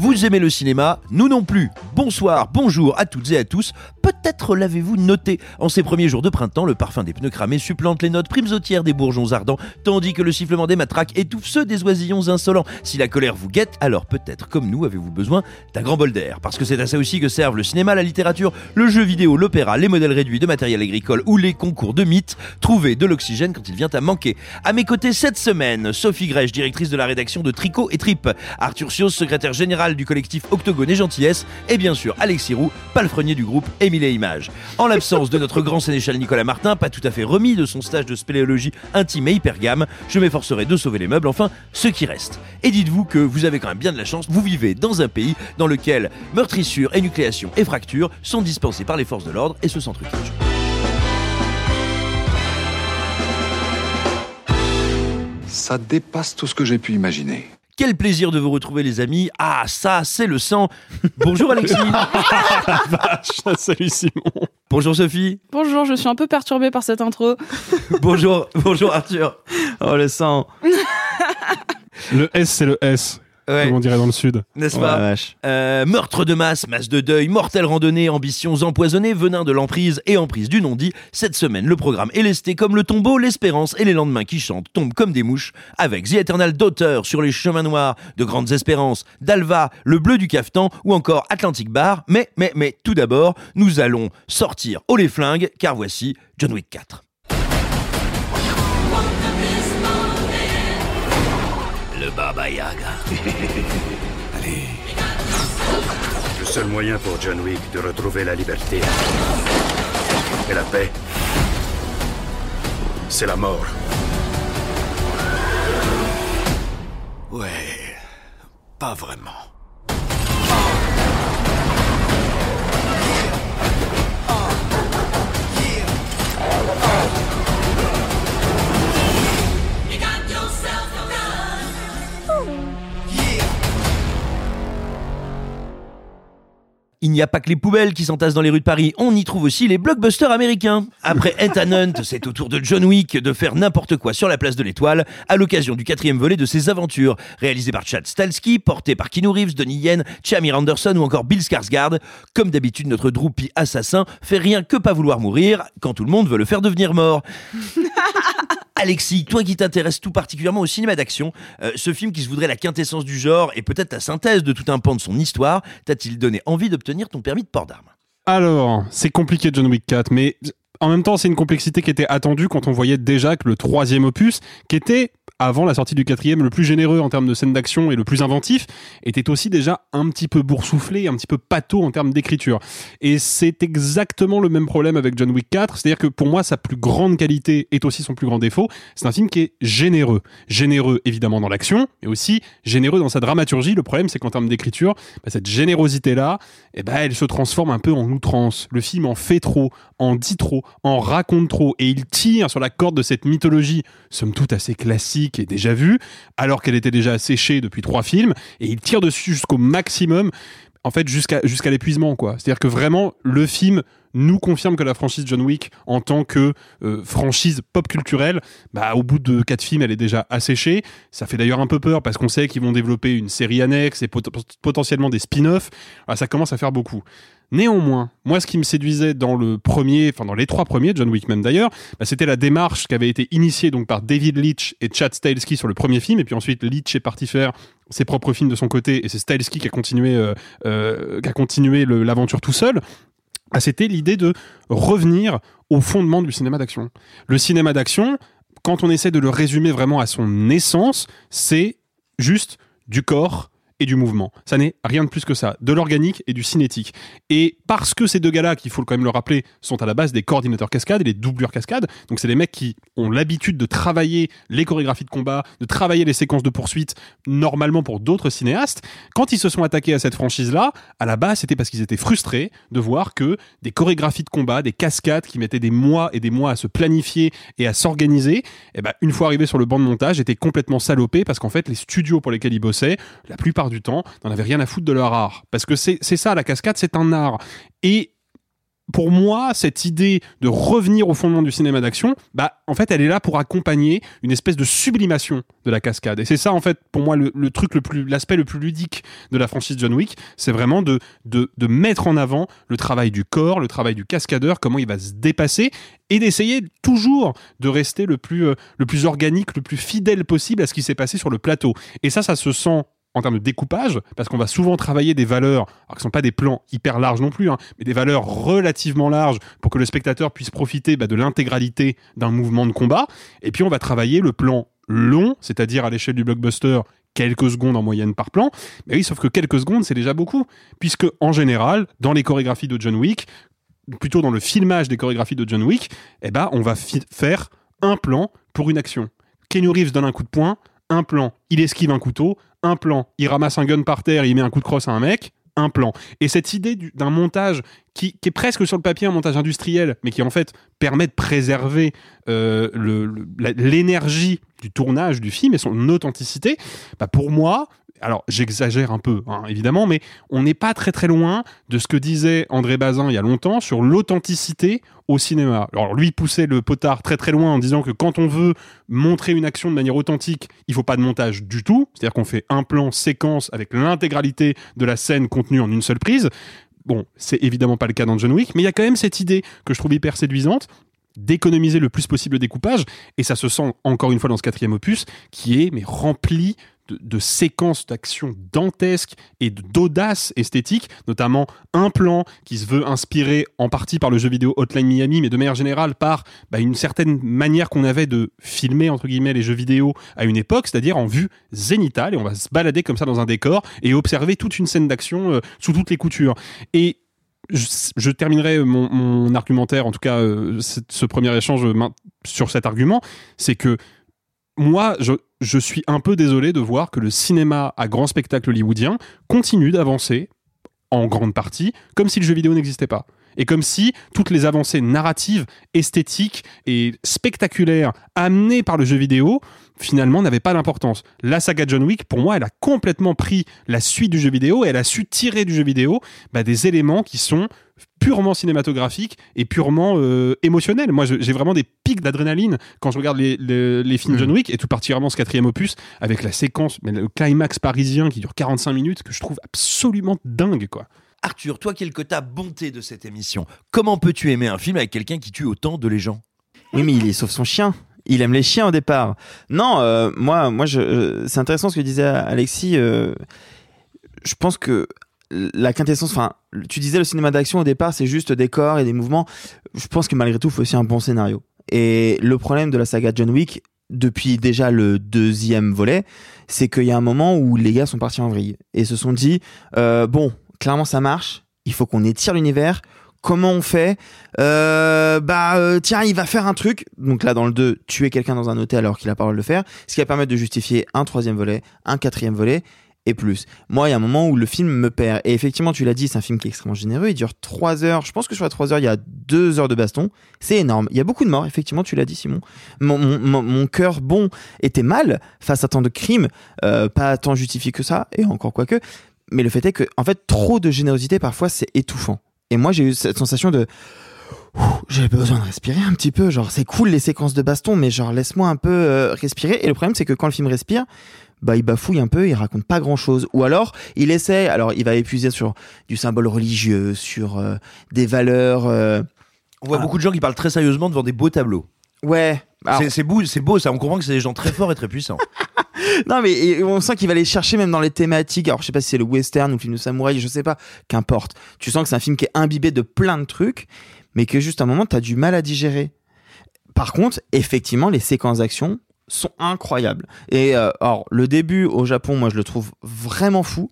Vous aimez le cinéma Nous non plus. Bonsoir, bonjour à toutes et à tous. Peut-être l'avez-vous noté, en ces premiers jours de printemps, le parfum des pneus cramés supplante les notes primesautières des bourgeons ardents, tandis que le sifflement des matraques étouffe ceux des oisillons insolents. Si la colère vous guette, alors peut-être, comme nous, avez-vous besoin d'un grand bol d'air. Parce que c'est à ça aussi que servent le cinéma, la littérature, le jeu vidéo, l'opéra, les modèles réduits de matériel agricole ou les concours de mythes. Trouver de l'oxygène quand il vient à manquer. À mes côtés cette semaine, Sophie Grèche, directrice de la rédaction de Tricot et Trip, Arthur Sios, secrétaire général du collectif Octogone et Gentillesse, et bien sûr Alexis Roux, palefrenier du groupe Émile et Images. En l'absence de notre grand sénéchal Nicolas Martin, pas tout à fait remis de son stage de spéléologie intime et hyper gamme, je m'efforcerai de sauver les meubles, enfin ce qui reste. Et dites-vous que vous avez quand même bien de la chance, vous vivez dans un pays dans lequel meurtrissure, énucléation et fracture sont dispensées par les forces de l'ordre et ce centrifugent. Ça dépasse tout ce que j'ai pu imaginer. Quel plaisir de vous retrouver les amis. Ah ça c'est le sang. Bonjour Alexis. Salut Simon. Bonjour Sophie. Bonjour, je suis un peu perturbée par cette intro. bonjour, bonjour Arthur. Oh le sang. le S c'est le S. Ouais. Comme on dirait dans le sud. N'est-ce pas. Euh, Meurtre de masse, masse de deuil, mortelle randonnée, ambitions empoisonnées, venin de l'emprise et emprise du non-dit. Cette semaine, le programme est lesté comme le tombeau, l'espérance et les lendemains qui chantent tombent comme des mouches, avec The Eternal Daughter sur les chemins noirs de Grandes Espérances, Dalva, le bleu du cafetan ou encore Atlantic Bar. Mais, mais, mais, tout d'abord, nous allons sortir au les flingues, car voici John Wick 4. Le Baba Yaga. Seul moyen pour John Wick de retrouver la liberté et la paix, c'est la mort. ouais, pas vraiment. Il n'y a pas que les poubelles qui s'entassent dans les rues de Paris, on y trouve aussi les blockbusters américains. Après Ethan Hunt, c'est au tour de John Wick de faire n'importe quoi sur la place de l'Étoile, à l'occasion du quatrième volet de ses aventures, réalisé par Chad Stahelski, porté par Keanu Reeves, Donnie Yen, Chamir Anderson ou encore Bill Skarsgård. Comme d'habitude, notre droupie assassin fait rien que pas vouloir mourir quand tout le monde veut le faire devenir mort. Alexis, toi qui t'intéresses tout particulièrement au cinéma d'action, euh, ce film qui se voudrait la quintessence du genre et peut-être la synthèse de tout un pan de son histoire, t'a-t-il donné envie d'obtenir ton permis de port d'armes? Alors, c'est compliqué John Wick 4, mais en même temps, c'est une complexité qui était attendue quand on voyait déjà que le troisième opus, qui était avant la sortie du quatrième, le plus généreux en termes de scènes d'action et le plus inventif, était aussi déjà un petit peu boursouflé, un petit peu pâteau en termes d'écriture. Et c'est exactement le même problème avec John Wick 4, c'est-à-dire que pour moi, sa plus grande qualité est aussi son plus grand défaut. C'est un film qui est généreux. Généreux évidemment dans l'action, mais aussi généreux dans sa dramaturgie. Le problème, c'est qu'en termes d'écriture, bah, cette générosité-là, eh ben, elle se transforme un peu en outrance. Le film en fait trop, en dit trop, en raconte trop, et il tire sur la corde de cette mythologie, somme toute assez classique et déjà vue, alors qu'elle était déjà asséchée depuis trois films, et il tire dessus jusqu'au maximum, en fait jusqu'à jusqu'à l'épuisement, quoi. C'est-à-dire que vraiment, le film nous confirme que la franchise John Wick, en tant que euh, franchise pop culturelle, bah, au bout de quatre films, elle est déjà asséchée. Ça fait d'ailleurs un peu peur parce qu'on sait qu'ils vont développer une série annexe et pot- potentiellement des spin-offs. Alors, ça commence à faire beaucoup. Néanmoins, moi, ce qui me séduisait dans le premier, enfin dans les trois premiers, John Wick même d'ailleurs, bah, c'était la démarche qui avait été initiée donc par David Leitch et Chad Stahelski sur le premier film, et puis ensuite Leitch est parti faire ses propres films de son côté, et c'est Stahelski qui a continué, euh, euh, qui a continué l'aventure tout seul. Ah, c'était l'idée de revenir au fondement du cinéma d'action. Le cinéma d'action, quand on essaie de le résumer vraiment à son essence, c'est juste du corps et du mouvement. Ça n'est rien de plus que ça, de l'organique et du cinétique. Et parce que ces deux gars-là, qu'il faut quand même le rappeler, sont à la base des coordinateurs cascades et des doublures cascades, donc c'est des mecs qui ont l'habitude de travailler les chorégraphies de combat, de travailler les séquences de poursuite, normalement pour d'autres cinéastes, quand ils se sont attaqués à cette franchise-là, à la base c'était parce qu'ils étaient frustrés de voir que des chorégraphies de combat, des cascades qui mettaient des mois et des mois à se planifier et à s'organiser, et ben une fois arrivés sur le banc de montage, étaient complètement salopés parce qu'en fait les studios pour lesquels ils bossaient, la plupart du temps, n'en avaient rien à foutre de leur art. Parce que c'est ça, la cascade, c'est un art. Et pour moi, cette idée de revenir au fondement du cinéma d'action, bah, en fait, elle est là pour accompagner une espèce de sublimation de la cascade. Et c'est ça, en fait, pour moi, le, le truc le plus, l'aspect le plus ludique de la franchise John Wick, c'est vraiment de, de, de mettre en avant le travail du corps, le travail du cascadeur, comment il va se dépasser, et d'essayer toujours de rester le plus, euh, le plus organique, le plus fidèle possible à ce qui s'est passé sur le plateau. Et ça, ça se sent en termes de découpage, parce qu'on va souvent travailler des valeurs, alors qui sont pas des plans hyper larges non plus, hein, mais des valeurs relativement larges pour que le spectateur puisse profiter bah, de l'intégralité d'un mouvement de combat. Et puis on va travailler le plan long, c'est-à-dire à, l'échelle du blockbuster quelques secondes en moyenne par plan. Mais oui, sauf que quelques secondes, c'est déjà beaucoup, puisque en général, dans les chorégraphies de John Wick, plutôt dans le filmage des chorégraphies de John Wick, eh ben, on va faire un plan pour une action. Keanu Reeves donne un coup de poing, un plan, il esquive un couteau, un plan, il ramasse un gun par terre, il met un coup de crosse à un mec, un plan. Et cette idée du- d'un montage qui, est presque sur le papier un montage industriel, mais qui en fait permet de préserver euh, l'énergie du tournage du film et son authenticité, bah pour moi, alors j'exagère un peu hein, évidemment, mais on n'est pas très très loin de ce que disait André Bazin il y a longtemps sur l'authenticité au cinéma. Alors lui poussait le potard très très loin en disant que quand on veut montrer une action de manière authentique, il faut pas de montage du tout, c'est-à-dire qu'on fait un plan séquence avec l'intégralité de la scène contenue en une seule prise. Bon, c'est évidemment pas le cas dans John Wick, mais il y a quand même cette idée que je trouve hyper séduisante d'économiser le plus possible le découpage, et ça se sent encore une fois dans ce quatrième opus, qui est mais rempli de, séquences d'action dantesques et d'audace esthétique, notamment un plan qui se veut inspiré en partie par le jeu vidéo Hotline Miami, mais de manière générale par bah, une certaine manière qu'on avait de filmer entre guillemets les jeux vidéo à une époque, c'est-à-dire en vue zénitale, et on va se balader comme ça dans un décor et observer toute une scène d'action euh, sous toutes les coutures. Et je, terminerai mon, argumentaire, en tout cas euh, ce, premier échange euh, sur cet argument, c'est que moi, je, je suis un peu désolé de voir que le cinéma à grand spectacle hollywoodien continue d'avancer en grande partie comme si le jeu vidéo n'existait pas. Et comme si toutes les avancées narratives, esthétiques et spectaculaires amenées par le jeu vidéo, finalement, n'avaient pas d'importance. La saga John Wick, pour moi, elle a complètement pris la suite du jeu vidéo et elle a su tirer du jeu vidéo bah, des éléments qui sont purement cinématographiques et purement euh, émotionnels. Moi, j'ai vraiment des pics d'adrénaline quand je regarde les, les- les films John Wick et tout particulièrement ce quatrième opus avec la séquence, mais le climax parisien qui dure 45 minutes que je trouve absolument dingue, quoi. Arthur, toi qui es le quota bonté de cette émission, comment peux-tu aimer un film avec quelqu'un qui tue autant de les gens? Oui, mais il est sauf son chien. Il aime les chiens au départ. Non, euh, moi, moi, je, je- c'est intéressant ce que disait Alexis. euh, je pense que la quintessence, enfin, tu disais le cinéma d'action au départ, c'est juste des corps et des mouvements. Je pense que malgré tout, il faut aussi un bon scénario. Et le problème de la saga John Wick, depuis déjà le deuxième volet, c'est qu'il y a un moment où les gars sont partis en vrille et se sont dit, euh, bon, clairement ça marche, il faut qu'on étire l'univers. Comment on fait Euh, Bah euh, tiens, il va faire un truc. Donc là, dans le 2, tuer quelqu'un dans un hôtel alors qu'il a pas le droit de le faire, ce qui va permettre de justifier un troisième volet, un quatrième volet et plus. Moi, il y a un moment où le film me perd. Et effectivement, tu l'as dit, c'est un film qui est extrêmement généreux. Il dure 3 heures. Je pense que sur les 3 heures, il y a 2 heures de baston. C'est énorme. Il y a beaucoup de morts, effectivement, tu l'as dit, Simon. Mon, mon, cœur, bon, était mal face à tant de crimes. Euh, pas tant justifié que ça, et encore quoi que. Mais le fait est que, en fait, trop de générosité, parfois, c'est étouffant. Et moi, j'ai eu cette sensation de. J'ai besoin de respirer un petit peu. Genre, c'est cool les séquences de baston, mais genre, laisse-moi un peu euh, respirer. Et le problème, c'est que quand le film respire, bah il bafouille un peu, il raconte pas grand chose. Ou alors il essaie, alors il va épuiser sur du symbole religieux, sur euh, des valeurs. euh, On voit beaucoup de gens qui parlent très sérieusement devant des beaux tableaux. Ouais. alors- C'est- C'est beau, c'est beau, ça. On comprend que c'est des gens très forts et très puissants. non mais et on sent qu'il va aller chercher même dans les thématiques. Alors je sais pas si c'est le western ou le film de samouraï, je sais pas, qu'importe. Tu sens que c'est un film qui est imbibé de plein de trucs, mais que juste à un moment t'as du mal à digérer. Par contre, effectivement, les séquences d'action sont incroyables. Et euh, alors le début au Japon, moi je le trouve vraiment fou.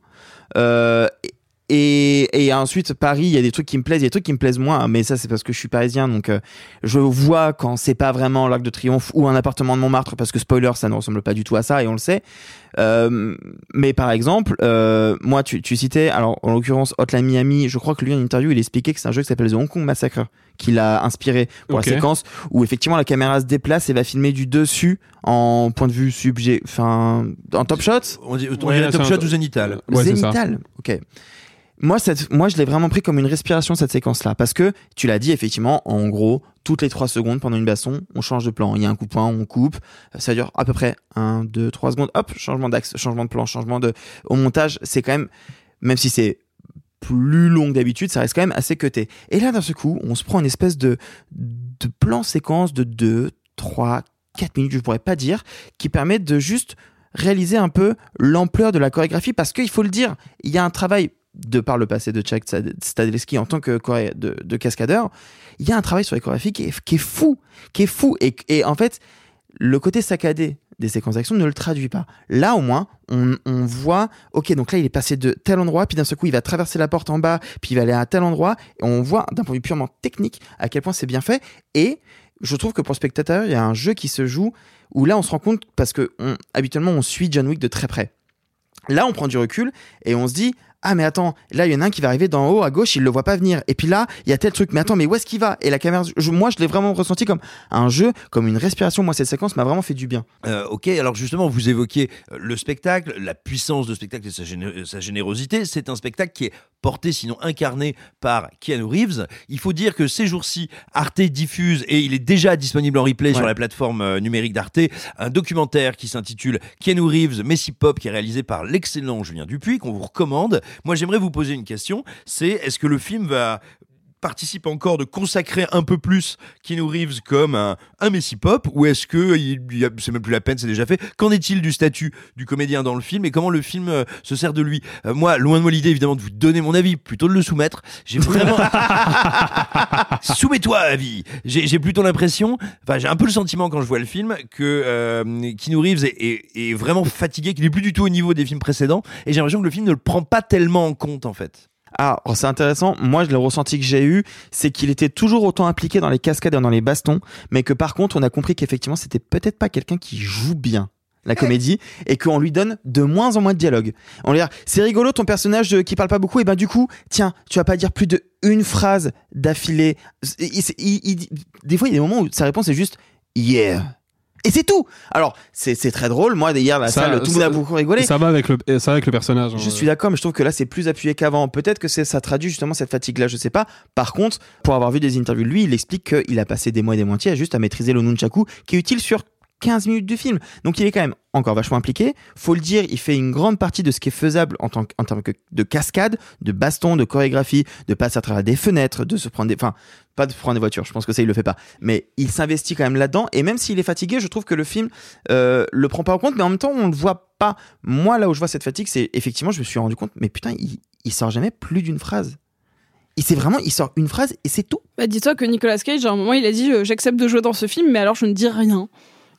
Euh, et ensuite Paris, il y a des trucs qui me plaisent, il y a des trucs qui me plaisent moins, mais ça c'est parce que je suis parisien, donc euh, je vois quand c'est pas vraiment l'Arc de Triomphe ou un appartement de Montmartre, parce que spoiler, ça ne ressemble pas du tout à ça et on le sait. Euh, mais par exemple, euh, moi tu, tu citais, alors en l'occurrence Hotline Miami, je crois que lui en interview il expliquait que c'est un jeu qui s'appelle The Hong Kong Massacre qui l'a inspiré pour la séquence où effectivement la caméra se déplace et va filmer du dessus en point de vue subjet, enfin en top shot. On, dit, on Ouais, Top un- Shot ou Zenital. Ouais. Zénital. Ok. Moi, moi, je l'ai vraiment pris comme une respiration cette séquence-là, parce que tu l'as dit effectivement, en gros, toutes les trois secondes pendant une baston, on change de plan. Il y a un coup de poing, on coupe, ça dure à peu près 1, 2, 3 secondes. Hop, changement d'axe, changement de plan, changement de. Au montage, c'est quand même, même si c'est plus long que d'habitude, ça reste quand même assez cuté. Et là, d'un ce coup, on se prend une espèce de, de plan séquence de 2, 3, 4 minutes, je pourrais pas dire, qui permet de juste réaliser un peu l'ampleur de la chorégraphie parce qu'il faut le dire, il y a un travail de par le passé de Chuck Stad- Stahelski en tant que de, de cascadeur, il y a un travail sur les chorégraphies qui est, fou, qui est fou et, et en fait le côté saccadé des séquences d'action ne le traduit pas. Là au moins on, voit, ok donc là il est passé de tel endroit, puis d'un seul coup il va traverser la porte en bas, puis il va aller à tel endroit, et on voit d'un point de vue purement technique à quel point c'est bien fait et je trouve que pour le spectateur, il y a un jeu qui se joue où là, on se rend compte parce que habituellement, on suit John Wick de très près. Là, on prend du recul et on se dit ah mais attends, là il y en a un qui va arriver d'en haut à gauche, il le voit pas venir. Et puis là, il y a tel truc, mais attends, mais où est-ce qu'il va? Et la caméra, je- moi je l'ai vraiment ressenti comme un jeu, comme une respiration. Moi cette séquence m'a vraiment fait du bien. Euh, ok, alors justement, vous évoquez euh, le spectacle, la puissance de spectacle et sa, géné- sa générosité. C'est un spectacle qui est porté, sinon incarné par Keanu Reeves. Il faut dire que ces jours-ci, Arte diffuse, et il est déjà disponible en replay sur la plateforme euh, numérique d'Arte, un documentaire qui s'intitule Keanu Reeves, Messi Pop, qui est réalisé par l'excellent Julien Dupuis, qu'on vous recommande. Moi, j'aimerais vous poser une question, c'est est-ce que le film va participe encore de consacrer un peu plus Keanu Reeves comme un, un Messi Pop ou est-ce que c'est même plus la peine, c'est déjà fait Qu'en est-il du statut du comédien dans le film et comment le film euh, se sert de lui? Euh, Moi, loin de moi l'idée évidemment de vous donner mon avis, plutôt de le soumettre. J'ai vraiment soumets-toi avis. J'ai j'ai plutôt l'impression, enfin j'ai un peu le sentiment quand je vois le film que euh, Keanu Reeves est, est- est vraiment fatigué, qu'il est plus du tout au niveau des films précédents et j'ai l'impression que le film ne le prend pas tellement en compte en fait. Ah, oh, c'est intéressant. Moi, le ressenti que j'ai eu, c'est qu'il était toujours autant impliqué dans les cascades et dans les bastons, mais que par contre, on a compris qu'effectivement, c'était peut-être pas quelqu'un qui joue bien la comédie et qu'on lui donne de moins en moins de dialogue. On lui dit c'est rigolo ton personnage euh, qui parle pas beaucoup et ben du coup tiens tu vas pas dire plus de une phrase d'affilée. Il- il- il- il- des fois il y a des moments où sa réponse est juste yeah et c'est tout. Alors c'est c'est très drôle. Moi hier la Ça- salle tout le monde a beaucoup rigolé. Ça va avec le, ça va avec le personnage. hein. Je suis d'accord, mais je trouve que là c'est plus appuyé qu'avant. Peut-être que c'est ça traduit justement cette fatigue-là, je sais pas. Par contre, pour avoir vu des interviews de lui, il explique qu'il a passé des mois et des mois entiers à juste à maîtriser le nunchaku, qui est utile sur 15 minutes du film. Donc il est quand même encore vachement impliqué. Faut le dire, il fait une grande partie de ce qui est faisable en, tant en termes de cascade, de baston, de chorégraphie, de passer à travers des fenêtres, de se prendre des, enfin, pas de prendre des voitures. Je pense que ça il le fait pas. Mais il s'investit quand même là-dedans. Et même s'il est fatigué, je trouve que le film euh, le prend pas en compte. Mais en même temps, on le voit pas. Moi, là où je vois cette fatigue, c'est effectivement, je me suis rendu compte. Mais putain, il, sort jamais plus d'une phrase. Il c'est vraiment, il sort une phrase et c'est tout. Bah, dis-toi que Nicolas Cage, à un moment, il a dit euh, J'accepte de jouer dans ce film, mais alors je ne dis rien.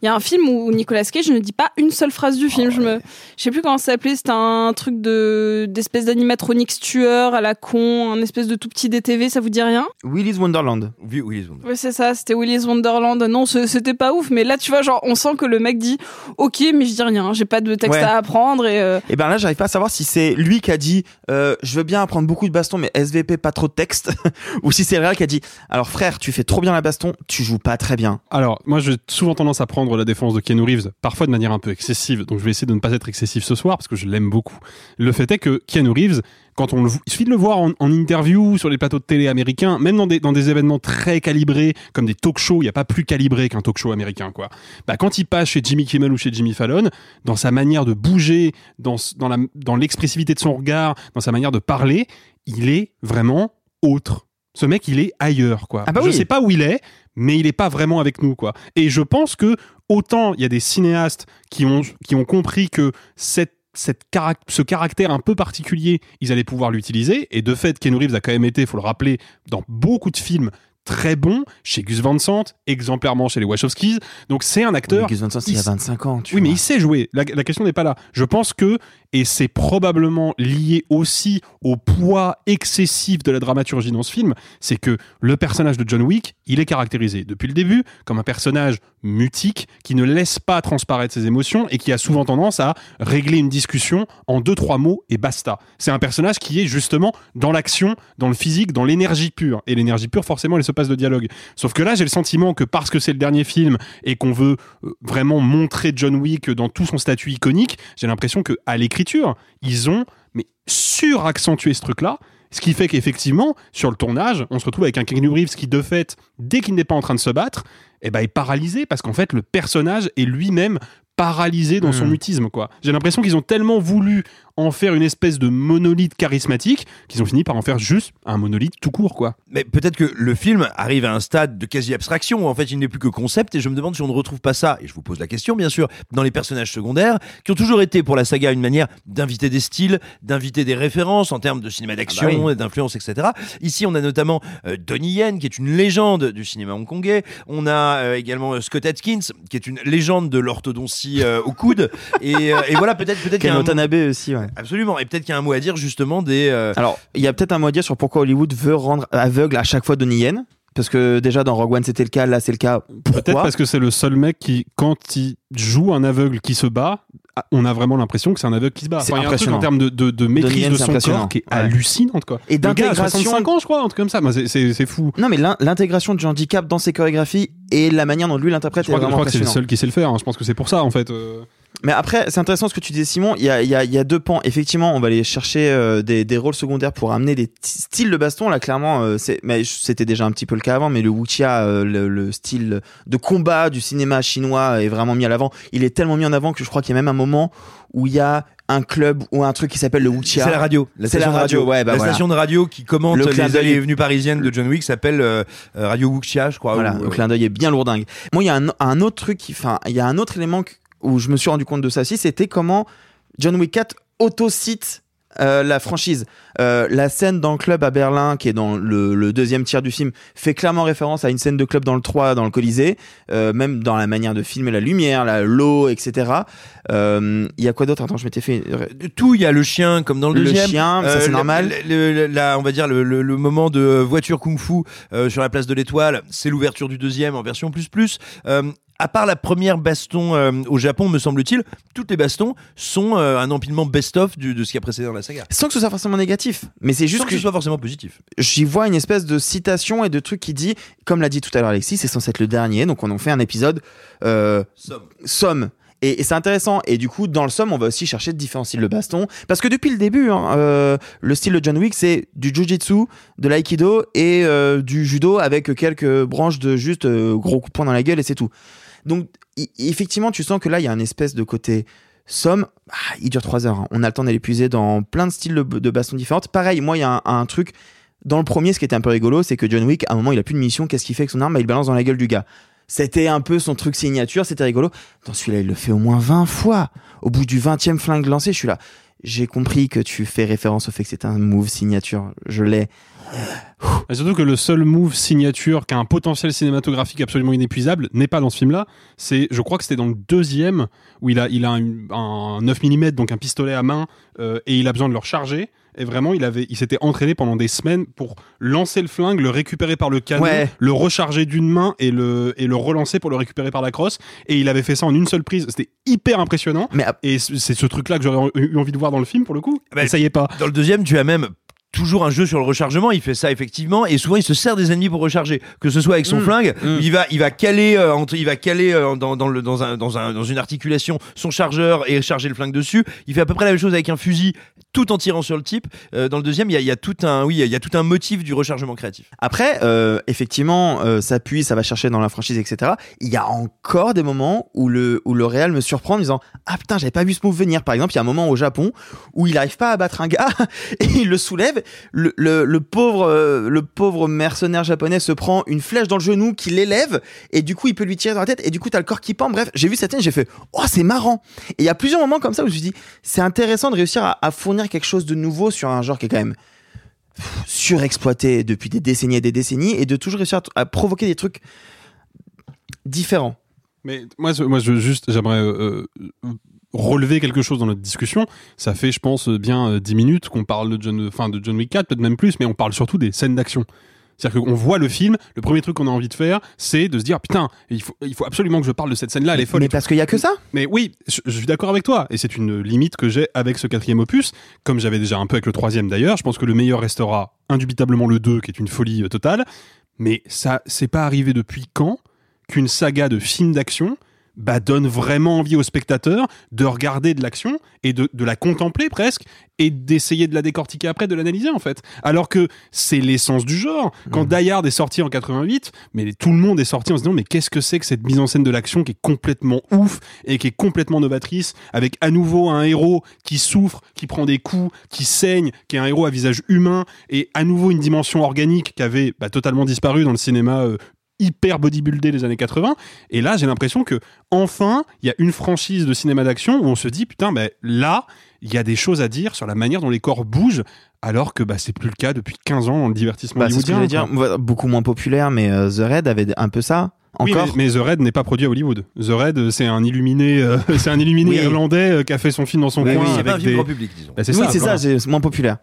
Il y a un film où Nicolas Cage ne dit pas une seule phrase du film. Je me, je sais plus comment ça s'appelait. C'était un truc de d'espèce d'animatronique tueur à la con, un espèce de tout petit DTV. Ça vous dit rien? Willy's Wonderland. Oui, oui, oui. Ouais, c'est ça. C'était Willy's Wonderland. Non, ce- c'était pas ouf. Mais là, tu vois, genre, on sent que le mec dit Ok, mais je dis rien. J'ai pas de texte Ouais. à apprendre et. euh, Et ben là, j'arrive pas à savoir si c'est lui qui a dit euh, je veux bien apprendre beaucoup de baston, mais SVP pas trop de texte, ou si c'est le réel qui a dit alors frère, tu fais trop bien la baston, tu joues pas très bien. Alors, moi, j'ai souvent tendance à prendre la défense de Keanu Reeves, parfois de manière un peu excessive, donc je vais essayer de ne pas être excessif ce soir parce que je l'aime beaucoup. Le fait est que Keanu Reeves, quand on le, il suffit de le voir en, en interview sur les plateaux de télé américains, même dans des, dans des événements très calibrés, comme des talk shows, il n'y a pas plus calibré qu'un talk show américain, quoi. Bah, quand il passe chez Jimmy Kimmel ou chez Jimmy Fallon, dans sa manière de bouger, dans, dans la, dans l'expressivité de son regard, dans sa manière de parler, il est vraiment autre. Ce mec, il est ailleurs, quoi. Ah bah je oui. sais pas où il est, mais il est pas vraiment avec nous, quoi. Et je pense que autant il y a des cinéastes qui ont, compris que ce caractère un peu particulier, ils allaient pouvoir l'utiliser. Et de fait, Keanu Reeves a quand même été, faut le rappeler, dans beaucoup de films très bons, chez Gus Van Sant, exemplairement chez les Wachowskis. Donc c'est un acteur. Gus Van Sant, il y a 25 ans. Tu oui, mais il sait jouer. La, la question n'est pas là. Je pense que, et c'est probablement lié aussi au poids excessif de la dramaturgie dans ce film, c'est que le personnage de John Wick, il est caractérisé depuis le début comme un personnage mutique qui ne laisse pas transparaître ses émotions et qui a souvent tendance à régler une discussion en deux trois mots et basta. C'est un personnage qui est justement dans l'action, dans le physique, dans l'énergie pure. Et l'énergie pure, forcément, elle se passe de dialogue. Sauf que là, j'ai le sentiment que parce que c'est le dernier film et qu'on veut euh, vraiment montrer John Wick dans tout son statut iconique, j'ai l'impression que à l'écriture, ils ont mais suraccentué ce truc-là. Ce qui fait qu'effectivement, sur le tournage, on se retrouve avec un Keanu Reeves qui, de fait, dès qu'il n'est pas en train de se battre, eh ben, est paralysé parce qu'en fait, le personnage est lui-même paralysé dans son Hmm. mutisme, quoi. J'ai l'impression qu'ils ont tellement voulu en faire une espèce de monolithe charismatique qu'ils ont fini par en faire juste un monolithe tout court, quoi. Mais peut-être que le film arrive à un stade de quasi-abstraction où en fait il n'est plus que concept et je me demande si on ne retrouve pas ça, et je vous pose la question bien sûr, dans les personnages secondaires qui ont toujours été pour la saga une manière d'inviter des styles, d'inviter des références en termes de cinéma d'action, Ah bah oui. et d'influence, etc. Ici on a notamment euh, Donnie Yen qui est une légende du cinéma hongkongais, on a euh, également euh, Scott Atkins qui est une légende de l'orthodontie euh, au coude, et, euh, et voilà peut-être peut-être qu'il y a Ken un- Watanabe aussi, ouais. Absolument, et peut-être qu'il y a un mot à dire justement des... euh, Alors, il y a peut-être un mot à dire sur pourquoi Hollywood veut rendre aveugle à chaque fois Donnie Yen. Parce que déjà dans Rogue One c'était le cas, là c'est le cas. Peut-être parce que c'est le seul mec qui, quand il joue un aveugle qui se bat, on a vraiment l'impression que c'est un aveugle qui se bat. C'est Enfin, il y a un truc impressionnant. en termes de, de, de maîtrise Donnie de c'est son impressionnant. corps qui est Ouais. hallucinante, quoi. Et d'intégration- 65 ans, je crois, un truc comme ça. C'est- fou. Non mais l'in- l'intégration du handicap dans ses chorégraphies et la manière dont lui l'interprète Je est crois, que- je vraiment crois que c'est le impressionnant. seul qui sait le faire. hein. Je pense que c'est pour ça, en fait. euh. Mais après, c'est intéressant ce que tu disais, Simon. Il y a, il y a, il y a deux pans. Effectivement, on va aller chercher euh, des, des rôles secondaires pour amener des styles de baston. Là, clairement, euh, c'est, mais c'était déjà un petit peu le cas avant. Mais le wuxia, euh, le, le style de combat du cinéma chinois est vraiment mis à l'avant. Il est tellement mis en avant que je crois qu'il y a même un moment où il y a un club ou un truc qui s'appelle le wuxia. C'est la radio. La station la de radio, ouais, bah la voilà. station de radio qui commente Le clin les d'œil allées et est- venues parisiennes de John Wick s'appelle euh, euh, Radio Wuxia, je crois. Voilà, le euh, clin d'œil est bien lourdingue. Moi, il y a un, un autre truc, qui- enfin, il y a un autre élément que- où je me suis rendu compte de ça aussi, c'était comment John Wick 4 auto-cite euh, la franchise. Euh, la scène dans le club à Berlin, qui est dans le, le deuxième tiers du film, fait clairement référence à une scène de club dans le 3, dans le Colisée, euh, même dans la manière de filmer la lumière, la l'eau, etc. Euh, Il y a quoi d'autre? Attends, je m'étais fait... tout, il y a le chien comme dans le, Le deuxième. chien, ça, c'est le- normal. Le, le- la- on va dire le, le- le moment de voiture kung-fu sur la place de l'Étoile, c'est l'ouverture du deuxième en version plus plus. À part la première baston euh, au Japon, me semble-t-il, toutes les bastons sont euh, un empilement best-of de ce qui a précédé dans la saga. Sans que ce soit forcément négatif, mais c'est juste Sans que ce soit forcément positif. j'y vois une espèce de citation et de truc qui dit, comme l'a dit tout à l'heure Alexis, c'est censé être le dernier, donc on en fait un épisode euh, Somme. somme. Et, et c'est intéressant. Et du coup, dans le somme, on va aussi chercher différents styles de baston. Parce que depuis le début, hein, euh, le style de John Wick, c'est du jujitsu, de l'aïkido et euh, du judo avec quelques branches de juste euh, gros coups de poing dans la gueule et c'est tout. Donc, effectivement, tu sens que là, il y a un espèce de côté somme. Ah, il dure 3 heures. hein. On a le temps d'aller puiser dans plein de styles de, de baston différentes. Pareil, moi, il y a un, un truc. Dans le premier, ce qui était un peu rigolo, c'est que John Wick, à un moment, il a plus de mission. Qu'est-ce qu'il fait avec son arme? Bah, Il balance dans la gueule du gars. C'était un peu son truc signature, c'était rigolo. Dans celui-là, il le fait au moins 20 fois. Au bout du 20e flingue lancé, je suis là. J'ai compris que tu fais référence au fait que c'est un move signature. Je l'ai. Et surtout que le seul move signature qui a un potentiel cinématographique absolument inépuisable n'est pas dans ce film-là. C'est, je crois que c'était dans le deuxième où il a, il a un, un 9 mm, donc un pistolet à main, euh, et il a besoin de le recharger. Et vraiment, il avait, il s'était entraîné pendant des semaines pour lancer le flingue, le récupérer par le canon, Ouais. le recharger d'une main et le, et le relancer pour le récupérer par la crosse. Et il avait fait ça en une seule prise. C'était hyper impressionnant. Mais Et c'est c'est ce truc-là que j'aurais eu envie de voir dans le film pour le coup. Bah, et ça y est pas. Dans le deuxième, tu as même toujours un jeu sur le rechargement. Il fait ça effectivement, et souvent il se sert des ennemis pour recharger, que ce soit avec son Mm. flingue, Mm. il va il va caler euh, entre, il va caler euh, dans, dans le dans un dans un dans une articulation son chargeur et charger le flingue dessus. Il fait à peu près la même chose avec un fusil, tout en tirant sur le type. Euh, dans le deuxième, il y a, il y a tout un oui, il y a tout un motif du rechargement créatif. Après, effectivement, ça appuie, ça va chercher dans la franchise, etc. Il y a encore des moments où le, où le réel me surprend en me disant Ah putain, j'avais pas vu ce move venir. Par exemple, il y a un moment au Japon où il arrive pas à battre un gars et il le soulève. Le, le, pauvre, euh, le pauvre mercenaire japonais se prend une flèche dans le genou qui l'élève et du coup, il peut lui tirer dans la tête et du coup, t'as le corps qui pend. Bref, j'ai vu cette scène, j'ai fait Oh, c'est marrant. Et il y a plusieurs moments comme ça où je me suis dit C'est intéressant de réussir à, fournir quelque chose de nouveau sur un genre qui est quand même surexploité depuis des décennies et des décennies et de toujours réussir à, provoquer des trucs différents. Mais moi, moi, je juste, j'aimerais euh, euh, relever quelque chose dans notre discussion. Ça fait, je pense, bien euh, 10 minutes qu'on parle de John, enfin, de John Wick 4, peut-être même plus, mais on parle surtout des scènes d'action. C'est-à-dire qu'on voit le film, le premier truc qu'on a envie de faire, c'est de se dire putain, il faut, il faut absolument que je parle de cette scène-là, elle est folle. Mais parce qu'il y a que ça Mais oui, je, je suis d'accord avec toi, et c'est une limite que j'ai avec ce quatrième opus, comme j'avais déjà un peu avec le troisième d'ailleurs. Je pense que le meilleur restera indubitablement le 2, qui est une folie euh, totale. Mais ça, c'est pas arrivé depuis quand qu'une saga de films d'action bah, donne vraiment envie aux spectateurs de regarder de l'action et de, de la contempler presque et d'essayer de la décortiquer après, de l'analyser en fait. Alors que c'est l'essence du genre. Quand Die Hard est sorti en 88, mais tout le monde est sorti en se disant mais qu'est-ce que c'est que cette mise en scène de l'action qui est complètement ouf et qui est complètement novatrice avec à nouveau un héros qui souffre, qui prend des coups, qui saigne, qui est un héros à visage humain et à nouveau une dimension organique qui avait bah, totalement disparu dans le cinéma euh, hyper bodybuildé des années 80 et là j'ai l'impression que enfin il y a une franchise de cinéma d'action où on se dit putain ben là il y a des choses à dire sur la manière dont les corps bougent alors que bah c'est plus le cas depuis 15 ans dans le divertissement Bah, ce dire. Beaucoup moins populaire, mais euh, The Raid avait un peu ça. Oui, Encore. mais, mais The Raid n'est pas produit à Hollywood. The Raid, c'est un illuminé, euh, c'est un illuminé Oui. irlandais euh, qui a fait son film dans son Oui, coin oui, c'est avec pas un film des. grand public, disons. Bah, c'est oui, c'est ça, c'est moins populaire.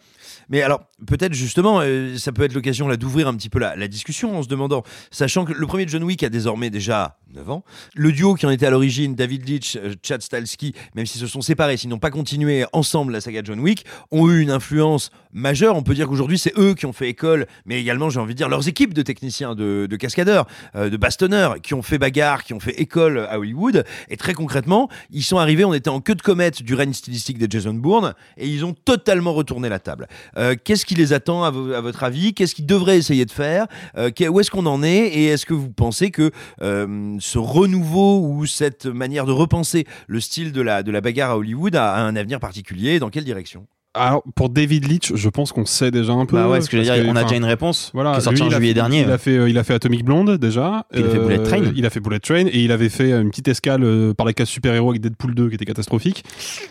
Mais alors, peut-être justement, euh, ça peut être l'occasion là d'ouvrir un petit peu la, discussion en se demandant, sachant que le premier John Wick a désormais déjà 9 ans, le duo qui en était à l'origine, David Leitch, euh, Chad Stahelski, même s'ils se sont séparés, s'ils n'ont pas continué ensemble la saga John Wick, ont eu une influence majeure. On peut dire qu'aujourd'hui, c'est eux qui ont fait école, mais également, j'ai envie de dire, leurs équipes de techniciens, de, de cascadeurs, euh, de bastonneurs, qui ont fait bagarre, qui ont fait école à Hollywood. Et très concrètement, ils sont arrivés, on était en queue de comète du règne stylistique de Jason Bourne, et ils ont totalement retourné la table. Euh, Qu'est-ce qui les attend à, vo- à votre avis? Qu'est-ce qu'ils devraient essayer de faire? Euh, Où est-ce qu'on en est? Et est-ce que vous pensez que euh, ce renouveau ou cette manière de repenser le style de la, de la bagarre à Hollywood a, a un avenir particulier? Dans quelle direction? Alors pour David Leitch, je pense qu'on sait déjà un peu. Bah ouais, ce que dire, on a déjà une réponse Voilà, qui est sortie lui, en juillet fait- dernier. Il a fait, il a fait Atomic Blonde déjà. Il a fait Bullet Train. Il a fait Bullet Train et il avait fait une petite escale par la case super-héros avec Deadpool 2 qui était catastrophique.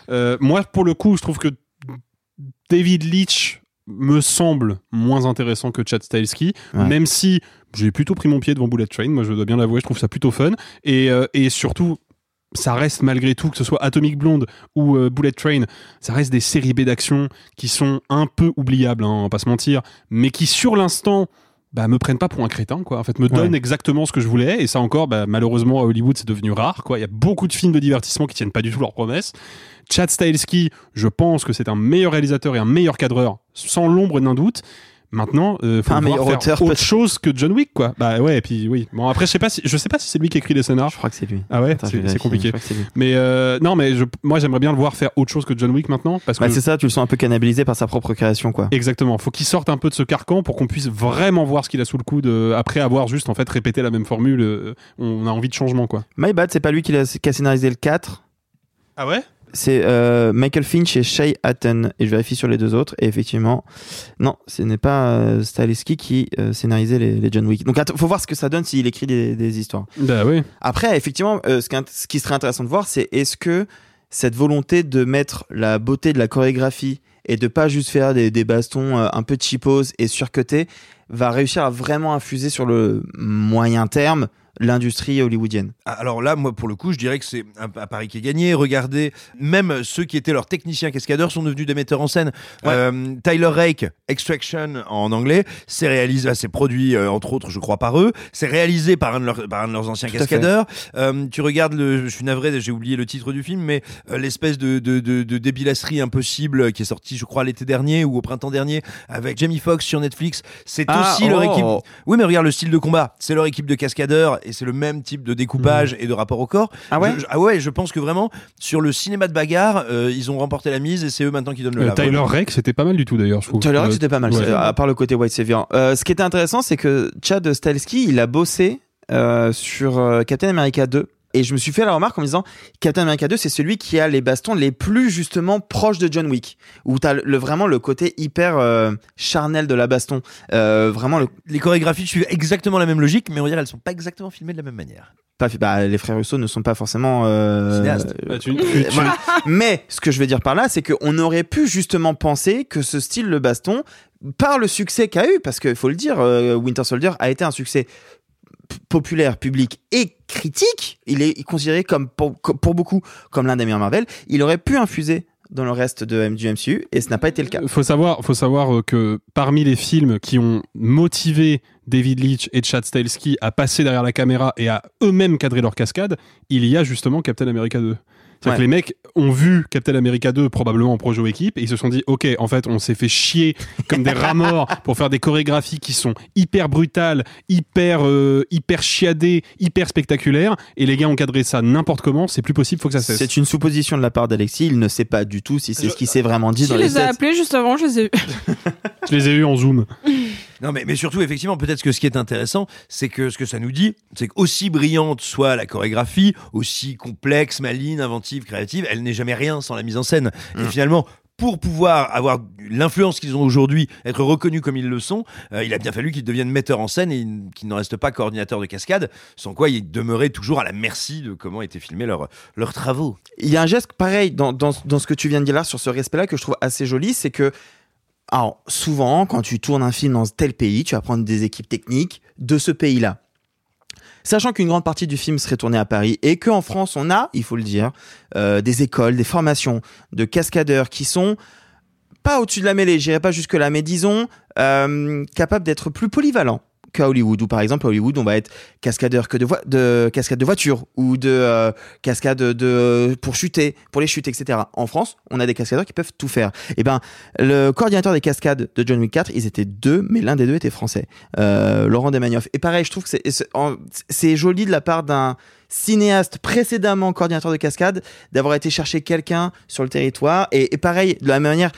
Euh, moi, pour le coup, je trouve que David Leitch me semble moins intéressant que Chad Stahelski, Ouais. même si j'ai plutôt pris mon pied devant Bullet Train. Moi, je dois bien l'avouer, je trouve ça plutôt fun. Et, euh, et surtout, ça reste malgré tout, que ce soit Atomic Blonde ou euh, Bullet Train, ça reste des séries B d'action qui sont un peu oubliables, hein, on va pas se mentir, mais qui sur l'instant bah, me prennent pas pour un crétin, quoi. En fait, me donnent exactement ce que je voulais, et ça encore, bah, malheureusement, à Hollywood, c'est devenu rare, quoi. Il y a beaucoup de films de divertissement qui tiennent pas du tout leurs promesses. Chad Stahelski, je pense que c'est un meilleur réalisateur et un meilleur cadreur, sans l'ombre d'un doute. Maintenant, euh, faut Un meilleur faire auteur, autre chose que John Wick, quoi. Bah ouais, et puis oui. Bon, après, je sais pas si, je sais pas si c'est lui qui écrit les scénars. Je crois que c'est lui. Ah ouais, c'est compliqué. Mais euh, non, mais je, moi j'aimerais bien le voir faire autre chose que John Wick maintenant, parce Bah, que c'est ça, tu le sens un peu cannibalisé par sa propre création, quoi. exactement, faut qu'il sorte un peu de ce carcan pour qu'on puisse vraiment voir ce qu'il a sous le coude euh, après avoir juste en fait répété la même formule. euh, on a envie de changement, quoi. My Bad, c'est pas lui qui a, qui a scénarisé le 4. Ah ouais? C'est euh, Michael Finch et Shay Hatton. Et je vérifie sur les deux autres. Et effectivement, non, ce n'est pas euh, qui euh, scénarisait les, les John Wick. Donc, attends, faut voir ce que ça donne s'il écrit des, des histoires. Bah oui. Après, effectivement, euh, ce, qui, int- ce qui serait intéressant de voir, c'est est-ce que cette volonté de mettre la beauté de la chorégraphie et de pas juste faire des, des bastons un peu cheapos et surcotés va réussir à vraiment infuser sur le moyen terme l'industrie hollywoodienne. Ah, Alors là, moi, pour le coup, je dirais que c'est un, un pari qui est gagné. Regardez, même ceux qui étaient leurs techniciens cascadeurs sont devenus des metteurs en scène. Euh, Tyler Rake, Extraction en anglais, c'est réalisé, c'est produit euh, entre autres, je crois, par eux. C'est réalisé par un de leurs, par un de leurs anciens Tout cascadeurs. Euh, tu regardes le, je suis navré, j'ai oublié le titre du film, mais l'espèce de, de, de, de débilasserie impossible qui est sorti, je crois, l'été dernier ou au printemps dernier avec Jamie Foxx sur Netflix. C'est Ah, aussi leur oh. équipe. Oui, mais regarde le style de combat. C'est leur équipe de cascadeurs et c'est le même type de découpage et de rapport au corps. Ah ouais Je- je- Ah ouais, je pense que vraiment, sur le cinéma de bagarre, euh, ils ont remporté la mise et c'est eux maintenant qui donnent le Euh. Tyler Rake, c'était pas mal du tout d'ailleurs, je trouve. Tyler Rake, Euh, c'était pas mal, ouais. à part le côté White Savior. Euh, ce qui était intéressant, c'est que Chad Stahelski, il a bossé euh, sur Captain America 2. Et je me suis fait la remarque en me disant, Captain America 2, c'est celui qui a les bastons les plus justement proches de John Wick, où t'as le, vraiment le côté hyper euh, charnel de la baston. Euh, vraiment, le, Les chorégraphies suivent exactement la même logique, mais on dirait elles sont pas exactement filmées de la même manière. pas, bah, les frères Russo ne sont pas forcément euh, Cinéastes. Bah, tu- tu- tu- voilà. Mais ce que je veux dire par là, c'est qu'on aurait pu justement penser que ce style de baston, par le succès qu'a eu, parce qu'il faut le dire, euh, Winter Soldier a été un succès populaire, public et critique. Il est considéré comme pour, beaucoup comme l'un des meilleurs Marvel. Il aurait pu infuser dans le reste de, du MCU et ce n'a pas été le cas. faut savoir, faut savoir euh, que parmi les films qui ont motivé David Leitch et Chad Stahelski à passer derrière la caméra et à eux-mêmes cadrer leur cascade, il y a justement Captain America 2. C'est-à-dire Ouais. que les mecs ont vu Captain America 2 probablement en projet équipe et ils se sont dit ok en fait on s'est fait chier comme des rats morts pour faire des chorégraphies qui sont hyper brutales, hyper euh, hyper chiadées, hyper spectaculaires et les gars ont cadré ça n'importe comment, c'est plus possible, faut que ça cesse. C'est une supposition de la part d'Alexis. Il ne sait pas du tout si c'est ce qui s'est vraiment dit Je dans les les ai appelés juste avant, je les ai Je les ai eus en zoom. Non, mais, mais surtout, effectivement, peut-être que ce qui est intéressant, c'est que ce que ça nous dit, c'est qu'aussi brillante soit la chorégraphie, aussi complexe, maligne, inventive, créative, elle n'est jamais rien sans la mise en scène. Et finalement, pour pouvoir avoir l'influence qu'ils ont aujourd'hui, être reconnus comme ils le sont, euh, il a bien fallu qu'ils deviennent metteurs en scène et qu'ils ne restent pas coordinateurs de cascade, sans quoi ils demeuraient toujours à la merci de comment étaient filmés leurs, leurs travaux. Il y a un geste pareil dans, dans, dans ce que tu viens de dire là sur ce respect-là que je trouve assez joli, c'est que alors souvent quand tu tournes un film dans tel pays, tu vas prendre des équipes techniques de ce pays-là. Sachant qu'une grande partie du film serait tournée à Paris et qu'en France on a, il faut le dire, euh, des écoles, des formations de cascadeurs qui sont pas au-dessus de la mêlée, j'irai pas jusque là, mais disons euh, capables d'être plus polyvalents qu'à Hollywood, où par exemple à Hollywood on va être cascadeur que de, voi- de cascade de voiture ou de euh, cascade de pour chuter, pour les chutes, etc. En France, on a des cascadeurs qui peuvent tout faire. Et ben le coordinateur des cascades de John Wick 4, ils étaient deux, mais l'un des deux était français, euh, Laurent Desmagnoff. Et pareil, je trouve que c'est joli de la part d'un cinéaste précédemment coordinateur de cascade d'avoir été chercher quelqu'un sur le territoire et, et pareil de la même manière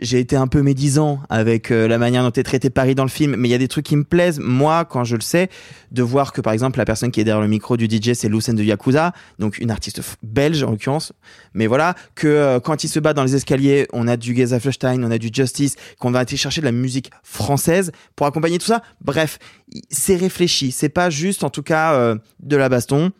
j'ai été un peu médisant avec euh, la manière dont est traité Paris dans le film, mais il y a des trucs qui me plaisent, moi, quand je le sais, de voir que, par exemple, la personne qui est derrière le micro du DJ, c'est Lucen de Yakuza, donc une artiste belge, en l'occurrence. Mais voilà, que euh, quand il se bat dans les escaliers, on a du Geza Flushstein, on a du Justice, qu'on va aller chercher de la musique française pour accompagner tout ça. Bref, c'est réfléchi, c'est pas juste, en tout cas, euh, de la baston.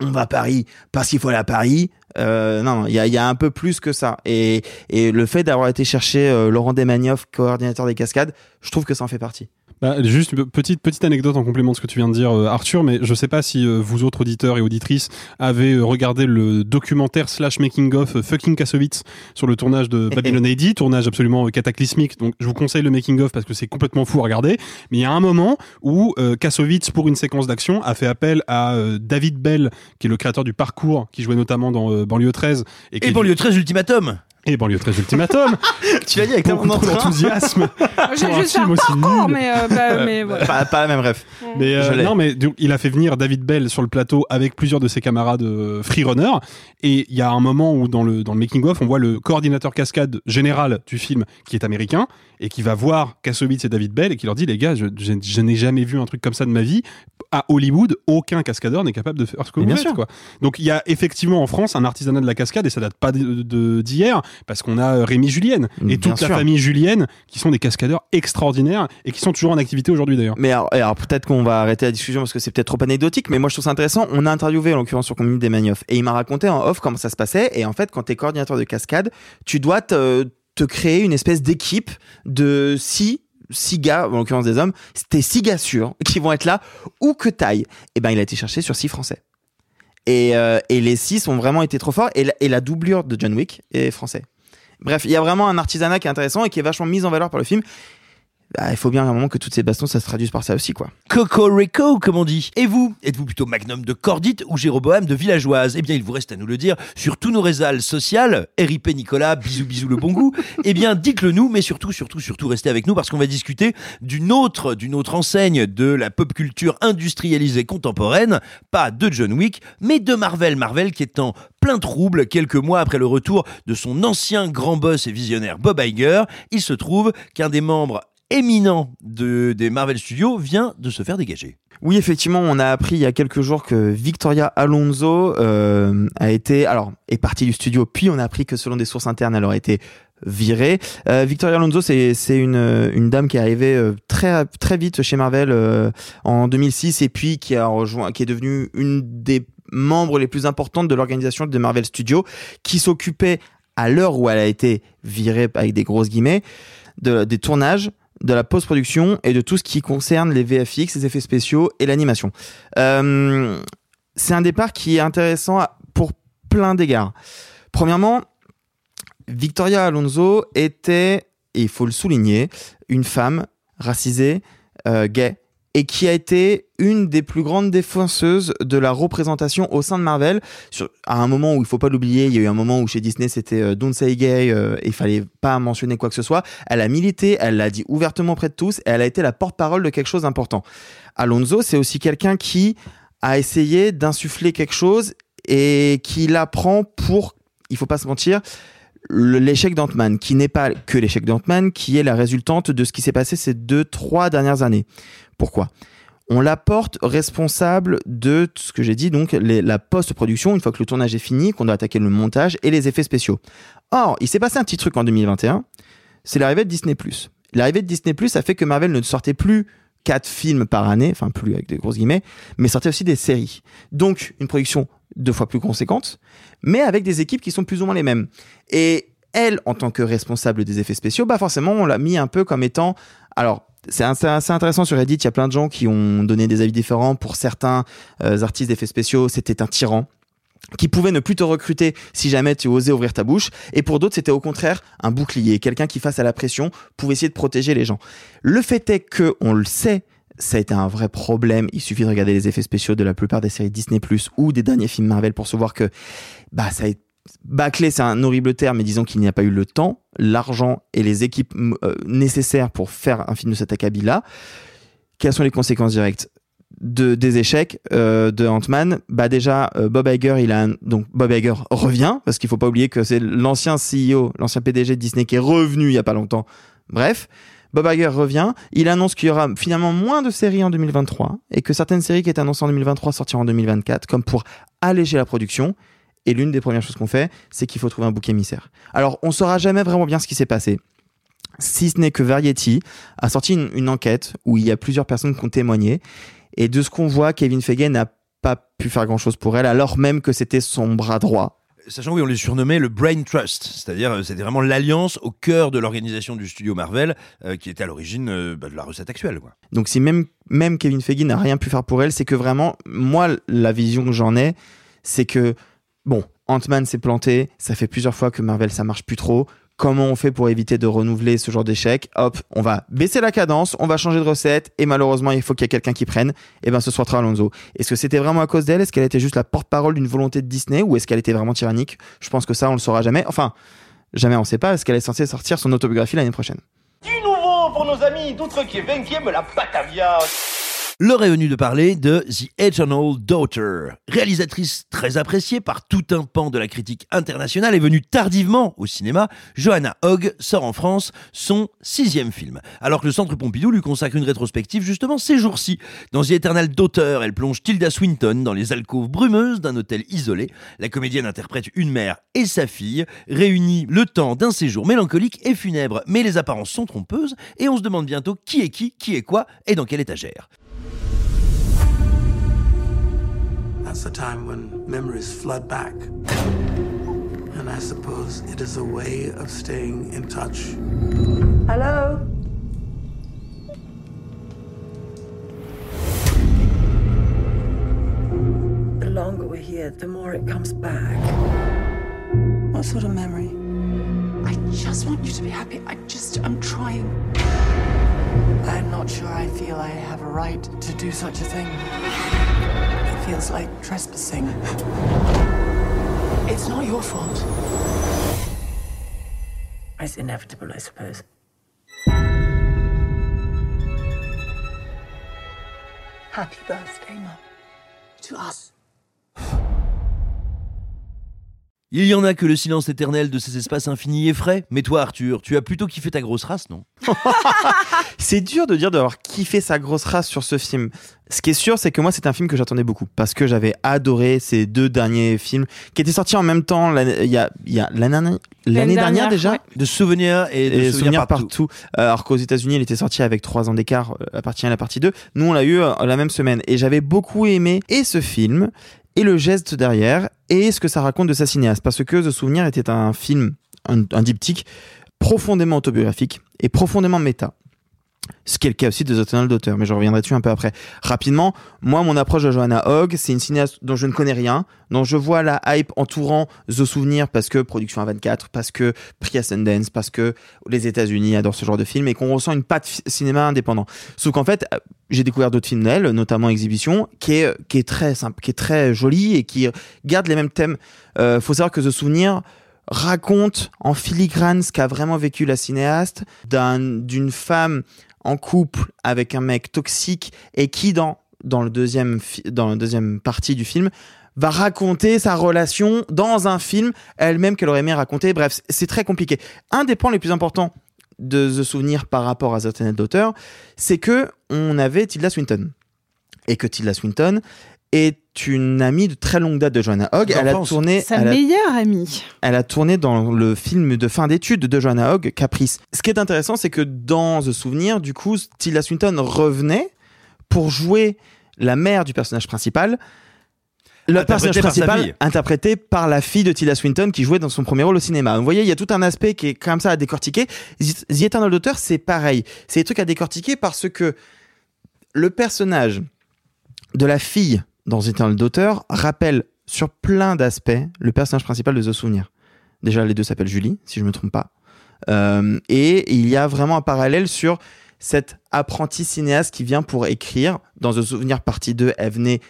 On va à Paris parce qu'il faut aller à Paris. Euh, non, il y a, y a un peu plus que ça. Et, et le fait d'avoir été chercher euh, Laurent Desmagnoff, coordinateur des cascades, je trouve que ça en fait partie. Bah, juste une petite, petite anecdote en complément de ce que tu viens de dire, euh, Arthur, mais je sais pas si euh, vous autres auditeurs et auditrices avez euh, regardé le documentaire slash making-of euh, Fucking Kassovitz sur le tournage de Babylon AD, tournage absolument cataclysmique, donc je vous conseille le making-of parce que c'est complètement fou à regarder, mais il y a un moment où Kassovitz, pour une séquence d'action, a fait appel à David Bell, qui est le créateur du parcours, qui jouait notamment dans Banlieue 13. qui Et banlieue 13 Ultimatum Et Banlieue 13 Ultimatum Tu l'as dit avec tellement trop d'enthousiasme J'ai juste film un aussi parcours, nul. mais, euh, bah, mais voilà. Pas, pas la même ref. Mais euh, non, mais donc, il a fait venir David Bell sur le plateau avec plusieurs de ses camarades euh, freerunner. Et il y a un moment où dans le dans le making of, on voit le coordinateur cascade général du film qui est américain et qui va voir Kassovitz et David Bell et qui leur dit les gars, je, je- je n'ai jamais vu un truc comme ça de ma vie. À Hollywood, aucun cascadeur n'est capable de faire ce que Mais vous bien faites. sûr. Quoi. Donc il y a effectivement en France un artisanat de la cascade et ça date pas de- de- d'hier parce qu'on a euh, Rémi Julienne et Bien toute sûr. la famille Julienne qui sont des cascadeurs extraordinaires et qui sont toujours en activité aujourd'hui d'ailleurs. Mais alors, et alors, peut-être qu'on va arrêter la discussion parce que c'est peut-être trop anecdotique, mais moi je trouve ça intéressant. On a interviewé en l'occurrence sur Commune Desmagnoff et il m'a raconté en off comment ça se passait. Et en fait, quand t'es coordinateur de cascade, tu dois te, te créer une espèce d'équipe de six six gars, en l'occurrence des hommes, c'était six gars sûrs qui vont être là où que taille. Et ben il a été cherché sur six Français. Et, euh, et les six ont vraiment été trop forts. Et la, et la doublure de John Wick est français. Bref, il y a vraiment un artisanat qui est intéressant et qui est vachement mis en valeur par le film. Bah, il faut bien un moment que toutes ces bastons, ça se traduise par ça aussi, quoi. Cocorico, comme on dit. Et vous Êtes-vous plutôt Magnum de Cordite ou Jéroboam de Villageoise? Eh bien, il vous reste à nous le dire sur tous nos réseaux sociales. RIP Nicolas, bisous bisous le bon goût. eh bien, dites-le nous, mais surtout, surtout, surtout, restez avec nous parce qu'on va discuter d'une autre, d'une autre enseigne de la pop culture industrialisée contemporaine, pas de John Wick, mais de Marvel. Marvel qui est en plein trouble quelques mois après le retour de son ancien grand boss et visionnaire Bob Iger. Il se trouve qu'un des membres éminent de, des Marvel Studios vient de se faire dégager. Oui, effectivement, on a appris il y a quelques jours que Victoria Alonso euh, a été, alors, est partie du studio, puis on a appris que selon des sources internes, elle aurait été virée. Euh, Victoria Alonso, c'est une une dame qui est arrivée euh, très très vite chez Marvel euh, en 2006 et puis qui a rejoint, qui est devenue une des membres les plus importantes de l'organisation de Marvel Studios, qui s'occupait à l'heure où elle a été virée avec des grosses guillemets de, des tournages de la post-production et de tout ce qui concerne les VFX, les effets spéciaux et l'animation. Euh, c'est un départ qui est intéressant pour plein d'égards. Premièrement, Victoria Alonso était, et il faut le souligner, une femme racisée, euh, gay, et qui a été une des plus grandes défenseuses de la représentation au sein de Marvel. À un moment où il faut pas l'oublier, il y a eu un moment où chez Disney c'était euh, Don't Say Gay, euh, et il fallait pas mentionner quoi que ce soit. Elle a milité, elle l'a dit ouvertement près de tous, et elle a été la porte-parole de quelque chose d'important. Alonso, c'est aussi quelqu'un qui a essayé d'insuffler quelque chose et qui l'apprend pour, il faut pas se mentir, l'échec d'Ant-Man, qui n'est pas que l'échec d'Ant-Man, qui est la résultante de ce qui s'est passé ces deux, trois dernières années. Pourquoi? On la porte responsable de ce que j'ai dit, donc la post-production, une fois que le tournage est fini, qu'on doit attaquer le montage et les effets spéciaux. Or, il s'est passé un petit truc en 2021, c'est l'arrivée de Disney+. L'arrivée de Disney+, a fait que Marvel ne sortait plus quatre films par année, enfin plus avec des grosses guillemets, mais sortait aussi des séries. Donc, une production deux fois plus conséquente, mais avec des équipes qui sont plus ou moins les mêmes. Et elle, en tant que responsable des effets spéciaux, bah forcément, on l'a mis un peu comme étant... Alors, c'est assez intéressant sur Reddit, il y a plein de gens qui ont donné des avis différents. Pour certains euh, artistes d'effets spéciaux, c'était un tyran qui pouvait ne plus te recruter si jamais tu osais ouvrir ta bouche et pour d'autres c'était au contraire un bouclier quelqu'un qui face à la pression pouvait essayer de protéger les gens le fait est que on le sait ça a été un vrai problème. Il suffit de regarder les effets spéciaux de la plupart des séries Disney Plus ou des derniers films Marvel pour se voir que bah ça a été bâclé, c'est un horrible terme, mais disons qu'il n'y a pas eu le temps, l'argent et les équipes euh, nécessaires pour faire un film de cet acabit-là. Quelles sont les conséquences directes de, des échecs euh, de Ant-Man? Bah déjà, euh, Bob Iger, il a donc Bob Iger revient parce qu'il faut pas oublier que c'est l'ancien CEO, l'ancien PDG de Disney qui est revenu il y a pas longtemps. Bref. Bob Iger revient, il annonce qu'il y aura finalement moins de séries en 2023 et que certaines séries qui étaient annoncées en 2023 sortiront en 2024 comme pour alléger la production. Et l'une des premières choses qu'on fait, c'est qu'il faut trouver un bouc émissaire. Alors, on saura jamais vraiment bien ce qui s'est passé. Si ce n'est que Variety a sorti une, une, enquête où il y a plusieurs personnes qui ont témoigné. Et de ce qu'on voit, Kevin Feige n'a pas pu faire grand chose pour elle, alors même que c'était son bras droit. Sachant oui, on les surnommait le Brain Trust, c'est-à-dire euh, c'était vraiment l'alliance au cœur de l'organisation du studio Marvel euh, qui était à l'origine euh, bah, de la recette actuelle. Quoi. Donc si même, même Kevin Feige n'a rien pu faire pour elle, c'est que vraiment, moi, la vision que j'en ai, c'est que, bon, Ant-Man s'est planté, ça fait plusieurs fois que Marvel ça marche plus trop. Comment on fait pour éviter de renouveler ce genre d'échec? Hop, on va baisser la cadence, on va changer de recette, et malheureusement, il faut qu'il y ait quelqu'un qui prenne. Et ben, ce sera Alonso. Est-ce que c'était vraiment à cause d'elle? Est-ce qu'elle était juste la porte-parole d'une volonté de Disney Ou est-ce qu'elle était vraiment tyrannique? Je pense que ça, on le saura jamais. Enfin, jamais on sait pas. Est-ce qu'elle est censée sortir son autobiographie l'année prochaine? Du nouveau pour nos amis d'outre-qui-20e, la Batavia L'heure est venue de parler de The Eternal Daughter. Réalisatrice très appréciée par tout un pan de la critique internationale et venue tardivement au cinéma, Johanna Hogg sort en France son sixième film. Alors que le Centre Pompidou lui consacre une rétrospective justement ces jours-ci. Dans The Eternal Daughter, elle plonge Tilda Swinton dans les alcôves brumeuses d'un hôtel isolé. La comédienne interprète une mère et sa fille, réunies le temps d'un séjour mélancolique et funèbre. Mais les apparences sont trompeuses et on se demande bientôt qui est qui, qui est quoi et dans quelle étagère. That's a time when memories flood back. And I suppose it is a way of staying in touch. Hello? The longer we're here, the more it comes back. What sort of memory? I just want you to be happy. I just, I'm trying. I'm not sure I feel I have a right to do such a thing. Feels like trespassing. It's not your fault. It's inevitable, I suppose. Happy birthday, Mum. To us. Il y en a que le silence éternel de ces espaces infinis effraie, mais toi Arthur, tu as plutôt kiffé ta grosse race, non C'est dur de dire d'avoir kiffé sa grosse race sur ce film. Ce qui est sûr, c'est que moi, c'est un film que j'attendais beaucoup parce que j'avais adoré ces deux derniers films qui étaient sortis en même temps l'année- il y a, il y a l'année l'année dernière, déjà. ouais. De souvenirs et de Et souvenirs, souvenirs partout. partout. Euh, Alors qu'aux États-Unis, il était sorti avec trois ans d'écart, euh, la partie 1 et la partie 2. Nous, on l'a eu euh, la même semaine. Et j'avais beaucoup aimé et ce film, et le geste derrière, et ce que ça raconte de sa cinéaste. Parce que The Souvenir était un film, un, diptyque, profondément autobiographique et profondément méta. Ce qui est le cas aussi de The Tunnel d'auteur, mais je reviendrai dessus un peu après. Rapidement, moi, mon approche de Joanna Hogg, c'est une cinéaste dont je ne connais rien, dont je vois la hype entourant The Souvenir parce que production à 24, parce que prix à Sundance, parce que les États-Unis adorent ce genre de film et qu'on ressent une patte cinéma indépendant. Sauf qu'en fait, euh, j'ai découvert d'autres films d'elle, notamment Exhibition, qui est, qui est très simple, qui est très joli et qui garde les mêmes thèmes. Euh, faut savoir que The Souvenir raconte en filigrane ce qu'a vraiment vécu la cinéaste d'un- d'une femme en couple avec un mec toxique et qui dans dans le deuxième dans la deuxième partie du film va raconter sa relation dans un film elle-même qu'elle aurait aimé raconter. Bref c'est très compliqué. Un des points les plus importants de The Souvenir par rapport à The Tenet d'auteur c'est que on avait Tilda Swinton. Et que Tilda Swinton est une amie de très longue date de Joanna Hogg. Elle a tourné, Sa elle a- meilleure amie. elle a tourné dans le film de fin d'études de Joanna Hogg, Caprice. Ce qui est intéressant, c'est que dans The Souvenir, du coup, Tilda Swinton revenait pour jouer la mère du personnage principal. Le Interprété personnage principal interprété par la fille de Tilda Swinton qui jouait dans son premier rôle au cinéma. Vous voyez, il y a tout un aspect qui est comme ça à décortiquer. The The Eternal Daughter, c'est pareil. C'est des trucs à décortiquer parce que le personnage de la fille dans Eternal Daughter rappelle sur plein d'aspects le personnage principal de The Souvenir. Déjà, les deux s'appellent Julie, si je me trompe pas. Euh, et il y a vraiment un parallèle sur cette apprentie cinéaste qui vient pour écrire. Dans The Souvenir partie 2, elle venait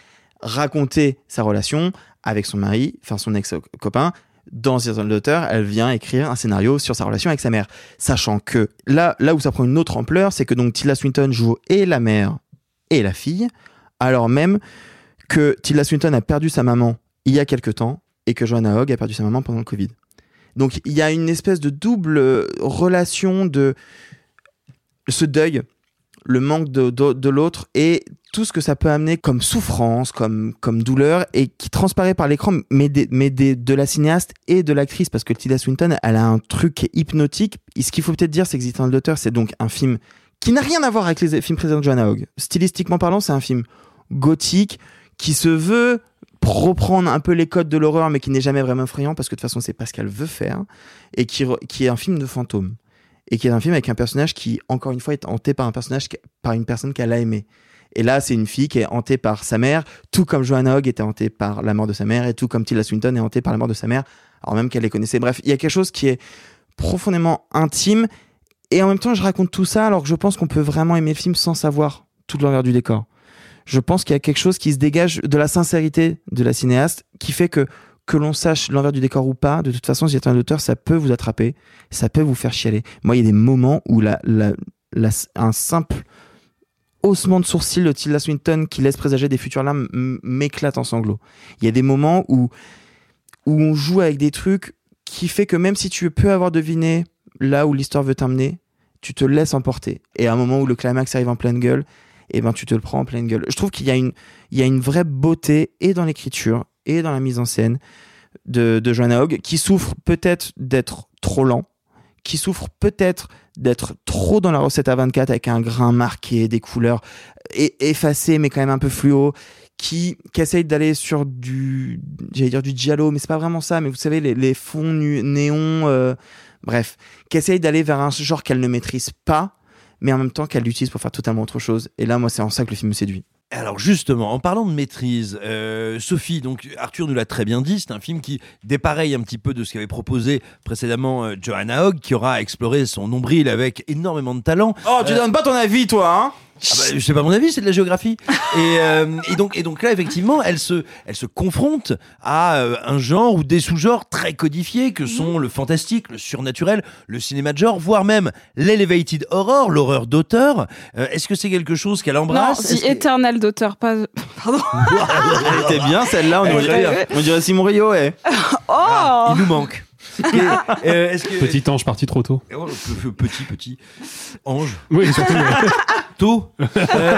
raconter sa relation avec son mari, enfin son ex-copain. Dans Eternal Daughter, elle vient écrire un scénario sur sa relation avec sa mère. Sachant que là, là où ça prend une autre ampleur, c'est que donc Tilda Swinton joue et la mère et la fille, alors même que Tilda Swinton a perdu sa maman il y a quelque temps et que Joanna Hogg a perdu sa maman pendant le Covid. Donc il y a une espèce de double relation de ce deuil, le manque de, de, l'autre et tout ce que ça peut amener comme souffrance, comme, comme douleur et qui transparaît par l'écran, mais, des, mais des, de la cinéaste et de l'actrice parce que Tilda Swinton, elle a un truc hypnotique. Et ce qu'il faut peut-être dire, c'est que The Daughter, c'est donc un film qui n'a rien à voir avec les films précédents de Joanna Hogg. Stylistiquement parlant, c'est un film gothique qui se veut reprendre un peu les codes de l'horreur, mais qui n'est jamais vraiment effrayant parce que de toute façon, c'est pas ce qu'elle veut faire, et qui, qui est un film de fantôme. Et qui est un film avec un personnage qui, encore une fois, est hanté par un personnage, par une personne qu'elle a aimé. Et là, c'est une fille qui est hantée par sa mère, tout comme Joanna Hogg était hantée par la mort de sa mère, et tout comme Tilda Swinton est hantée par la mort de sa mère, alors même qu'elle les connaissait. Bref, il y a quelque chose qui est profondément intime, et en même temps, je raconte tout ça alors que je pense qu'on peut vraiment aimer le film sans savoir toute l'envers du décor. Je pense qu'il y a quelque chose qui se dégage de la sincérité de la cinéaste qui fait que que l'on sache l'envers du décor ou pas, de toute façon, si c'est un auteur, ça peut vous attraper, ça peut vous faire chialer. Moi, il y a des moments où un simple haussement de sourcil de Tilda Swinton qui laisse présager des futures larmes m'éclate en sanglots. Il y a des moments où, où on joue avec des trucs qui fait que même si tu peux avoir deviné là où l'histoire veut t'amener, tu te laisses emporter. Et à un moment où le climax arrive en pleine gueule, et ben tu te le prends en pleine gueule. Je trouve qu'il y a une, il y a une vraie beauté et dans l'écriture et dans la mise en scène de, Joanna Hogg qui souffre peut-être d'être trop lent, qui souffre peut-être d'être trop dans la recette à 24 avec un grain marqué, des couleurs effacées mais quand même un peu fluo, qui, qui essaye d'aller sur du, j'allais dire du giallo, mais c'est pas vraiment ça, mais vous savez, les, fonds néons, euh, bref, qui essaye d'aller vers un genre qu'elle ne maîtrise pas, mais en même temps qu'elle l'utilise pour faire totalement autre chose. Et là, moi, c'est en ça que le film me séduit. Alors justement, en parlant de maîtrise, euh, Sophie, donc Arthur nous l'a très bien dit, c'est un film qui dépareille un petit peu de ce qu'avait proposé précédemment euh, Johanna Hogg, qui aura exploré son nombril avec énormément de talent. Oh, tu Euh, donnes pas ton avis, toi, hein? Ah bah, c'est pas mon avis, c'est de la géographie. Et, euh, et donc, et donc là, effectivement, elle se, elle se confronte à euh, un genre ou des sous-genres très codifiés que sont le fantastique, le surnaturel, le cinéma de genre, voire même l'elevated horror, l'horreur d'auteur. Euh, Est-ce que c'est quelque chose qu'elle Non, embrasse The Est-ce que- Eternal d'auteur, pas. Pardon. Elle était bien, celle-là, on, dirait- Simon Rio, ouais. Oh Il nous manque. Et, euh, est-ce que- Petit ange parti trop tôt. Oh, pe- pe- petit, petit ange. Oui, surtout. Tôt. Euh,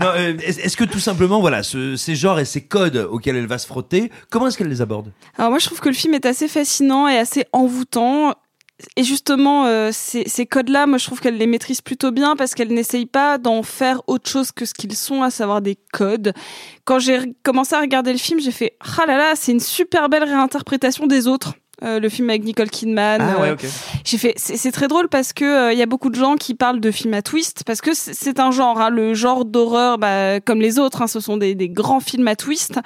non, euh, est- est-ce que tout simplement, voilà, ce- ces genres et ces codes auxquels elle va se frotter, comment est-ce qu'elle les aborde? Alors moi je trouve que le film est assez fascinant et assez envoûtant. Et justement, euh, ces, ces codes-là, moi je trouve qu'elle les maîtrise plutôt bien parce qu'elle n'essaye pas d'en faire autre chose que ce qu'ils sont, à savoir des codes. Quand j'ai re- commencé à regarder le film, j'ai fait « Ah là là, c'est une super belle réinterprétation des autres ». Euh, le film avec Nicole Kidman. Ah ouais, euh, ok. J'ai fait, c'est très drôle parce que euh, il y a beaucoup de gens qui parlent de films à twist parce que c'est c'est un genre, hein, le genre d'horreur, bah, comme les autres, hein, ce sont des, des grands films à twist.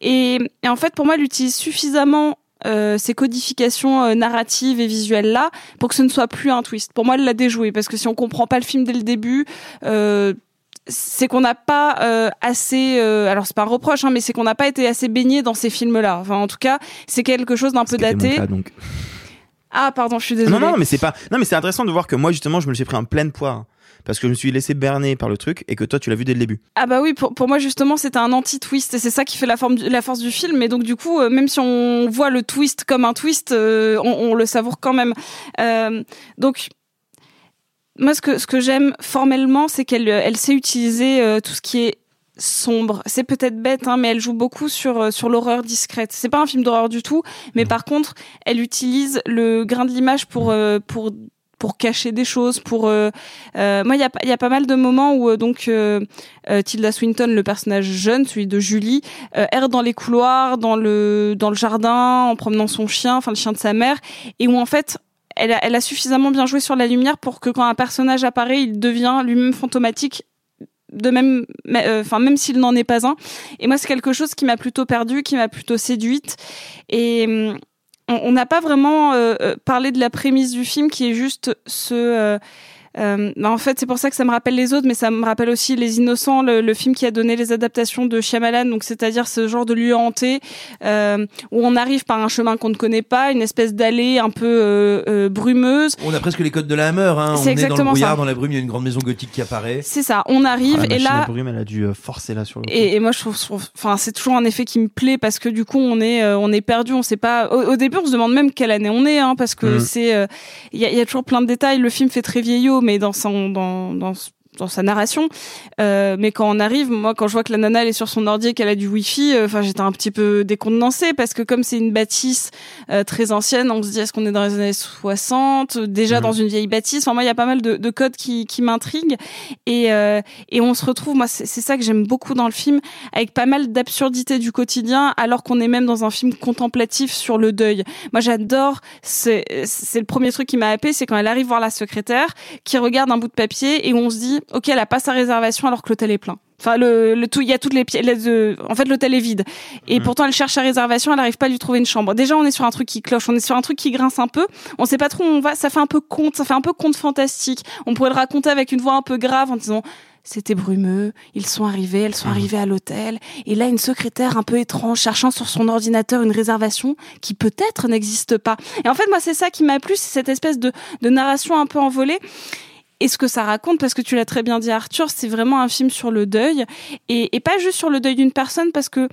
Et, et en fait, pour moi, elle utilise suffisamment euh, ces codifications euh, narratives et visuelles là pour que ce ne soit plus un twist. Pour moi, elle l'a déjoué parce que si on comprend pas le film dès le début. Euh, c'est qu'on n'a pas euh, assez euh, alors c'est pas un reproche hein, mais c'est qu'on n'a pas été assez baigné dans ces films là enfin en tout cas c'est quelque chose d'un peu daté cas, donc. ah pardon je suis désolée Non, non, mais c'est pas. Non, mais c'est intéressant de voir que moi, justement, je me le suis pris en pleine poire. Parce que je me suis laissé berner par le truc et que toi, tu l'as vu dès le début. Ah bah oui, pour, pour moi justement c'était un anti-twist et c'est ça qui fait la, forme du- la force du film. Et donc du coup, euh, même si on voit le twist comme un twist, euh, on, on le savoure quand même. Euh, donc moi ce que, ce que j'aime formellement, c'est qu'elle elle sait utiliser euh, tout ce qui est sombre. C'est peut-être bête, hein, mais elle joue beaucoup sur euh, sur l'horreur discrète. C'est pas un film d'horreur du tout, mais par contre, elle utilise le grain de l'image pour euh, pour pour cacher des choses, pour euh, euh, moi il y a pas- il y a pas mal de moments où euh, donc euh, euh, Tilda Swinton, le personnage jeune, celui de Julie, euh, erre dans les couloirs, dans le dans le jardin, en promenant son chien, enfin le chien de sa mère, et où en fait elle a, suffisamment bien joué sur la lumière pour que quand un personnage apparaît, il devient lui-même fantomatique de même euh, s'il n'en est pas un. Et moi c'est quelque chose qui m'a plutôt perdu qui m'a plutôt séduite. Et hum, on on n'a pas vraiment euh, euh, parlé de la prémisse du film qui est juste ce euh, bah, en fait, c'est pour ça que ça me rappelle les autres, mais ça me rappelle aussi Les Innocents, le, le film qui a donné les adaptations de Shyamalan, donc c'est-à-dire ce genre de lieu hanté euh, où on arrive par un chemin qu'on ne connaît pas, une espèce d'allée un peu euh, euh, brumeuse. On a presque les codes de la Hammer. Hein. C'est On est dans le brouillard, ça. dans la brume, il y a une grande maison gothique qui apparaît. C'est ça, on arrive Ah, la et machine là, à brume, elle a dû euh, forcer là sur le. Et, et moi, je trouve, enfin, c'est toujours un effet qui me plaît parce que du coup, on est, euh, on est perdu, on sait pas. Au, au début, on se demande même quelle année on est, hein, parce que Mhm. c'est, euh, il y, a, il y a toujours plein de détails. Le film fait très vieillot, mais dans son, dans, dans, dans sa narration. Euh, mais quand on arrive, moi, quand je vois que la nana elle est sur son ordi et qu'elle a du wifi, euh, enfin, j'étais un petit peu décontenancée parce que comme c'est une bâtisse euh, très ancienne, on se dit est-ce qu'on est dans les années 60, déjà Mhm. dans une vieille bâtisse? Enfin, moi, il y a pas mal de, de codes qui, qui m'intriguent et, euh, et on se retrouve. Moi, c'est c'est ça que j'aime beaucoup dans le film, avec pas mal d'absurdités du quotidien, alors qu'on est même dans un film contemplatif sur le deuil. Moi, j'adore. C'est c'est le premier truc qui m'a happé, c'est quand elle arrive voir la secrétaire, qui regarde un bout de papier et on se dit, ok, elle a pas sa réservation alors que l'hôtel est plein. Enfin, le, le tout, il y a toutes les pièces. les- En fait, l'hôtel est vide. Et pourtant, elle cherche sa réservation, elle n'arrive pas à lui trouver une chambre. Déjà, on est sur un truc qui cloche, on est sur un truc qui grince un peu. On sait pas trop où on va. Ça fait un peu conte, ça fait un peu conte fantastique. On pourrait le raconter avec une voix un peu grave en disant. C'était brumeux, ils sont arrivés, elles sont arrivées à l'hôtel, et là une secrétaire un peu étrange cherchant sur son ordinateur une réservation qui peut-être n'existe pas. Et en fait moi c'est ça qui m'a plu, c'est cette espèce de, de narration un peu envolée. Et ce que ça raconte, parce que tu l'as très bien dit Arthur, c'est vraiment un film sur le deuil, et, et pas juste sur le deuil d'une personne, parce que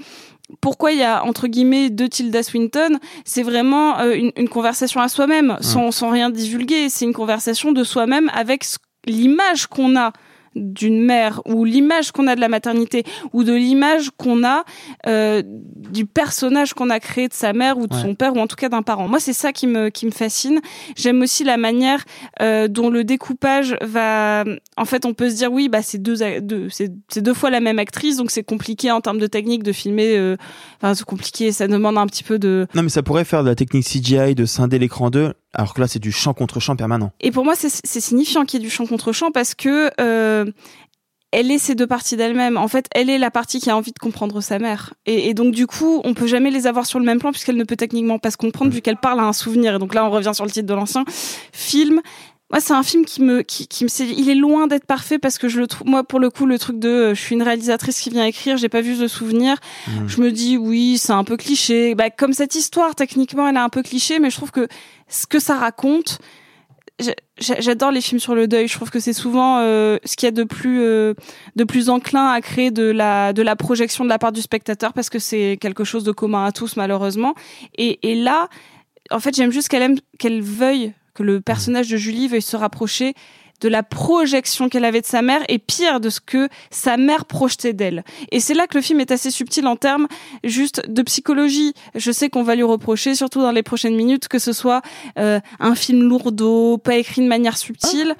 pourquoi il y a entre guillemets deux Tilda Swinton, c'est vraiment euh, une, une conversation à soi-même, sans, sans rien divulguer. C'est une conversation de soi-même avec l'image qu'on a d'une mère ou l'image qu'on a de la maternité ou de l'image qu'on a euh, du personnage qu'on a créé de sa mère ou de Ouais. son père ou en tout cas d'un parent. Moi, c'est ça qui me qui me fascine. J'aime aussi la manière euh, dont le découpage va. En fait, on peut se dire oui, bah c'est deux, deux c'est c'est deux fois la même actrice, donc c'est compliqué en termes de technique de filmer. euh, Enfin, c'est compliqué. Ça demande un petit peu de Non, mais ça pourrait faire de la technique CGI de scinder l'écran 2, alors que là, c'est du champ contre champ permanent. Et pour moi, c'est signifiant qu'il y ait du chant contre chant parce que euh, elle est ces deux parties d'elle-même. En fait, elle est la partie qui a envie de comprendre sa mère. Et, et donc, du coup, on peut jamais les avoir sur le même plan puisqu'elle ne peut techniquement pas se comprendre vu qu'elle parle à un souvenir. Et donc là, on revient sur le titre de l'ancien film. Moi, c'est un film qui me, qui, qui me, il est loin d'être parfait parce que je le trouve, moi, pour le coup, le truc de, euh, je suis une réalisatrice qui vient écrire, j'ai pas vu de souvenir. Je me dis, oui, c'est un peu cliché. Bah, comme cette histoire, techniquement, elle est un peu cliché, mais je trouve que ce que ça raconte, j'a- j'a- j'adore les films sur le deuil. Je trouve que c'est souvent euh, ce qu'il y a de plus euh, de plus enclin à créer de la de la projection de la part du spectateur parce que c'est quelque chose de commun à tous malheureusement. Et, et là, en fait, j'aime juste qu'elle aime qu'elle veuille que le personnage de Julie veuille se rapprocher de la projection qu'elle avait de sa mère et pire de ce que sa mère projetait d'elle. Et c'est là que le film est assez subtil en termes juste de psychologie. Je sais qu'on va lui reprocher, surtout dans les prochaines minutes, que ce soit euh, un film lourdeau, pas écrit de manière subtile.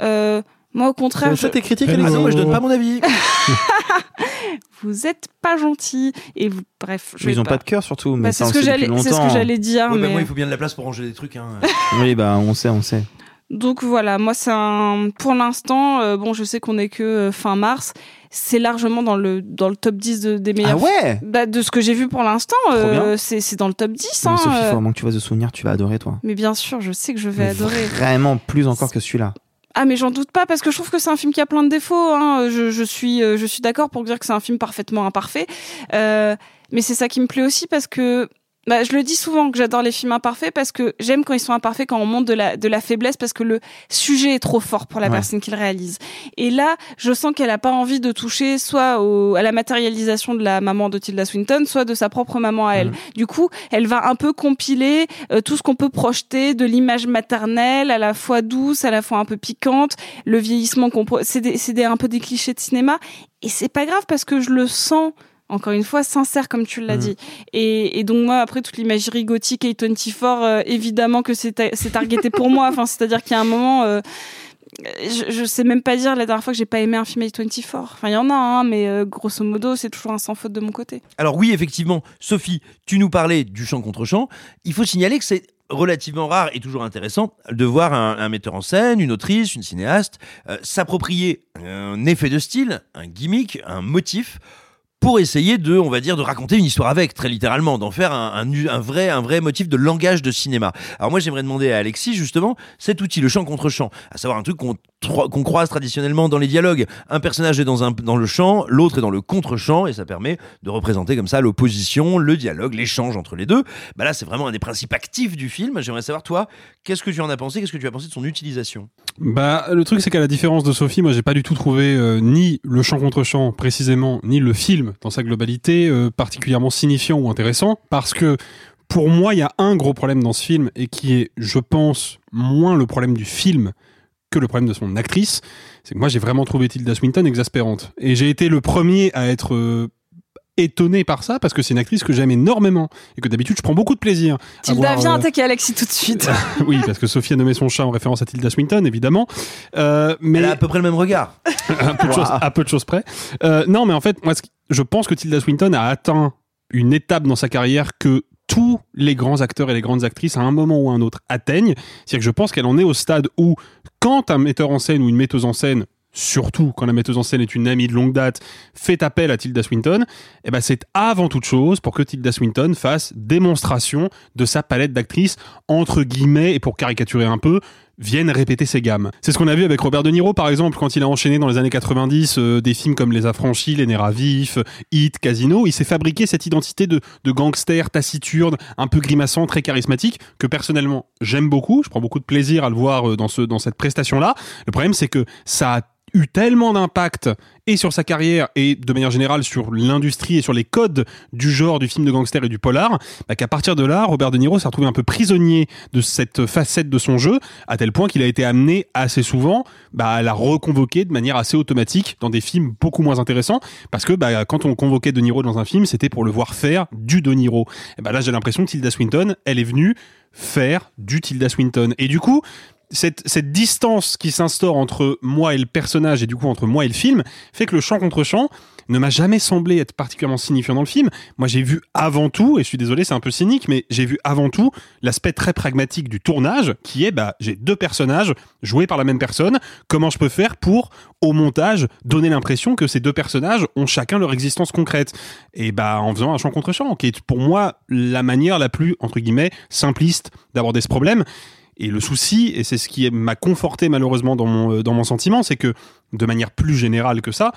Euh, moi, au contraire, je- tes critiques, Alexandre Moi, je donne pas mon avis. vous êtes pas gentil et vous, bref. je Mais ils ont pas de cœur surtout. Mais Bah, c'est ce que j'allais, c'est ce que longtemps. j'allais dire. Ouais, bah, mais... moi, il faut bien de la place pour ranger des trucs. Hein. Oui, bah on sait, on sait. Donc voilà, moi c'est un pour l'instant euh, bon, je sais qu'on est que euh, fin mars, c'est largement dans le dans le top 10 de- des meilleurs Ah ouais bah, de ce que j'ai vu pour l'instant, euh, bien. c'est c'est dans le top 10 Mais hein. Sophie, faut euh. vraiment que tu vois ce souvenir, tu vas adorer toi. Mais bien sûr, je sais que je vais Mais adorer. Vraiment plus encore que celui-là. Ah mais j'en doute pas parce que je trouve que c'est un film qui a plein de défauts. Hein. Je, suis euh, je suis d'accord pour dire que c'est un film parfaitement imparfait. Euh, mais c'est ça qui me plaît aussi parce que bah, je le dis souvent que j'adore les films imparfaits parce que j'aime quand ils sont imparfaits quand on montre de la de la faiblesse parce que le sujet est trop fort pour la Ouais. personne qui le réalise. Et là, je sens qu'elle a pas envie de toucher soit au, à la matérialisation de la maman de Tilda Swinton, soit de sa propre maman à elle. Du coup, elle va un peu compiler euh, tout ce qu'on peut projeter de l'image maternelle, à la fois douce, à la fois un peu piquante, le vieillissement qu'on c'est un peu des clichés de cinéma et c'est pas grave parce que je le sens encore une fois sincère comme tu l'as Mhm. dit. Et, et donc moi après toute l'imagerie gothique et 24 euh, évidemment que c'est ta- c'est targeté pour moi. Enfin c'est à dire qu'il y a un moment euh, je, je sais même pas dire la dernière fois que j'ai pas aimé un film A24 enfin il y en a un mais euh, grosso modo c'est toujours un sans faute de mon côté. Alors oui, effectivement, Sophie, tu nous parlais du chant contre chant. Il faut signaler que c'est relativement rare et toujours intéressant de voir un, un metteur en scène, une autrice, une cinéaste euh, s'approprier un effet de style, un gimmick, un motif pour essayer de, on va dire, de raconter une histoire avec, très littéralement, d'en faire un, un, un vrai, un vrai motif de langage de cinéma. Alors moi, j'aimerais demander à Alexis, justement, cet outil, le chant contre chant, à savoir un truc qu'on qu'on croise traditionnellement dans les dialogues. Un personnage est dans, un, dans le chant, l'autre est dans le contre-chant, et ça permet de représenter comme ça l'opposition, le dialogue, l'échange entre les deux. Bah là, c'est vraiment un des principes actifs du film. J'aimerais savoir, toi, qu'est-ce que tu en as pensé Qu'est-ce que tu as pensé de son utilisation? Bah, le truc, c'est qu'à la différence de Sophie, moi, j'ai pas du tout trouvé euh, ni le chant contre chant précisément, ni le film dans sa globalité euh, particulièrement signifiant ou intéressant, parce que pour moi, il y a un gros problème dans ce film et qui est, je pense, moins le problème du film que le problème de son actrice. C'est que moi, j'ai vraiment trouvé Tilda Swinton exaspérante, et j'ai été le premier à être euh, étonné par ça parce que c'est une actrice que j'aime énormément et que d'habitude je prends beaucoup de plaisir. Tilda voir, viens euh, attaquer Alexis tout de suite oui, parce que Sophie a nommé son chat en référence à Tilda Swinton, évidemment. Euh, mais Elle a à peu près le même regard. à, peu de choses, à peu de choses près. Euh, non, mais en fait, moi, je pense que Tilda Swinton a atteint une étape dans sa carrière que tous les grands acteurs et les grandes actrices, à un moment ou à un autre, atteignent. C'est-à-dire que je pense qu'elle en est au stade où, quand un metteur en scène ou une metteuse en scène surtout quand la metteuse en scène est une amie de longue date, fait appel à Tilda Swinton, eh ben c'est avant toute chose pour que Tilda Swinton fasse démonstration de sa palette d'actrices, entre guillemets, et pour caricaturer un peu, viennent répéter ses gammes. C'est ce qu'on a vu avec Robert De Niro, par exemple, quand il a enchaîné dans les années 90 euh, des films comme Les Affranchis, Les Nerfs Hit, Casino. Il s'est fabriqué cette identité de, de gangster taciturne, un peu grimaçant, très charismatique, que personnellement j'aime beaucoup. Je prends beaucoup de plaisir à le voir euh, dans, ce, dans cette prestation-là. Le problème, c'est que ça a eu tellement d'impact et sur sa carrière et de manière générale sur l'industrie et sur les codes du genre du film de gangster et du polar, bah, qu'à partir de là, Robert De Niro s'est retrouvé un peu prisonnier de cette facette de son jeu, à tel point qu'il a été amené assez souvent bah, à la reconvoquer de manière assez automatique dans des films beaucoup moins intéressants, parce que bah, quand on convoquait De Niro dans un film, c'était pour le voir faire du De Niro. Et là, j'ai l'impression que Tilda Swinton, elle est venue faire du Tilda Swinton. Et du coup, cette, distance qui s'instaure entre moi et le personnage et du coup entre moi et le film fait que le chant contre chant ne m'a jamais semblé être particulièrement signifiant dans le film. Moi, j'ai vu avant tout, et je suis désolé, c'est un peu cynique, mais j'ai vu avant tout l'aspect très pragmatique du tournage, qui est, bah, j'ai deux personnages joués par la même personne. Comment je peux faire pour, au montage, donner l'impression que ces deux personnages ont chacun leur existence concrète? Et bah, en faisant un champ contre champ, qui est pour moi la manière la plus, entre guillemets, simpliste d'aborder ce problème. Et le souci, et c'est ce qui m'a conforté malheureusement dans mon, euh, dans mon sentiment, c'est que de manière plus générale que ça,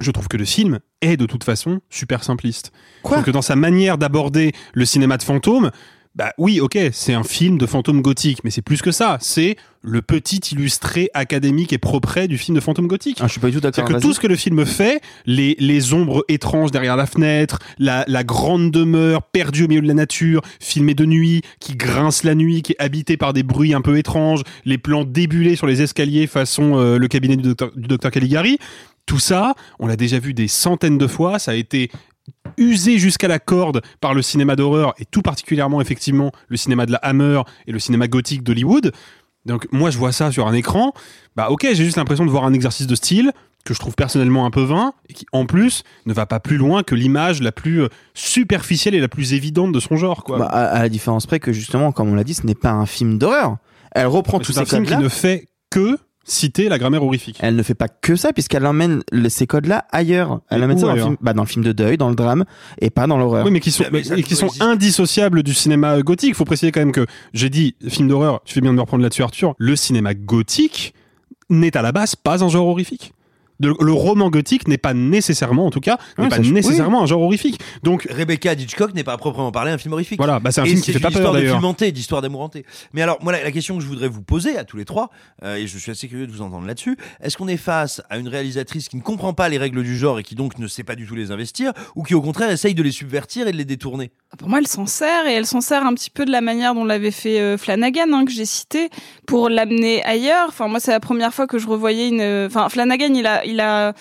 je trouve que le film est de toute façon super simpliste. Quoi? Donc dans sa manière d'aborder le cinéma de fantôme, bah oui, ok, c'est un film de fantôme gothique, mais c'est plus que ça. C'est le petit illustré académique et propre du film de fantôme gothique. Ah, je suis pas du tout d'accord. Que tout ce que le film fait, les, les ombres étranges derrière la fenêtre, la, la grande demeure perdue au milieu de la nature, filmée de nuit, qui grince la nuit, qui est habitée par des bruits un peu étranges, les plans débulés sur les escaliers façon euh, le cabinet du docteur, du docteur Caligari, tout ça, on l'a déjà vu des centaines de fois, ça a été usé jusqu'à la corde par le cinéma d'horreur et tout particulièrement effectivement le cinéma de la Hammer et le cinéma gothique d'Hollywood. Donc moi je vois ça sur un écran, bah ok j'ai juste l'impression de voir un exercice de style que je trouve personnellement un peu vain et qui en plus ne va pas plus loin que l'image la plus euh, superficielle et la plus évidente de son genre quoi. Bah, à, à la différence près que justement, comme on l'a dit, ce n'est pas un film d'horreur. Elle reprend tous ces film qui ne fait que citer la grammaire horrifique. Elle ne fait pas que ça puisqu'elle emmène le- ces codes-là ailleurs. Elle Mais emmène ça dans le, ailleurs film, bah, dans le film de deuil, dans le drame et pas dans l'horreur. Oui, mais qui sont, Mais ça et qui sont indissociables du cinéma gothique. Il faut préciser quand même que j'ai dit film d'horreur. Tu fais bien de me reprendre là-dessus, Arthur. Le cinéma gothique n'est à la base pas un genre horrifique. De- le roman gothique n'est pas nécessairement, en tout cas, n'est Ouais, pas nécessairement un genre horrifique. Donc Rebecca Hitchcock n'est pas à proprement parler un film horrifique. voilà, bah c'est un Et film qui fait pas peur d'ailleurs. hanté, d'histoire d'amour hanté. Mais alors, moi, la, la question que je voudrais vous poser à tous les trois, euh, et je suis assez curieux de vous entendre là-dessus, est-ce qu'on est face à une réalisatrice qui ne comprend pas les règles du genre et qui donc ne sait pas du tout les investir, ou qui au contraire essaye de les subvertir et de les détourner? Pour moi, elle s'en sert et elle s'en sert un petit peu de la manière dont l'avait fait euh, Flanagan, hein, que j'ai cité, pour l'amener ailleurs. Enfin, moi, c'est la première fois que je revoyais une. euh, Enfin, Flanagan, il a, il a.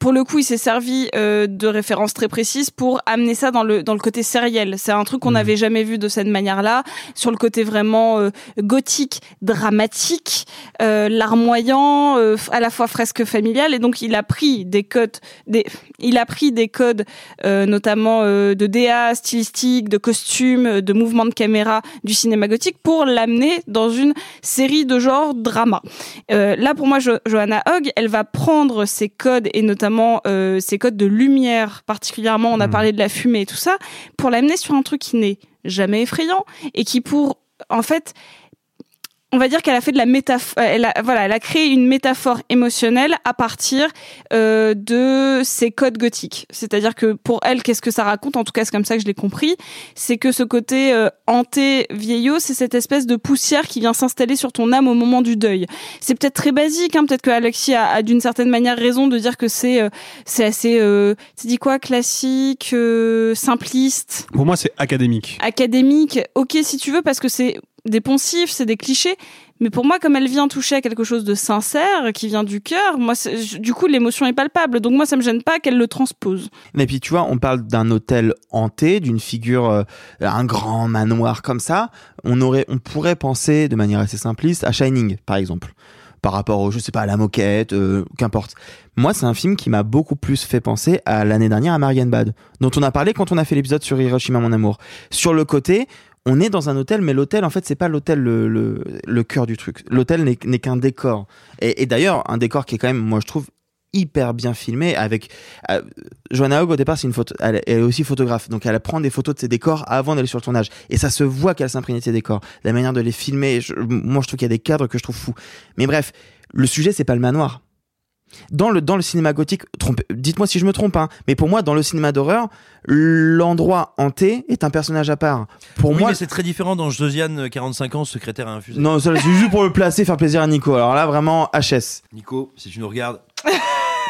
Pour le coup, il s'est servi euh, de références très précises pour amener ça dans le dans le côté sériel. C'est un truc qu'on n'avait jamais vu de cette manière-là, sur le côté vraiment euh, gothique, dramatique, euh, larmoyant, euh, à la fois fresque familiale. Et donc, il a pris des codes, des, il a pris des codes, euh, notamment euh, de DA, stylistique, de costumes, de mouvements de caméra du cinéma gothique pour l'amener dans une série de genre drama. Euh, là, pour moi, jo Johanna Hogg, elle va prendre ces codes et notamment euh, ces codes de lumière, particulièrement, on a parlé de la fumée et tout ça, pour l'amener sur un truc qui n'est jamais effrayant et qui, pour, en fait, on va dire qu'elle a fait de la métaphore, elle a, voilà, elle a créé une métaphore émotionnelle à partir euh, de ces codes gothiques. C'est-à-dire que pour elle, qu'est-ce que ça raconte? En tout cas, c'est comme ça que je l'ai compris. C'est que ce côté euh, hanté vieillot, c'est cette espèce de poussière qui vient s'installer sur ton âme au moment du deuil. C'est peut-être très basique, hein, peut-être que Alexis a, a d'une certaine manière raison de dire que c'est euh, c'est assez, euh, tu dis quoi, classique, euh, simpliste? Pour moi, c'est académique. académique, ok si tu veux, parce que c'est des poncifs, c'est des clichés. Mais pour moi, comme elle vient toucher à quelque chose de sincère, qui vient du cœur, moi, du coup, l'émotion est palpable. Donc moi, ça me gêne pas qu'elle le transpose. Et puis tu vois, on parle d'un hôtel hanté, d'une figure, euh, un grand manoir comme ça. On aurait, on pourrait penser de manière assez simpliste à Shining, par exemple, par rapport au, je sais pas, à la moquette, euh, qu'importe. Moi, c'est un film qui m'a beaucoup plus fait penser à l'année dernière à Marianne Bad, dont on a parlé quand on a fait l'épisode sur Hiroshima mon amour. Sur le côté, on est dans un hôtel, mais l'hôtel, en fait, c'est pas l'hôtel le, cœur du truc. L'hôtel n'est qu'un décor. Et, d'ailleurs, un décor qui est quand même, moi, je trouve, hyper bien filmé avec euh, Joanna Hogg au départ c'est une photo elle, elle est aussi photographe. Donc elle prend des photos de ses décors avant d'aller sur le tournage. Et ça se voit qu'elle s'imprègne de ses décors. La manière de les filmer je- moi je trouve qu'il y a des cadres que je trouve fous. Mais bref le sujet c'est pas le manoir dans le dans le cinéma gothique trompe- dites-moi si je me trompe hein, mais pour moi dans le cinéma d'horreur l'endroit hanté est un personnage à part pour Oui, moi mais c'est très différent dans Josiane, 45 ans, secrétaire à infuser. non ça, c'est juste pour le placer faire plaisir à Nico alors là vraiment HS Nico, si tu nous regardes.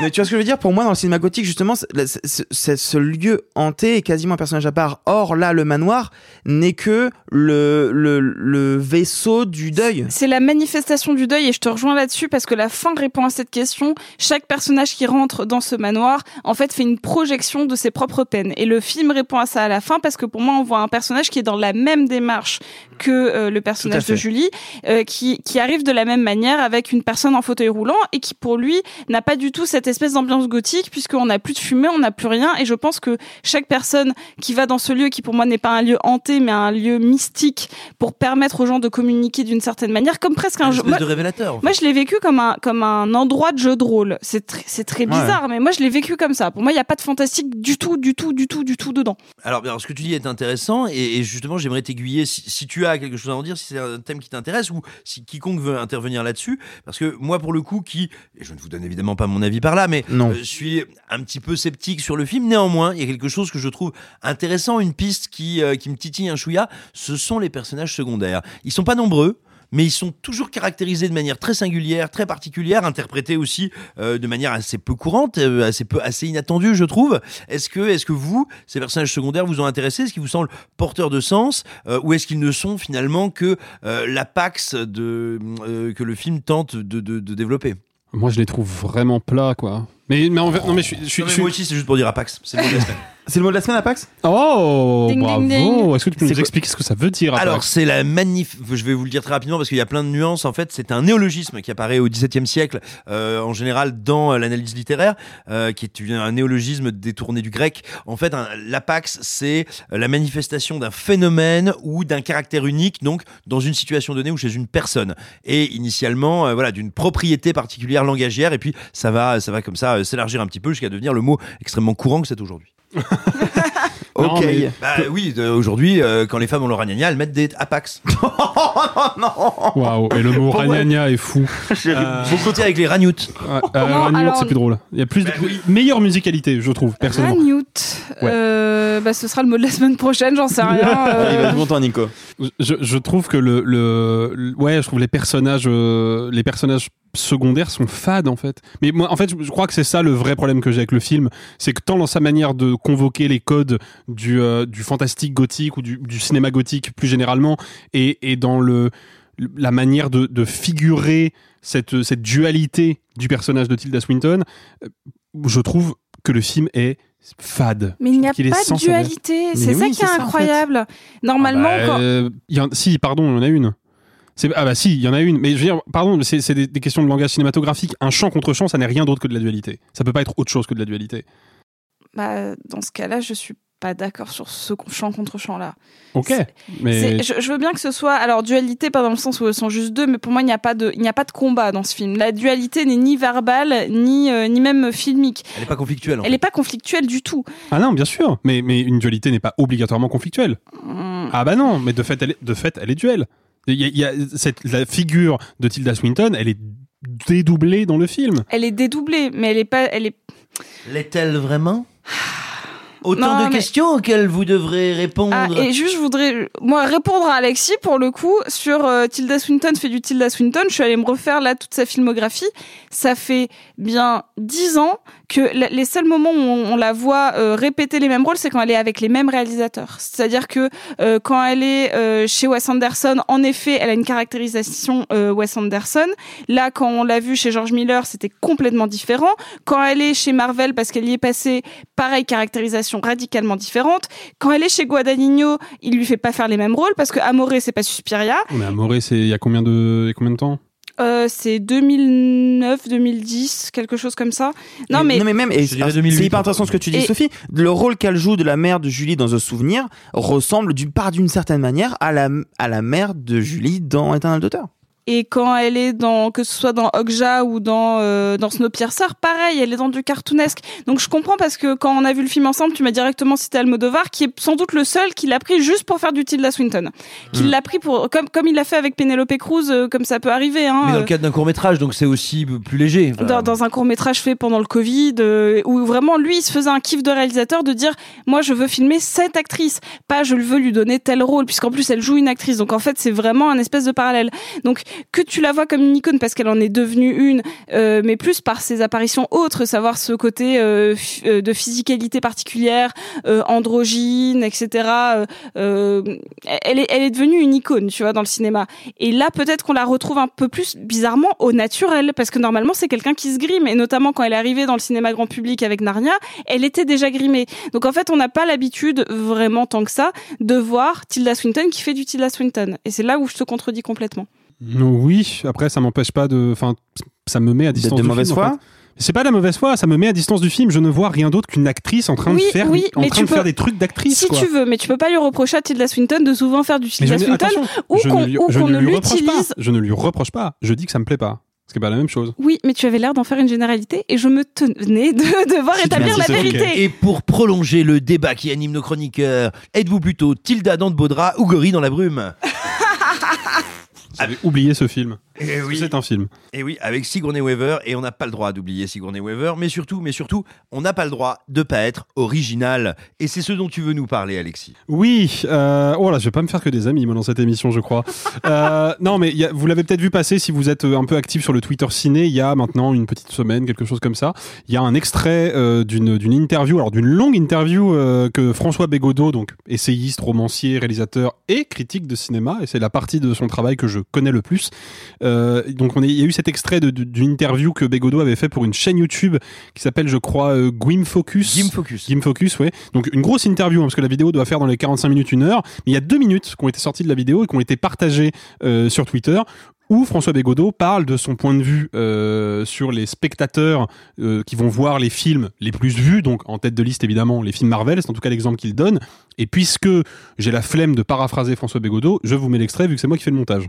Mais tu vois ce que je veux dire? Pour moi, dans le cinéma gothique, justement, ce lieu hanté est quasiment un personnage à part. Or, là, le manoir n'est que le, le vaisseau du deuil. C'est la manifestation du deuil et je te rejoins là-dessus parce que la fin répond à cette question. Chaque personnage qui rentre dans ce manoir, en fait, fait une projection de ses propres peines. Et le film répond à ça à la fin parce que pour moi, on voit un personnage qui est dans la même démarche que euh, le personnage de Julie, euh, qui, qui arrive de la même manière avec une personne en fauteuil roulant et qui pour lui n'a pas du tout cette espèce d'ambiance gothique puisqu'on n'a plus de fumée, on n'a plus rien. Et je pense que chaque personne qui va dans ce lieu, qui pour moi n'est pas un lieu hanté mais un lieu mystique pour permettre aux gens de communiquer d'une certaine manière, comme presque un jeu. Moi, de révélateur. en fait. moi, je l'ai vécu comme un comme un endroit de jeu de rôle. C'est très c'est très bizarre, mais moi je l'ai vécu comme ça. Pour moi, il y a pas de fantastique du tout, du tout, du tout, du tout dedans. Alors, alors, ce que tu dis est intéressant et, et justement, j'aimerais t'aiguiller si, si tu as quelque chose à en dire, si c'est un thème qui t'intéresse ou si quiconque veut intervenir là-dessus. Parce que moi, pour le coup, qui, et je ne vous donne évidemment pas mon avis par là, mais Non. euh, je suis un petit peu sceptique sur le film. Néanmoins, il y a quelque chose que je trouve intéressant, une piste qui, euh, qui me titille un chouïa. Ce sont les personnages secondaires. Ils sont pas nombreux. Mais ils sont toujours caractérisés de manière très singulière, très particulière, interprétés aussi euh, de manière assez peu courante, euh, assez peu, inattendue, je trouve. Est-ce que, est-ce que vous, ces personnages secondaires, vous ont intéressé? Est-ce qu'ils vous semblent porteurs de sens euh, Ou est-ce qu'ils ne sont finalement que euh, l'apax de que le film tente de développer? Moi, je les trouve vraiment plats, quoi. Mais, mais en fait, non, mais je suis. je suis- Non, mais je suis- Moi aussi, c'est juste pour dire apax. C'est le mot de la semaine. C'est le mot de la semaine, Apax Oh, Ding, bravo. ding. Est-ce que tu peux C'est nous quoi expliquer ce que ça veut dire après Alors, c'est la magnifique. Je vais vous le dire très rapidement parce qu'il y a plein de nuances. En fait, c'est un néologisme qui apparaît au XVIIe siècle, euh, en général dans euh, l'analyse littéraire, euh, qui est une- un néologisme détourné du grec. En fait, un- l'apax, c'est la manifestation d'un phénomène ou d'un caractère unique, donc dans une situation donnée ou chez une personne. Et initialement, euh, voilà, d'une propriété particulière langagière. Et puis, ça va, ça va comme ça s'élargir un petit peu jusqu'à devenir le mot extrêmement courant que c'est aujourd'hui. Non, Ok. mais- Bah oui, de- aujourd'hui, euh, quand les femmes ont leur agnagna, elles mettent des apax. Waouh, et le mot ragnagna est fou. Euh, Faut compter avec les ragnoutes. ouais, euh, Non, Ragnout, alors- c'est plus drôle. Il y a plus de Bah oui. meilleure musicalité, je trouve, personnellement. Newt. Ouais. Euh, bah, ce sera le mot de la semaine prochaine, j'en sais rien. Euh. vas-y, bon temps, Nico. Je, je trouve que le, le, le- ouais, je trouve les personnages, euh, les personnages secondaires sont fades en fait. Mais moi, en fait, je, je crois que c'est ça le vrai problème que j'ai avec le film, c'est que tant dans sa manière de convoquer les codes du, euh, du fantastique gothique ou du, du cinéma gothique plus généralement, et, et dans le la manière de, de figurer cette, cette dualité du personnage de Tilda Swinton, euh, je trouve que le film est fade. Mais il n'y a pas de dualité. C'est ça oui, qui est c'est ça, en fait. incroyable. Normalement, Ah bah, quand- euh, il y en- si, pardon, il y en a une. Ah bah si, il y en a une. Mais je veux dire, pardon, c'est c'est des, des questions de langage cinématographique. Un champ contre champ, ça n'est rien d'autre que de la dualité. Ça peut pas être autre chose que de la dualité. bah, dans ce cas-là, je suis pas d'accord sur ce champ contre champ là. Ok, mais Je, je veux bien que ce soit alors dualité pas dans le sens où elles sont juste deux, mais pour moi il n'y a pas de il n'y a pas de combat dans ce film. La dualité n'est ni verbale ni euh, ni même filmique. Elle n'est pas conflictuelle. En Elle n'est pas conflictuelle du tout. ah non, bien sûr. Mais mais une dualité n'est pas obligatoirement conflictuelle. Hum, Ah bah non, mais de fait, elle est, de fait, elle est duel. Il y a, il y a cette, la figure de Tilda Swinton, elle est dédoublée dans le film. Elle est dédoublée, mais elle est pas elle est L'est-elle vraiment? Autant Non, de mais- questions auxquelles vous devrez répondre. Ah, et juste, je voudrais, moi, répondre à Alexis, pour le coup, sur euh, Tilda Swinton fait du Tilda Swinton. Je suis allée me refaire, là, toute sa filmographie. Ça fait bien dix ans que les seuls moments où on, la voit euh, répéter les mêmes rôles, c'est quand elle est avec les mêmes réalisateurs. C'est-à-dire que euh, quand elle est euh, chez Wes Anderson, en effet, elle a une caractérisation euh, Wes Anderson. Là, quand on l'a vue chez George Miller, c'était complètement différent. Quand elle est chez Marvel, parce qu'elle y est passée, pareil, caractérisation radicalement différente. Quand elle est chez Guadagnino, il lui fait pas faire les mêmes rôles parce que Amore, c'est pas Suspiria. Mais Amoré, c'est il y a combien de, y a combien de temps? Euh, c'est 2009, 2010, quelque chose comme ça. Non, mais, non mais même et dirais c'est 2008, hyper intéressant ce que tu dis Et- Sophie. Le rôle qu'elle joue de la mère de Julie dans The Souvenir ressemble d'une part d'une certaine manière à la à la mère de Julie dans Eternal Daughter et quand elle est dans, que ce soit dans Okja ou dans, euh, dans Snowpiercer, pareil, elle est dans du cartoonesque. Donc je comprends parce que quand on a vu le film ensemble, tu m'as directement cité Almodovar, qui est sans doute le seul qui l'a pris juste pour faire du Tilda Swinton. Qui Mm. l'a pris pour, comme, comme il l'a fait avec Penelope Cruz, euh, comme ça peut arriver, hein. Mais dans euh, le cadre d'un court métrage, donc c'est aussi plus léger. Enfin, dans, dans un court métrage fait pendant le Covid, euh, où vraiment lui, il se faisait un kiff de réalisateur de dire, moi, je veux filmer cette actrice, pas je veux lui donner tel rôle, puisqu'en plus elle joue une actrice. Donc en fait, c'est vraiment un espèce de parallèle. Donc que tu la vois comme une icône parce qu'elle en est devenue une, euh, mais plus par ses apparitions autres, savoir ce côté euh, euh, de physicalité particulière, euh, androgyne, etc. euh, euh, elle est, elle est devenue une icône, tu vois, dans le cinéma. Et là, peut-être qu'on la retrouve un peu plus bizarrement au naturel, parce que normalement, c'est quelqu'un qui se grime, et notamment quand elle est arrivée dans le cinéma grand public avec Narnia, elle était déjà grimée. Donc en fait, on n'a pas l'habitude vraiment tant que ça de voir Tilda Swinton qui fait du Tilda Swinton. Et c'est là où je te contredis complètement. Non, oui, après ça m'empêche pas de. Enfin, ça me met à distance de du mauvaise film, en foi? fait. C'est pas de la mauvaise foi, ça me met à distance du film. Je ne vois rien d'autre qu'une actrice en train Oui, de faire, oui, en mais train tu de faire des trucs d'actrice. Si quoi. tu veux, mais tu peux pas lui reprocher à Tilda Swinton de souvent faire du Tilda Swinton ou je qu'on qu'on ne l'utilise. Je ne lui reproche pas. Je dis que ça me plaît pas. C'est pas la même chose. Oui, mais tu avais l'air d'en faire une généralité et je me tenais de devoir établir la vérité. Et pour prolonger le débat qui anime nos chroniqueurs, êtes-vous plutôt Tilda dans de Baudra ou Gorille dans la brume? J'avais oublié ce film. Eh oui. C'est un film? Et oui, avec Sigourney Weaver, et on n'a pas le droit d'oublier Sigourney Weaver, mais surtout, mais surtout, on n'a pas le droit de pas être original. Et c'est ce dont tu veux nous parler, Alexis. Oui, euh, oh là, je vais pas me faire que des amis moi dans cette émission, je crois. Euh, non, mais il y a- vous l'avez peut-être vu passer si vous êtes euh, un peu actif sur le Twitter ciné. Il y a maintenant une petite semaine, quelque chose comme ça. Il y a un extrait euh, d'une d'une interview, alors d'une longue interview euh, que François Bégodeau, donc essayiste, romancier, réalisateur et critique de cinéma, et c'est la partie de son travail que je connais le plus. Euh, donc on est- il y a eu cet extrait d'une interview que Bégodeau avait fait pour une chaîne YouTube qui s'appelle, je crois, euh, Gwim Focus. Jim Focus. Jim Focus, ouais. Donc une grosse interview, hein, parce que la vidéo doit faire dans les 45 minutes, une heure. Mais il y a deux minutes qui ont été sorties de la vidéo et qui ont été partagées euh, sur Twitter où François Bégodeau parle de son point de vue euh, sur les spectateurs euh, qui vont voir les films les plus vus, donc en tête de liste évidemment les films Marvel, c'est en tout cas l'exemple qu'il donne. Et puisque j'ai la flemme de paraphraser François Bégodeau, je vous mets l'extrait vu que c'est moi qui fais le montage.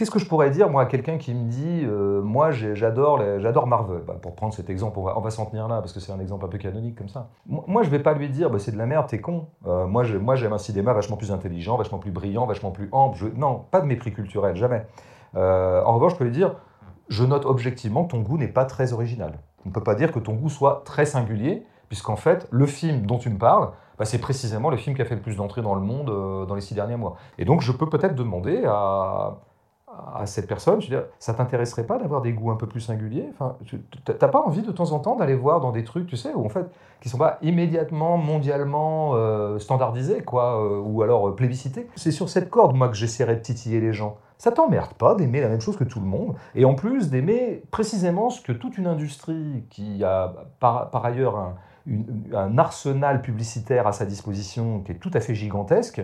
Qu'est-ce que je pourrais dire, moi, à quelqu'un qui me dit euh, Moi, j'adore j'adore Marvel? Bah, Pour prendre cet exemple, on va, va s'en tenir là, parce que c'est un exemple un peu canonique comme ça. Moi, je vais pas lui dire bah, C'est de la merde, t'es con. Euh, moi, j'aime un cinéma vachement plus intelligent, vachement plus brillant, vachement plus ample. Non, pas de mépris culturel, jamais. Euh, en revanche, je peux lui dire Je note objectivement que ton goût n'est pas très original. On ne peut pas dire que ton goût soit très singulier, puisqu'en fait, le film dont tu me parles, bah, c'est précisément le film qui a fait le plus d'entrées dans le monde euh, dans les six derniers mois. Et donc, je peux peut-être demander à, à cette personne, je veux ça t'intéresserait pas d'avoir des goûts un peu plus singuliers? Enfin, t'as pas envie de temps en temps d'aller voir dans des trucs, tu sais, où en fait, qui sont pas immédiatement, mondialement euh, standardisés, quoi, euh, ou alors euh, plébiscités? C'est sur cette corde, moi, que j'essaierai de titiller les gens. Ça t'emmerde pas d'aimer la même chose que tout le monde, et en plus d'aimer précisément ce que toute une industrie qui a par, ailleurs un arsenal publicitaire à sa disposition qui est tout à fait gigantesque,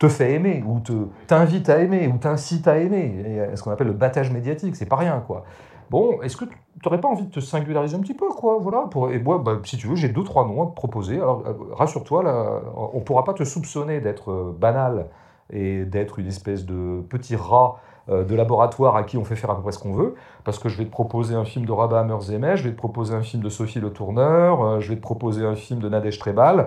te fait aimer, ou te t'invite à aimer, ou t'incite à aimer. Et, euh, ce qu'on appelle le battage médiatique, c'est pas rien, quoi. Bon, est-ce que tu n'aurais pas envie de te singulariser un petit peu, quoi Voilà. Pour, et moi, bah, si tu veux, j'ai deux, trois noms à te proposer. Alors, euh, rassure-toi, là, on ne pourra pas te soupçonner d'être euh, banal et d'être une espèce de petit rat de laboratoire à qui on fait faire à peu près ce qu'on veut, parce que je vais te proposer un film de Rabat Hammer-Zemeh, je vais te proposer un film de Sophie Le Tourneur, je vais te proposer un film de Nadège Trebal, euh,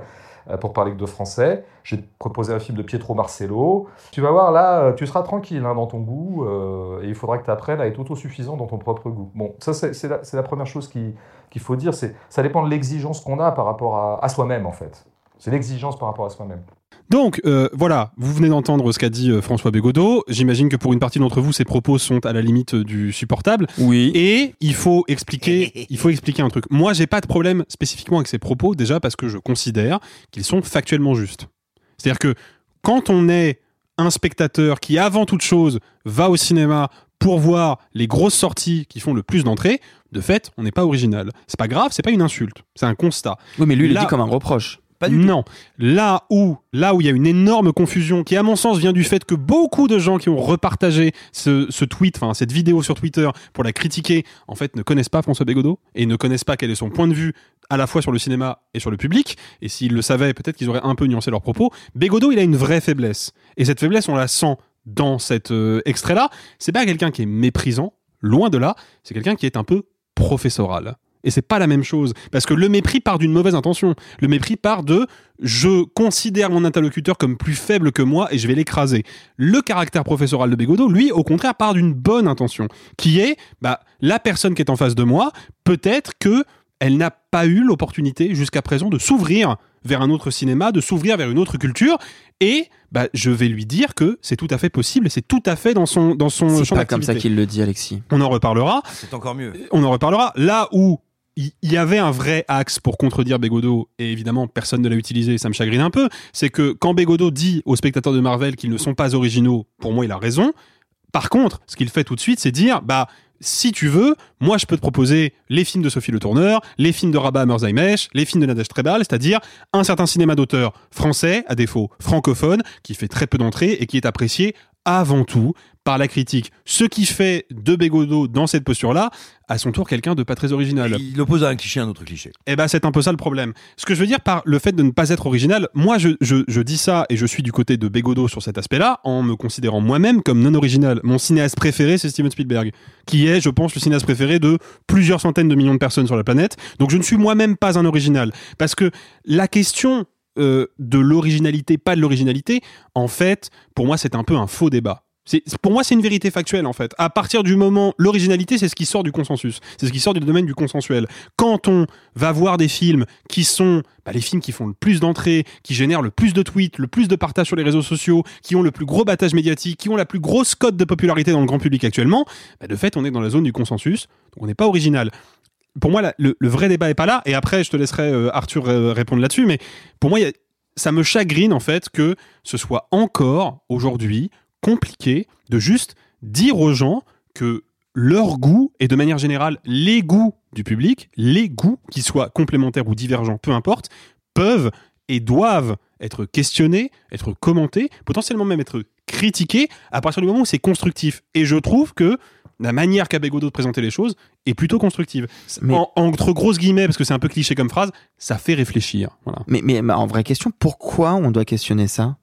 pour parler que de français. Te proposer un film de Pietro Marcello. Tu vas voir, là, euh, tu seras tranquille hein, dans ton goût, euh, et il faudra que tu apprennes à être autosuffisant dans ton propre goût. Bon, ça, c'est la, première chose qui- qu'il faut dire, ça dépend de l'exigence qu'on a par rapport à soi-même, en fait. C'est l'exigence par rapport à soi-même. Donc euh, voilà, vous venez d'entendre ce qu'a dit euh, François Bégodeau. J'imagine que pour une partie d'entre vous, ces propos sont à la limite euh, du supportable. Oui. Et il faut expliquer, il faut expliquer un truc. Moi, j'ai pas de problème spécifiquement avec ces propos, déjà parce que je considère qu'ils sont factuellement justes. C'est-à-dire que quand on est un spectateur qui, avant toute chose, va au cinéma pour voir les grosses sorties qui font le plus d'entrées, de fait, on n'est pas original. C'est pas grave, c'est pas une insulte, c'est un constat. Oui, mais lui, il le dit comme un reproche. Non. Là où, là où il y a une énorme confusion, qui à mon sens vient du fait que beaucoup de gens qui ont repartagé ce, tweet, enfin cette vidéo sur Twitter pour la critiquer, en fait, ne connaissent pas François Bégodeau et ne connaissent pas quel est son point de vue à la fois sur le cinéma et sur le public. Et s'ils le savaient, peut-être qu'ils auraient un peu nuancé leurs propos. Bégodeau, il a une vraie faiblesse. Et cette faiblesse, on la sent dans cet euh, extrait-là. C'est pas quelqu'un qui est méprisant, loin de là. C'est quelqu'un qui est un peu professoral. Et c'est pas la même chose. Parce que le mépris part d'une mauvaise intention. Le mépris part de je considère mon interlocuteur comme plus faible que moi et je vais l'écraser. Le caractère professoral de Bégodeau, lui, au contraire, part d'une bonne intention. Qui est, bah, la personne qui est en face de moi, peut-être que elle n'a pas eu l'opportunité jusqu'à présent de s'ouvrir vers un autre cinéma, de s'ouvrir vers une autre culture. Et bah, je vais lui dire que c'est tout à fait possible et c'est tout à fait dans son, dans son C'est pas comme ça qu'il le dit, Alexis. On en reparlera. C'est encore mieux. On en reparlera. Là où il y avait un vrai axe pour contredire Bégodeau, et évidemment personne ne l'a utilisé, ça me chagrine un peu, c'est que quand Bégodeau dit aux spectateurs de Marvel qu'ils ne sont pas originaux, pour moi il a raison. Par contre, ce qu'il fait tout de suite, c'est dire, bah, si tu veux, moi je peux te proposer les films de Sophie Le Tourneur, les films de Rabat Merzaimesh, les films de Nadège Trebal, c'est-à-dire un certain cinéma d'auteur français, à défaut francophone, qui fait très peu d'entrées et qui est apprécié avant tout par la critique. Ce qui fait de Bégodeau dans cette posture-là, à son tour, quelqu'un de pas très original. Il oppose à un cliché un autre cliché. Eh ben, c'est un peu ça le problème. Ce que je veux dire par le fait de ne pas être original, moi, je, je, je dis ça et je suis du côté de Bégodeau sur cet aspect-là, en me considérant moi-même comme non original. Mon cinéaste préféré, c'est Steven Spielberg, qui est, je pense, le cinéaste préféré de plusieurs centaines de millions de personnes sur la planète. Donc, je ne suis moi-même pas un original. Parce que la question euh, de l'originalité, pas de l'originalité, en fait, pour moi, c'est un peu un faux débat. Pour moi, c'est une vérité factuelle en fait. À partir du moment, l'originalité, c'est ce qui sort du consensus, c'est ce qui sort du domaine du consensuel. Quand on va voir des films qui sont bah, les films qui font le plus d'entrées, qui génèrent le plus de tweets, le plus de partages sur les réseaux sociaux, qui ont le plus gros battage médiatique, qui ont la plus grosse cote de popularité dans le grand public actuellement, bah, de fait, on est dans la zone du consensus, donc on n'est pas original. Pour moi, le, vrai débat est pas là, et après, je te laisserai euh, Arthur euh, répondre là-dessus, mais pour moi, ça me chagrine en fait que ce soit encore aujourd'hui compliqué de juste dire aux gens que leur goût et de manière générale les goûts du public, les goûts, qu'ils soient complémentaires ou divergents, peu importe, peuvent et doivent être questionnés, être commentés, potentiellement même être critiqués à partir du moment où c'est constructif. Et je trouve que la manière qu'a Bégodeau de présenter les choses est plutôt constructive. En- entre grosses guillemets, parce que c'est un peu cliché comme phrase, ça fait réfléchir. Voilà. Mais, mais, mais en vraie question, pourquoi on doit questionner ça?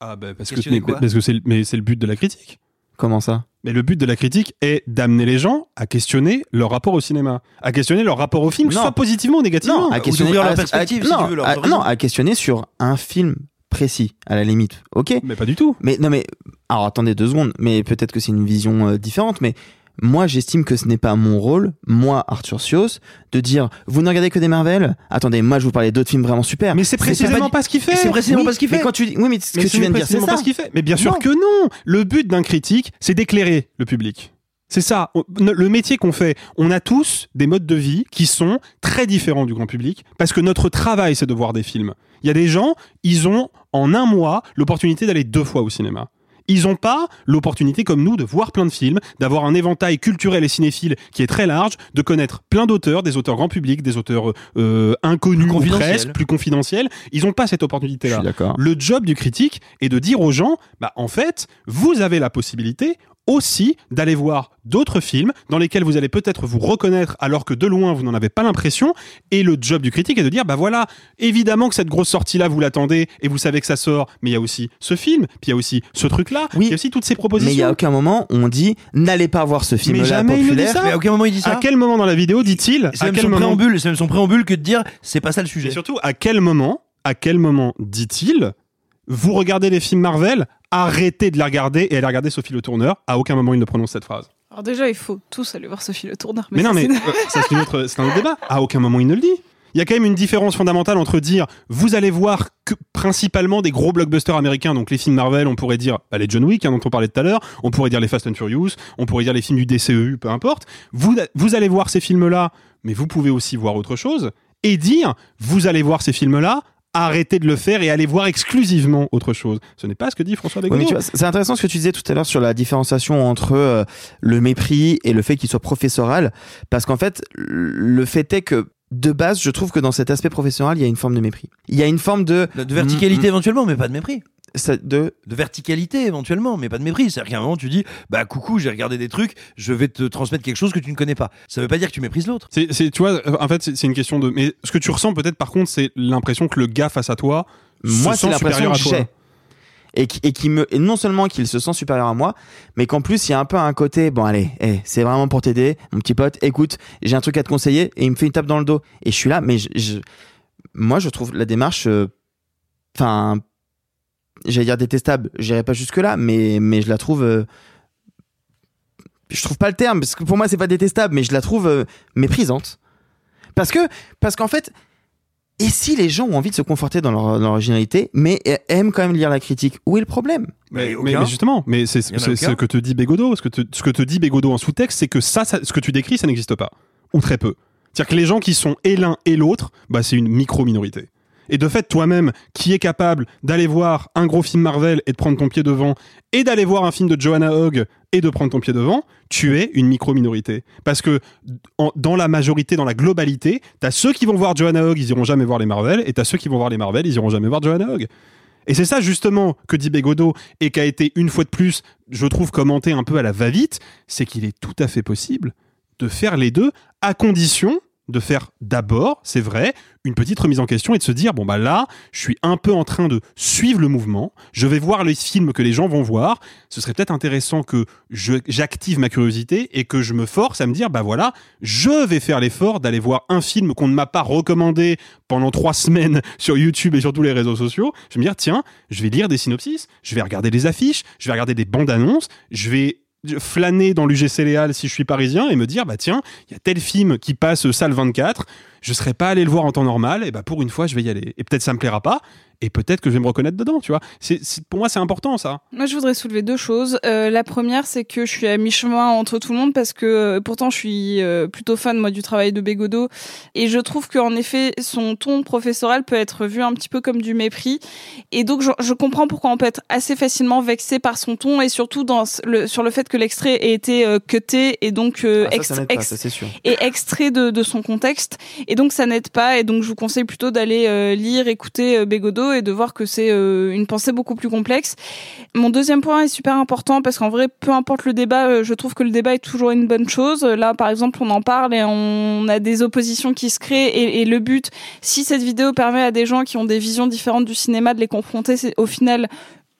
Ah bah parce que, mais- quoi parce que c'est le- mais c'est le but de la critique. Comment ça? Mais le but de la critique est d'amener les gens à questionner leur rapport au cinéma, à questionner leur rapport au film, Non. soit positivement ou négativement. Non, à questionner, à- à- non, à- non, à questionner sur un film précis, à la limite. Ok? Mais pas du tout. Mais non, mais alors attendez deux secondes. Mais peut-être que c'est une vision euh, différente. Mais moi, j'estime que ce n'est pas mon rôle, moi, Arthur Sios, de dire vous ne regardez que des Marvel? Attendez, moi, je vous parlais d'autres films vraiment super. Mais c'est précisément pas ce qu'il fait. Oui, Mais quand tu dis, oui, mais ce Mais que tu viens de dire, c'est précisément ça. pas ce qu'il fait. Mais bien sûr Non. que non. Le but d'un critique, c'est d'éclairer le public. C'est ça. Le métier qu'on fait, on a tous des modes de vie qui sont très différents du grand public parce que notre travail, c'est de voir des films. Il y a des gens, ils ont en un mois l'opportunité d'aller deux fois au cinéma. Ils n'ont pas l'opportunité, comme nous, de voir plein de films, d'avoir un éventail culturel et cinéphile qui est très large, de connaître plein d'auteurs, des auteurs grand public, des auteurs euh, inconnus ou confidentiels. presque, plus confidentiels. Ils n'ont pas cette opportunité-là. Le job du critique est de dire aux gens, bah, en fait, vous avez la possibilité aussi d'aller voir d'autres films dans lesquels vous allez peut-être vous reconnaître alors que de loin vous n'en avez pas l'impression et le job du critique est de dire bah voilà évidemment que cette grosse sortie là vous l'attendez et vous savez que ça sort mais il y a aussi ce film puis il y a aussi ce truc là il y a aussi toutes ces propositions Mais il y a aucun moment où on dit n'allez pas voir ce mais film-là jamais il ne dit populaire. ça Mais à aucun moment il dit ça. à quel moment dans la vidéo dit-il C'est même quel son moment préambule, c'est même son préambule que de dire c'est pas ça le sujet. et surtout, à quel moment, à quel moment dit-il, vous regardez les films Marvel, arrêtez de les regarder et allez regarder Sophie Le Tourneur. À aucun moment il ne prononce cette phrase. Alors déjà, il faut tous aller voir Sophie Le Tourneur. Mais, non, ça, mais c'est- euh, ça c'est une autre- c'est un autre débat. À aucun moment il ne le dit. Il y a quand même une différence fondamentale entre dire vous allez voir que principalement des gros blockbusters américains, donc les films Marvel, on pourrait dire bah, les John Wick hein, dont on parlait tout à l'heure, on pourrait dire les Fast and Furious, on pourrait dire les films du DCEU, peu importe. Vous, vous allez voir ces films-là, mais vous pouvez aussi voir autre chose et dire vous allez voir ces films-là, arrêtez de le faire et allez voir exclusivement autre chose. Ce n'est pas ce que dit François vois, c'est intéressant ce que tu disais tout à l'heure sur la différenciation entre euh, le mépris et le fait qu'il soit professoral, parce qu'en fait, le fait est que de base, je trouve que dans cet aspect professionnel, il y a une forme de mépris. Il y a une forme de De verticalité éventuellement, mais pas de mépris. Ça- de De verticalité éventuellement, mais pas de mépris. C'est-à-dire qu'à un moment, tu dis, bah coucou, j'ai regardé des trucs, je vais te transmettre quelque chose que tu ne connais pas. Ça veut pas dire que tu méprises l'autre. C'est, tu vois, euh, en fait, c'est une question de. Mais ce que tu ressens peut-être, par contre, c'est l'impression que le gars face à toi. moi, c'est l'impression que j'ai. Et qui, et qui me, et non seulement qu'il se sent supérieur à moi, mais qu'en plus il y a un peu un côté, bon allez, eh, c'est vraiment pour t'aider, mon petit pote, écoute, j'ai un truc à te conseiller, et il me fait une tape dans le dos. Et je suis là, mais je, je- moi je trouve la démarche, euh, enfin, j'allais dire détestable, j'irai pas jusque là, mais, mais je la trouve, euh, je trouve pas le terme, parce que pour moi c'est pas détestable, mais je la trouve euh, méprisante. Parce que, parce qu'en fait, et si les gens ont envie de se conforter dans leur, dans leur originalité, mais aiment quand même lire la critique, où est le problème? Mais, mais- mais justement, mais c'est ce que te dit Bégodeau. Ce que te, ce que te dit Bégodeau en sous-texte, c'est que ça, ça- ce que tu décris, ça n'existe pas. Ou très peu. C'est-à-dire que les gens qui sont et l'un et l'autre, bah, c'est une micro-minorité. Et de fait, toi-même, qui est capable d'aller voir un gros film Marvel et de prendre ton pied devant, et d'aller voir un film de Joanna Hogg et de prendre ton pied devant, tu es une micro-minorité. Parce que dans la majorité, dans la globalité, t'as ceux qui vont voir Joanna Hogg, ils iront jamais voir les Marvel, et t'as ceux qui vont voir les Marvel, ils iront jamais voir Joanna Hogg. Et c'est ça justement que dit Bégodeau et qui a été une fois de plus, je trouve, commenté un peu à la va-vite, c'est qu'il est tout à fait possible de faire les deux à condition de faire d'abord, c'est vrai, une petite remise en question et de se dire bon bah là, je suis un peu en train de suivre le mouvement, je vais voir les films que les gens vont voir, ce serait peut-être intéressant que j'active ma curiosité et que je me force à me dire bah voilà, je vais faire l'effort d'aller voir un film qu'on ne m'a pas recommandé pendant trois semaines sur YouTube et sur tous les réseaux sociaux. Je vais me dire tiens, je vais lire des synopsis, je vais regarder des affiches, je vais regarder des bandes annonces, je vais flâner dans l'UGC Léal si je suis parisien et me dire bah tiens il y a tel film qui passe salle 24 je serais pas allé le voir en temps normal et bah pour une fois je vais y aller. Et peut-être ça me plaira pas et peut-être que je vais me reconnaître dedans tu vois c'est c'est- pour moi c'est important ça Moi, je voudrais soulever deux choses. Euh, la première, c'est que je suis à mi-chemin entre tout le monde parce que euh, pourtant, je suis euh, plutôt fan moi du travail de Bégodeau et je trouve qu'en effet, son ton professoral peut être vu un petit peu comme du mépris. Et donc, je, je comprends pourquoi on peut être assez facilement vexé par son ton et surtout dans ce- le, sur le fait que l'extrait ait été euh, cuté et donc Ah, ça, ça extra- n'aide pas, ex- ça, c'est sûr. et extrait de, de son contexte. Et donc ça n'aide pas. Et donc je vous conseille plutôt d'aller euh, lire, écouter euh, Bégodeau et de voir que c'est euh, une pensée beaucoup plus complexe. Mon deuxième point est super important parce qu'en vrai, peu importe le débat, euh, je trouve que le débat est toujours une bonne chose. Là, par exemple, on en parle et on a des oppositions qui se créent. Et, et le but, si cette vidéo permet à des gens qui ont des visions différentes du cinéma de les confronter, c'est au final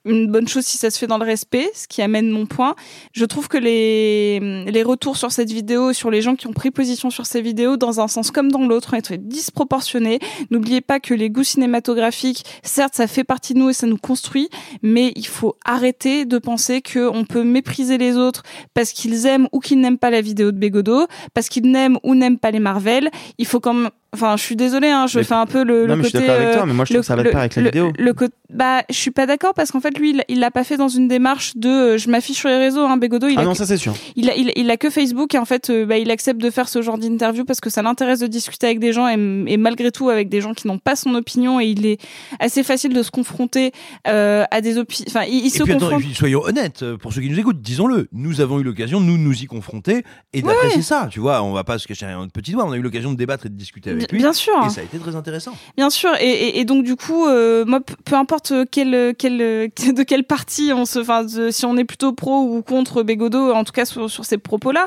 une bonne chose si ça se fait dans le respect, ce qui amène mon point. Je trouve que les, les retours sur cette vidéo, sur les gens qui ont pris position sur ces vidéos, dans un sens comme dans l'autre, ont été disproportionnés. N'oubliez pas que les goûts cinématographiques, certes, ça fait partie de nous et ça nous construit, mais il faut arrêter de penser qu'on peut mépriser les autres parce qu'ils aiment ou qu'ils n'aiment pas la vidéo de Bégodeau, parce qu'ils n'aiment ou n'aiment pas les Marvel. Il faut quand même Enfin, je suis désolée, hein, je Mais- fais un peu le, Non, le mais je suis d'accord avec toi, euh, mais moi, je le- trouve que ça va le- pas avec la le- vidéo. Le, côté- bah, je suis pas d'accord parce qu'en fait, lui, il- l'a pas fait dans une démarche de euh, je m'affiche sur les réseaux. Hein, Bégodeau, il Ah a non, que- ça c'est sûr. il a, il, il a que Facebook et en fait, euh, bah, il accepte de faire ce genre d'interview parce que ça l'intéresse de discuter avec des gens et, et malgré tout avec des gens qui n'ont pas son opinion et il est assez facile de se confronter euh, à des opinions. Enfin, il, il Et se puis, attends, confronte. et puis, soyons honnêtes, pour ceux qui nous écoutent, disons-le, nous avons eu l'occasion, nous, nous y confronter et d'apprécier ça. Tu vois, on va pas se cacher un petit doigt, on a eu l'occasion de débattre et de discuter avec Bien- lui. bien sûr. Et ça a été très intéressant. Bien sûr, et, et, et donc du coup, euh, moi, peu importe quel, quel, de quelle partie on se, enfin, si on est plutôt pro ou contre Bégodeau, en tout cas sur, sur ces propos-là,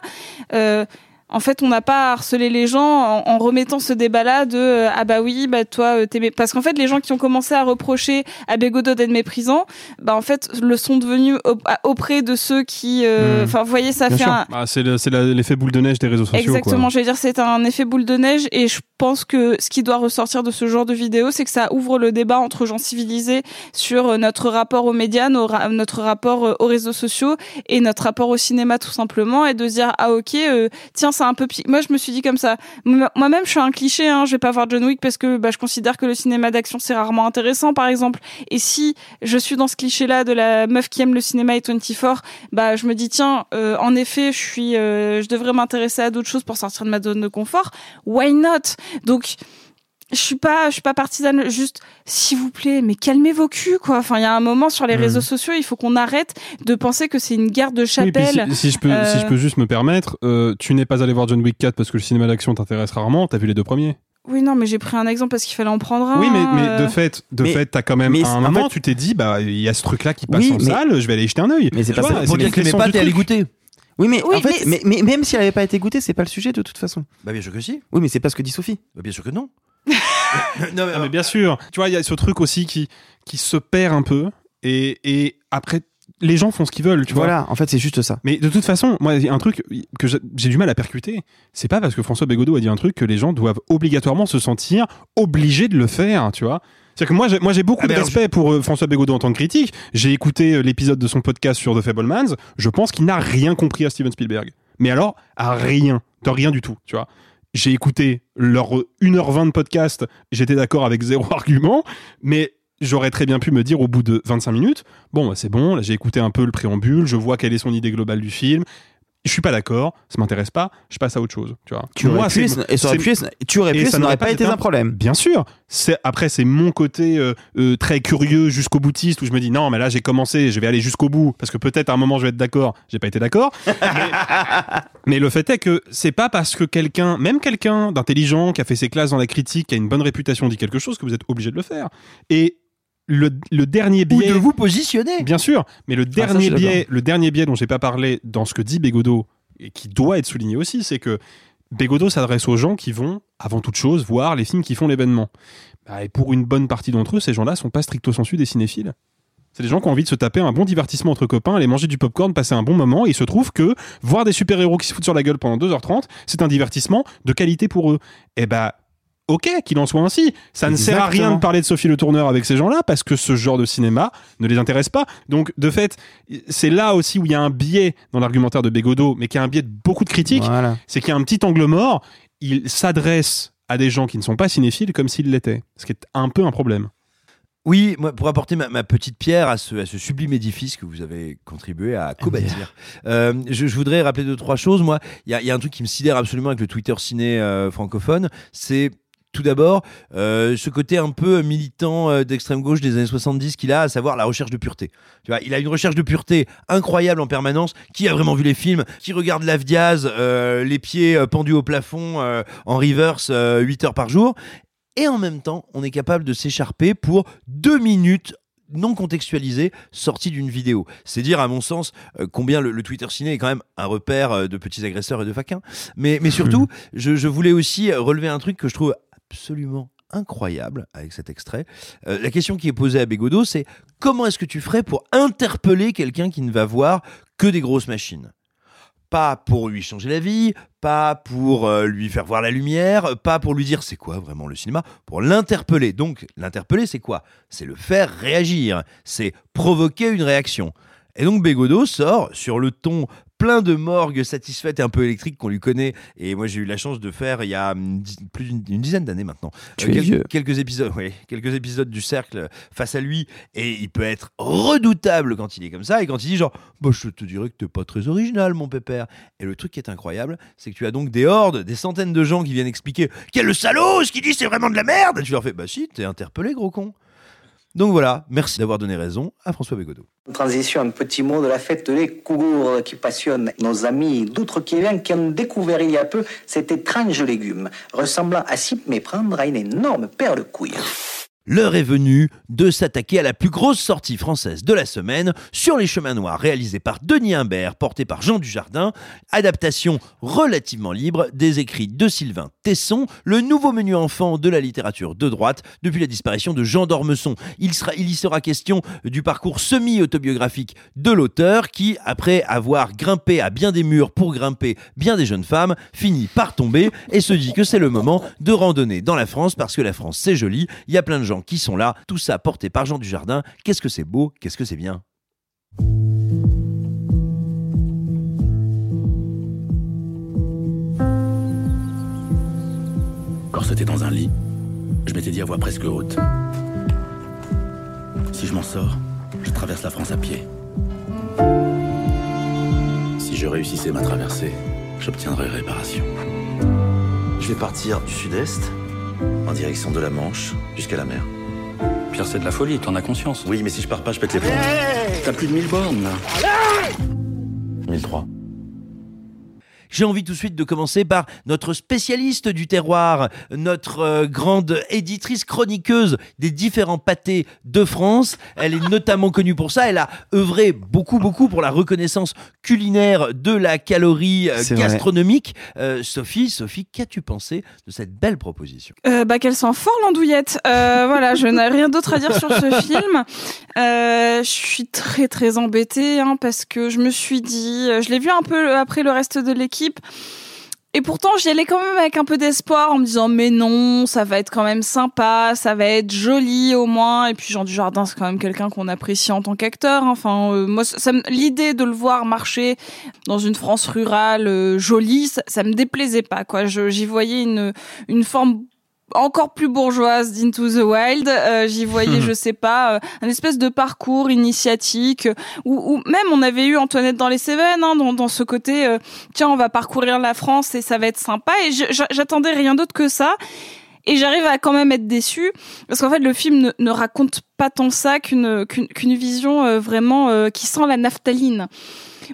euh, en fait, on n'a pas à harceler les gens en, en remettant ce débat-là de euh, ah bah oui, bah toi euh, t'es parce qu'en fait les gens qui ont commencé à reprocher à Bégodeau d'être méprisant, bah en fait le sont devenus auprès de ceux qui, euh, Mmh. enfin vous voyez ça Bien fait sûr. un, Ah, c'est l'effet boule de neige des réseaux sociaux Exactement, quoi. je vais dire c'est un effet boule de neige et je pense que ce qui doit ressortir de ce genre de vidéo, c'est que ça ouvre le débat entre gens civilisés sur euh, notre rapport aux médias, notre rapport euh, aux réseaux sociaux et notre rapport au cinéma tout simplement et de dire ah ok euh, tiens c'est un peu moi je me suis dit comme ça. Moi- moi-même je suis un cliché hein, je vais pas voir John Wick parce que bah, je considère que le cinéma d'action c'est rarement intéressant par exemple. Et si je suis dans ce cliché là de la meuf qui aime le cinéma et 24 bah je me dis tiens euh, en effet je suis euh, je devrais m'intéresser à d'autres choses pour sortir de ma zone de confort. Why not? Donc je suis pas je suis pas partisane juste s'il vous plaît mais calmez vos culs quoi enfin il y a un moment sur les Mhm. réseaux sociaux il faut qu'on arrête de penser que c'est une guerre de Oui, chapelle si, si je peux, si je Euh, peux juste me permettre, euh, tu n'es pas allé voir John Wick 4 parce que le cinéma d'action t'intéresse rarement, t'as vu les deux premiers. Oui, non, mais j'ai pris un exemple parce qu'il fallait en prendre un. Oui, mais, mais euh. de fait, de Mais- fait, t'as quand même à un en moment, fait- tu t'es dit, bah, il y a ce truc-là qui passe Oui, en mais- salle, je vais aller y jeter un œil. Mais c'est pas ça. c'est Pour dire que pas, t'es allé goûter. Oui, mais Oui, en fait, mais, mais même s'il avait pas été goûté, c'est pas le sujet de toute façon. Bah bien sûr que si. Oui, mais c'est pas ce que dit Sophie. Bah, bien sûr que non. non mais, mais bien sûr. Tu vois, il y a ce truc aussi qui, qui se perd un peu. Et, et après, les gens font ce qu'ils veulent, tu vois. Voilà, en fait, c'est juste ça. Mais de toute façon, moi, il y a un truc que j'ai j'ai du mal à percuter. C'est pas parce que François Bégodeau a dit un truc que les gens doivent obligatoirement se sentir obligés de le faire, tu vois. C'est-à-dire que moi, j'ai, moi, j'ai beaucoup Ah, de respect pour euh, François Bégodeau en tant que critique. J'ai écouté euh, l'épisode de son podcast sur The Fablemans. Je pense qu'il n'a rien compris à Steven Spielberg. Mais alors, à rien. De rien du tout, tu vois. J'ai écouté leur 1h20 de podcast. J'étais d'accord avec zéro argument. Mais j'aurais très bien pu me dire au bout de 25 minutes, bon, bah, c'est bon, là, j'ai écouté un peu le préambule, je vois quelle est son idée globale du film. Je suis pas d'accord, ça m'intéresse pas, je passe à autre chose, tu vois. Tu aurais pu, et ça aurait c'est- pu, tu aurais et pu, ça ça n'aurait pas été un- problème. Bien sûr. C'est après c'est mon côté euh, euh, très curieux jusqu'au boutiste où je me dis non mais là j'ai commencé, je vais aller jusqu'au bout parce que peut-être à un moment je vais être d'accord. J'ai pas été d'accord. mais, mais le fait est que c'est pas parce que quelqu'un, même quelqu'un d'intelligent qui a fait ses classes dans la critique, qui a une bonne réputation dit quelque chose que vous êtes obligé de le faire. Et le, le dernier Ou biais de vous positionner. Bien sûr, mais le Ah, ça, dernier biais, le dernier biais dont j'ai pas parlé dans ce que dit Bégodeau et qui doit être souligné aussi, c'est que Bégodeau s'adresse aux gens qui vont, avant toute chose, voir les films qui font l'événement. Bah, et pour une bonne partie d'entre eux, ces gens-là sont pas stricto sensu des cinéphiles. C'est des gens qui ont envie de se taper un bon divertissement entre copains, aller manger du popcorn, passer un bon moment. Et il se trouve que voir des super-héros qui se foutent sur la gueule pendant 2h30, c'est un divertissement de qualité pour eux. Et bah, ok, qu'il en soit ainsi. Ça ne sert à rien de parler de Sophie Le Tourneur avec ces gens-là parce que ce genre de cinéma ne les intéresse pas. Donc, de fait, c'est là aussi où il y a un biais dans l'argumentaire de Bégodeau, mais qui a un biais de beaucoup de critiques. Voilà. C'est qu'il y a un petit angle mort. Il s'adresse à des gens qui ne sont pas cinéphiles comme s'ils l'étaient. Ce qui est un peu un problème. Oui, moi, pour apporter ma, ma petite pierre à ce, à ce sublime édifice que vous avez contribué à co-bâtir, euh, je, je voudrais rappeler deux, trois choses. Moi, il y a, il y a un truc qui me sidère absolument avec le Twitter ciné euh, francophone, c'est tout d'abord euh, ce côté un peu militant euh, d'extrême gauche des années 70 qu'il a, à savoir la recherche de pureté. Tu vois, il a une recherche de pureté incroyable en permanence. Qui a vraiment vu les films Qui regarde Lave Diaz, euh, les pieds euh, pendus au plafond euh, en reverse 8 heures par jour et en même temps, on est capable de s'écharper pour deux minutes non contextualisées sorties d'une vidéo. C'est dire, à mon sens, euh, combien le, le Twitter ciné est quand même un repère euh, de petits agresseurs et de faquins. Mais, mais surtout, je, je voulais aussi relever un truc que je trouve absolument incroyable avec cet extrait. Euh, la question qui est posée à Bégodeau, c'est comment est-ce que tu ferais pour interpeller quelqu'un qui ne va voir que des grosses machines? Pas pour lui changer la vie, pas pour euh, lui faire voir la lumière, pas pour lui dire c'est quoi vraiment le cinéma, pour l'interpeller. Donc l'interpeller c'est quoi? C'est le faire réagir, c'est provoquer une réaction. Et donc Bégodeau sort sur le ton plein de morgue satisfaite et un peu électrique qu'on lui connaît. Et moi, j'ai eu la chance de faire il y a hum, plus d'une une dizaine d'années maintenant. Tu es quel- vieux. quelques épisodes, oui, quelques épisodes du cercle face à lui. Et il peut être redoutable quand il est comme ça et quand il dit genre, bah, je te dirais que t'es pas très original, mon pépère. Et le truc qui est incroyable, c'est que tu as donc des hordes, des centaines de gens qui viennent expliquer quel salaud, ce qu'il dit, c'est vraiment de la merde. Et tu leur fais, bah si, t'es interpellé, gros con. Donc voilà, merci d'avoir donné raison à François Bégodeau. Transition, un petit mot de la fête des Cougours qui passionne nos amis d'outre-Québec qui ont découvert il y a peu cet étrange légume, ressemblant à s'y méprendre à une énorme paire de couilles. L'heure est venue de s'attaquer à la plus grosse sortie française de la semaine sur les chemins noirs réalisée par Denis Imbert, porté par Jean Dujardin, adaptation relativement libre des écrits de Sylvain Tesson, le nouveau menu enfant de la littérature de droite depuis la disparition de Jean d'Ormesson. Il, il y sera question du parcours semi-autobiographique de l'auteur qui, après avoir grimpé à bien des murs pour grimper bien des jeunes femmes, finit par tomber et se dit que c'est le moment de randonner dans la France parce que la France c'est joli, il y a plein de gens qui sont là, tout ça porté par Jean Dujardin. Qu'est-ce que c'est beau, qu'est-ce que c'est bien. Quand c'était dans un lit, je m'étais dit à voix presque haute. Si je m'en sors, je traverse la France à pied. Si je réussissais ma traversée, j'obtiendrais réparation. Je vais partir du sud-est, en direction de la Manche, jusqu'à la mer. Pierre, c'est de la folie, t'en as conscience. Oui, mais si je pars pas, je pète les plombs. T'as plus de 1000 bornes, là. 1003. J'ai envie tout de suite de commencer par notre spécialiste du terroir, notre euh, grande éditrice chroniqueuse des différents pâtés de France. Elle est notamment connue pour ça. Elle a œuvré beaucoup, beaucoup pour la reconnaissance culinaire de la calorie euh, gastronomique. Euh, Sophie, Sophie, qu'as-tu pensé de cette belle proposition? Euh, bah qu'elle sent fort l'andouillette. Euh, voilà, je n'ai rien d'autre à dire sur ce film. Euh, je suis très très embêtée hein, parce que je me suis dit, je l'ai vu un peu après le reste de l'équipe. Et pourtant, j'y allais quand même avec un peu d'espoir en me disant mais non, ça va être quand même sympa, ça va être joli au moins. Et puis Jean Dujardin, c'est quand même quelqu'un qu'on apprécie en tant qu'acteur. Enfin, euh, moi, l'idée de le voir marcher dans une France rurale euh, jolie, ça, ça me déplaisait pas. Quoi, j'y voyais une forme encore plus bourgeoise d'Into the Wild. Euh, J'y voyais, je sais pas, euh, un espèce de parcours initiatique, euh, ou même on avait eu Antoinette dans les Cévennes, hein, dans, dans ce côté, euh, tiens, on va parcourir la France et ça va être sympa. Et j'attendais rien d'autre que ça. Et j'arrive à quand même être déçue parce qu'en fait le film ne, ne raconte pas tant ça qu'une vision euh, vraiment euh, qui sent la naphtaline.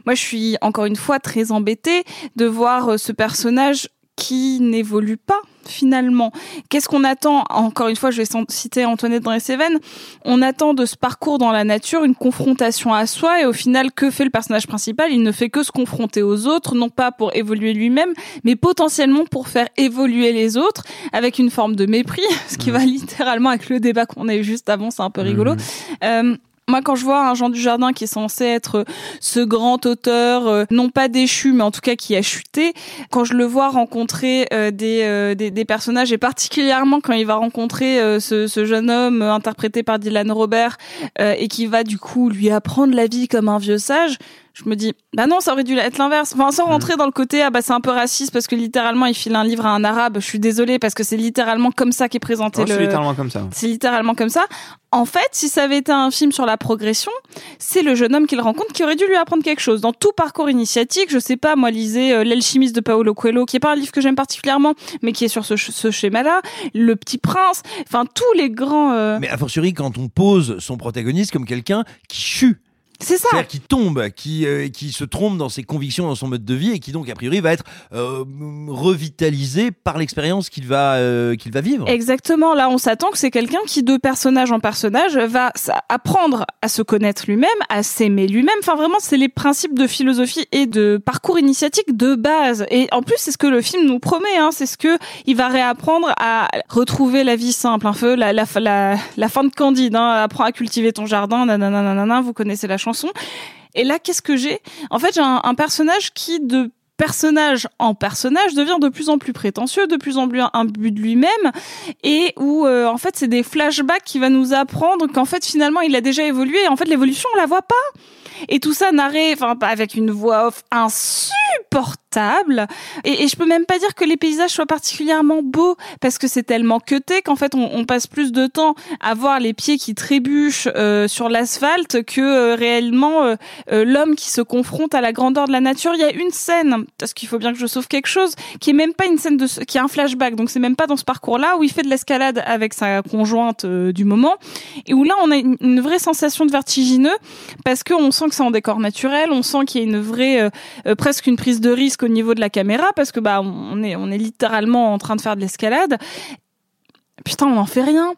Moi, je suis encore une fois très embêtée de voir ce personnage qui n'évolue pas finalement. Qu'est-ce qu'on attend? Encore une fois, je vais citer Antoinette dans les Cévennes. On attend de ce parcours dans la nature une confrontation à soi et au final, que fait le personnage principal? Il ne fait que se confronter aux autres, non pas pour évoluer lui-même, mais potentiellement pour faire évoluer les autres avec une forme de mépris, ce qui va littéralement avec le débat qu'on a eu juste avant, c'est un peu rigolo. Euh, moi, quand je vois un Jean Dujardin qui est censé être ce grand auteur, euh, non pas déchu, mais en tout cas qui a chuté, quand je le vois rencontrer euh, des, euh, personnages, et particulièrement quand il va rencontrer euh, ce, ce jeune homme euh, interprété par Dylan Robert, euh, et qui va du coup lui apprendre la vie comme un vieux sage, je me dis, bah non, ça aurait dû être l'inverse. Enfin, sans rentrer dans le côté, ah bah c'est un peu raciste parce que littéralement il file un livre à un arabe. Je suis désolée parce que c'est littéralement comme ça qu'est présenté Oh, le. c'est littéralement comme ça. C'est littéralement comme ça. En fait, si ça avait été un film sur la progression, c'est le jeune homme qu'il rencontre qui aurait dû lui apprendre quelque chose. Dans tout parcours initiatique, je sais pas, moi, lisez euh, L'alchimiste de Paolo Coelho, qui est pas un livre que j'aime particulièrement, mais qui est sur ce, ch- ce schéma-là. Le Petit Prince, enfin, tous les grands... euh, Mais a fortiori quand on pose son protagoniste comme quelqu'un qui chue. C'est ça. C'est-à-dire qui tombe, qui, euh, qui se trompe dans ses convictions, dans son mode de vie et qui donc a priori va être euh, revitalisé par l'expérience qu'il va, euh, qu'il va vivre. Exactement. Là, on s'attend que c'est quelqu'un qui, de personnage en personnage, va apprendre à se connaître lui-même, à s'aimer lui-même. Enfin, vraiment, c'est les principes de philosophie et de parcours initiatique de base. Et en plus, c'est ce que le film nous promet. Hein. C'est ce que il va réapprendre à retrouver la vie simple, un peu la, la, la, la fin de Candide. Hein. Apprends à cultiver ton jardin, nanana, nanana. Vous connaissez la chanson. Et là, qu'est-ce que j'ai? En fait, j'ai un, personnage qui, de personnage en personnage devient de plus en plus prétentieux, de plus en plus imbu de lui-même et où euh, en fait c'est des flashbacks qui va nous apprendre qu'en fait finalement il a déjà évolué et en fait l'évolution on la voit pas. Et tout ça narré, enfin pas avec une voix off insupportable. Et, je peux même pas dire que les paysages soient particulièrement beaux parce que c'est tellement cuté qu'en fait on, passe plus de temps à voir les pieds qui trébuchent euh, sur l'asphalte que euh, réellement euh, l'homme qui se confronte à la grandeur de la nature. Il y a une scène parce qu'il faut bien que je sauve quelque chose qui est même pas une scène de qui est un flashback donc c'est même pas dans ce parcours là où il fait de l'escalade avec sa conjointe du moment et où là on a une, vraie sensation de vertigineux parce qu'on sent que c'est en décor naturel, on sent qu'il y a une vraie presque une prise de risque au niveau de la caméra parce que bah on est on est littéralement en train de faire de l'escalade. Putain, on n'en fait rien.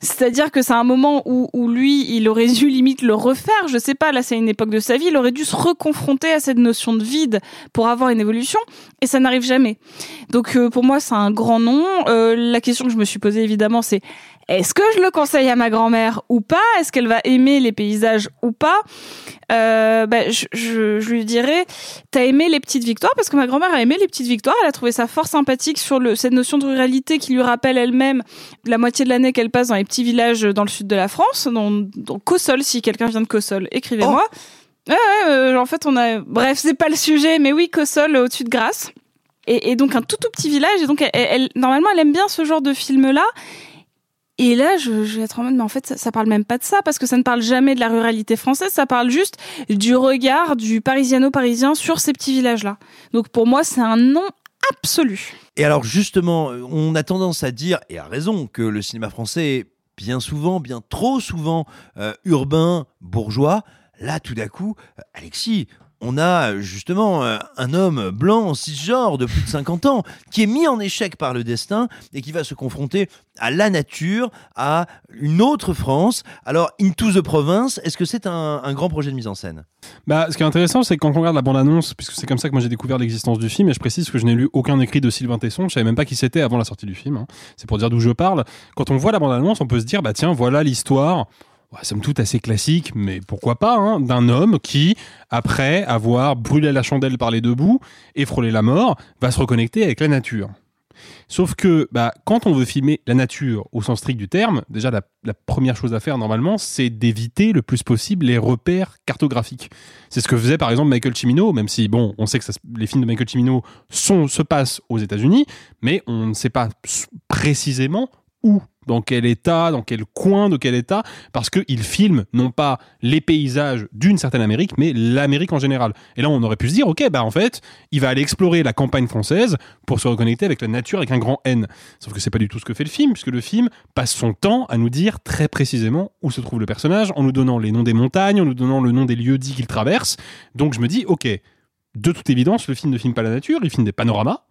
C'est-à-dire que c'est un moment où, où lui, il aurait dû limite le refaire. Je sais pas, là, c'est une époque de sa vie. Il aurait dû se reconfronter à cette notion de vide pour avoir une évolution. Et ça n'arrive jamais. Donc, euh, pour moi, c'est un grand nom. Euh, la question que je me suis posée, évidemment, c'est est-ce que je le conseille à ma grand-mère ou pas? Est-ce qu'elle va aimer les paysages ou pas? Euh, bah, je, je, je lui dirais, t'as aimé les petites victoires? Parce que ma grand-mère a aimé les petites victoires. Elle a trouvé ça fort sympathique sur le, cette notion de ruralité qui lui rappelle elle-même la moitié de l'année qu'elle passe dans les petits villages dans le sud de la France, dans, dans Cossol. Si quelqu'un vient de Cossol, écrivez-moi. Ouais, ouais, euh, en fait, on a. Bref, c'est pas le sujet, mais oui, Cossol euh, au-dessus de Grasse. Et, et donc un tout tout petit village. Et donc, elle, elle- normalement, elle aime bien ce genre de film-là. Et là, je, vais être en mode, mais en fait, ça, ça parle même pas de ça, parce que ça ne parle jamais de la ruralité française, ça parle juste du regard du parisiano-parisien sur ces petits villages-là. Donc pour moi, c'est un non absolu. Et alors justement, on a tendance à dire, et à raison, que le cinéma français est bien souvent, bien trop souvent, euh, urbain, bourgeois. Là, tout d'un coup, euh, Alexis, on a justement euh, un homme blanc, cisgenre, de plus de 50 ans, qui est mis en échec par le destin et qui va se confronter à la nature, à une autre France. Alors, Into the Province, est-ce que c'est un, grand projet de mise en scène? Bah, ce qui est intéressant, c'est que quand on regarde la bande-annonce, puisque c'est comme ça que moi j'ai découvert l'existence du film, et je précise que je n'ai lu aucun écrit de Sylvain Tesson, je savais même pas qui c'était avant la sortie du film, hein. c'est pour dire d'où je parle. Quand on voit la bande-annonce, on peut se dire, bah tiens, voilà l'histoire, somme toute assez classique, mais pourquoi pas, hein, d'un homme qui, après avoir brûlé la chandelle par les deux bouts et frôlé la mort, va se reconnecter avec la nature. Sauf que bah, quand on veut filmer la nature au sens strict du terme, déjà la, première chose à faire normalement, c'est d'éviter le plus possible les repères cartographiques. C'est ce que faisait par exemple Michael Cimino, même si bon, on sait que ça les films de Michael Cimino se passent aux États-Unis, mais on ne sait pas précisément où, dans quel état, dans quel coin de quel état, parce qu'il filme non pas les paysages d'une certaine Amérique, mais l'Amérique en général. Et là, on aurait pu se dire, ok, bah en fait, il va aller explorer la campagne française pour se reconnecter avec la nature avec un grand N. Sauf que c'est pas du tout ce que fait le film, puisque le film passe son temps à nous dire très précisément où se trouve le personnage, en nous donnant les noms des montagnes, en nous donnant le nom des lieux dits qu'il traverse. Donc je me dis, ok, de toute évidence, le film ne filme pas la nature, il filme des panoramas.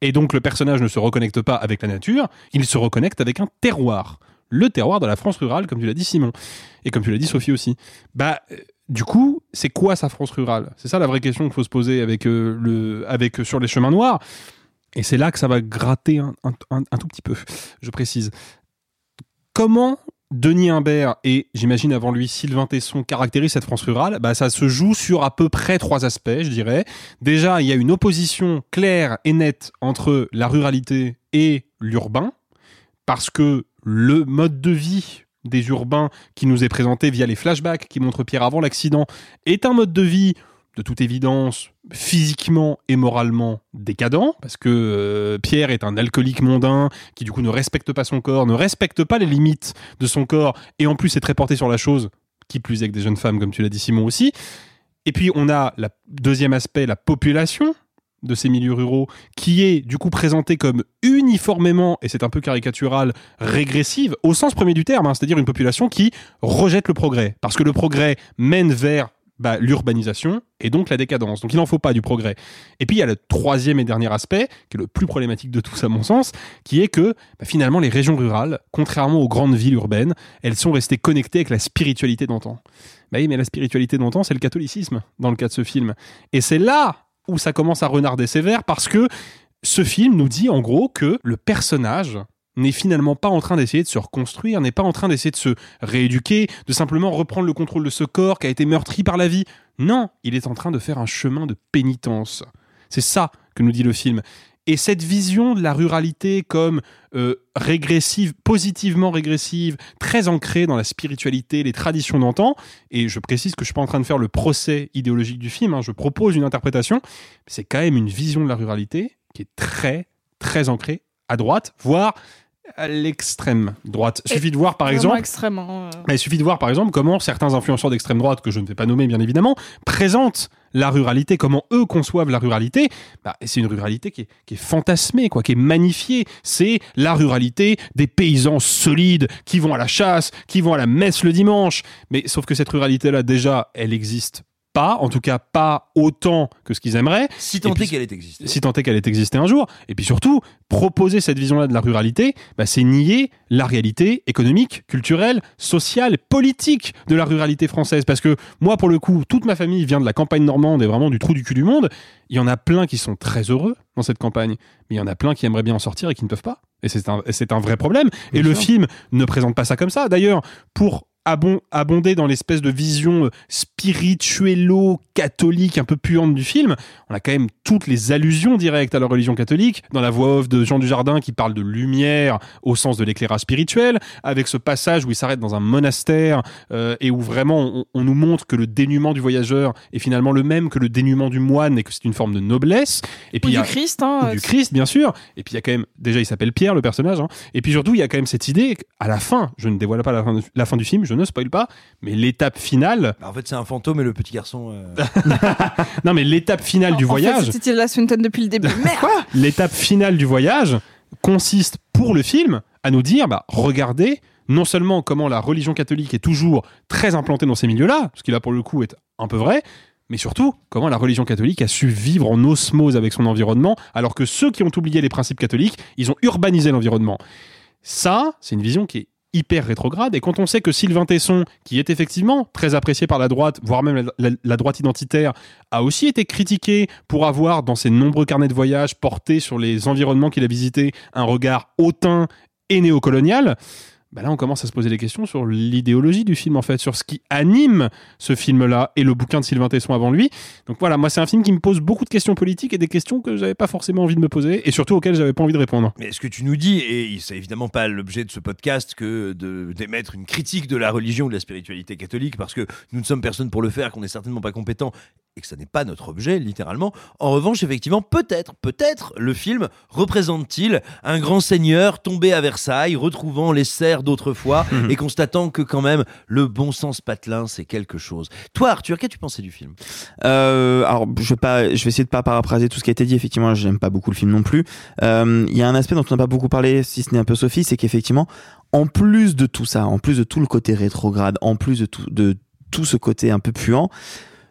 Et donc le personnage ne se reconnecte pas avec la nature, il se reconnecte avec un terroir. Le terroir de la France rurale, comme tu l'as dit Simon. Et comme tu l'as dit Sophie aussi. Bah, euh, du coup, c'est quoi sa France rurale? C'est ça la vraie question qu'il faut se poser avec, euh, le, avec euh, sur les chemins noirs. Et c'est là que ça va gratter un, un- tout petit peu, je précise. Comment Denis Imbert et, j'imagine avant lui, Sylvain Tesson caractérisent cette France rurale bah, Ça se joue sur à peu près trois aspects, je dirais. Déjà, il y a une opposition claire et nette entre la ruralité et l'urbain, parce que le mode de vie des urbains qui nous est présenté via les flashbacks qui montrent Pierre avant l'accident est un mode de vie de toute évidence physiquement et moralement décadent parce que euh, Pierre est un alcoolique mondain qui du coup ne respecte pas son corps, ne respecte pas les limites de son corps et en plus est très porté sur la chose qui plus est que des jeunes femmes comme tu l'as dit Simon aussi. Et puis on a le deuxième aspect, la population de ces milieux ruraux, qui est du coup présentée comme uniformément, et c'est un peu caricatural, régressive, au sens premier du terme, hein, c'est-à-dire une population qui rejette le progrès, parce que le progrès mène vers bah, l'urbanisation et donc la décadence. Donc il n'en faut pas du progrès. Et puis il y a le troisième et dernier aspect, qui est le plus problématique de tous à mon sens, qui est que bah, finalement les régions rurales, contrairement aux grandes villes urbaines, elles sont restées connectées avec la spiritualité d'antan. Bah oui, mais la spiritualité d'antan, c'est le catholicisme dans le cas de ce film. Et c'est là où ça commence à renarder sévère parce que ce film nous dit en gros que le personnage n'est finalement pas en train d'essayer de se reconstruire, n'est pas en train d'essayer de se rééduquer, de simplement reprendre le contrôle de ce corps qui a été meurtri par la vie. Non, il est en train de faire un chemin de pénitence. C'est ça que nous dit le film. Et cette vision de la ruralité comme euh, régressive, positivement régressive, très ancrée dans la spiritualité, les traditions d'antan, et je précise que je suis pas en train de faire le procès idéologique du film, hein, je propose une interprétation, c'est quand même une vision de la ruralité qui est très, très ancrée à droite, voire à l'extrême droite. Il suffit de voir par exemple... extrême, hein, euh. Il suffit de voir par exemple comment certains influenceurs d'extrême droite, que je ne vais pas nommer bien évidemment, présentent la ruralité, comment eux conçoivent la ruralité. Bah, c'est une ruralité qui est, qui est fantasmée, quoi, qui est magnifiée. C'est la ruralité des paysans solides qui vont à la chasse, qui vont à la messe le dimanche. Mais sauf que cette ruralité-là, déjà, elle existe pas, en tout cas pas autant que ce qu'ils aimeraient. Si tant est qu'elle ait existé. si tant est qu'elle ait existé un jour. Et puis surtout, proposer cette vision-là de la ruralité, bah, c'est nier la réalité économique, culturelle, sociale, politique de la ruralité française. Parce que moi, pour le coup, toute ma famille vient de la campagne normande et vraiment du trou du cul du monde. Il y en a plein qui sont très heureux dans cette campagne, mais il y en a plein qui aimeraient bien en sortir et qui ne peuvent pas. Et c'est un, et c'est un vrai problème. et le film ne présente pas ça comme ça. D'ailleurs, pour abon- abonder dans l'espèce de vision euh, spirituello-catholique un peu puante du film, on a quand même toutes les allusions directes à la religion catholique, dans la voix off de Jean Dujardin qui parle de lumière au sens de l'éclairage spirituel, avec ce passage où il s'arrête dans un monastère euh, et où vraiment on, on nous montre que le dénuement du voyageur est finalement le même que le dénuement du moine et que c'est une forme de noblesse. Et Ou il y du Christ, hein, ou du Christ, bien sûr. Et puis il y a quand même, déjà il s'appelle Pierre, le personnage. hein. Et puis surtout, il y a quand même cette idée, à la fin, je ne dévoile pas la fin, de- la fin du film, je ne spoil pas, mais l'étape finale. Bah, en fait, c'est un fantôme et le petit garçon. euh, non, mais l'étape finale du En fait, voyage. C'était la Swinton depuis le début. Merde L'étape finale du voyage consiste pour le film à nous dire bah, regardez non seulement comment la religion catholique est toujours très implantée dans ces milieux-là, ce qui là pour le coup est un peu vrai, mais surtout comment la religion catholique a su vivre en osmose avec son environnement, alors que ceux qui ont oublié les principes catholiques, ils ont urbanisé l'environnement. Ça, c'est une vision qui est hyper rétrograde. Et quand on sait que Sylvain Tesson, qui est effectivement très apprécié par la droite, voire même la, droite identitaire, a aussi été critiqué pour avoir, dans ses nombreux carnets de voyage, porté sur les environnements qu'il a visités, un regard hautain et néocolonial, bah là on commence à se poser des questions sur l'idéologie du film en fait, sur ce qui anime ce film-là et le bouquin de Sylvain Tesson avant lui. Donc voilà, moi c'est un film qui me pose beaucoup de questions politiques et des questions que j'avais pas forcément envie de me poser et surtout auxquelles j'avais pas envie de répondre. Mais ce que tu nous dis, et c'est évidemment pas l'objet de ce podcast que d'émettre une critique de la religion ou de la spiritualité catholique, parce que nous ne sommes personne pour le faire, qu'on n'est certainement pas compétent et que ça n'est pas notre objet, littéralement. En revanche, effectivement, peut-être, peut-être, le film représente-t-il un grand seigneur tombé à Versailles, retrouvant les serfs d'autrefois Mhm. et constatant que quand même le bon sens patelin, c'est quelque chose. Toi, Arthur, qu'as-tu pensé du film? Euh, alors, je vais pas, je vais essayer de pas paraphraser tout ce qui a été dit. Effectivement, j'aime pas beaucoup le film non plus. Euh, Il y a un aspect dont on n'a pas beaucoup parlé, si ce n'est un peu Sophie, c'est qu'effectivement, en plus de tout ça, en plus de tout le côté rétrograde, en plus de tout, de tout ce côté un peu puant,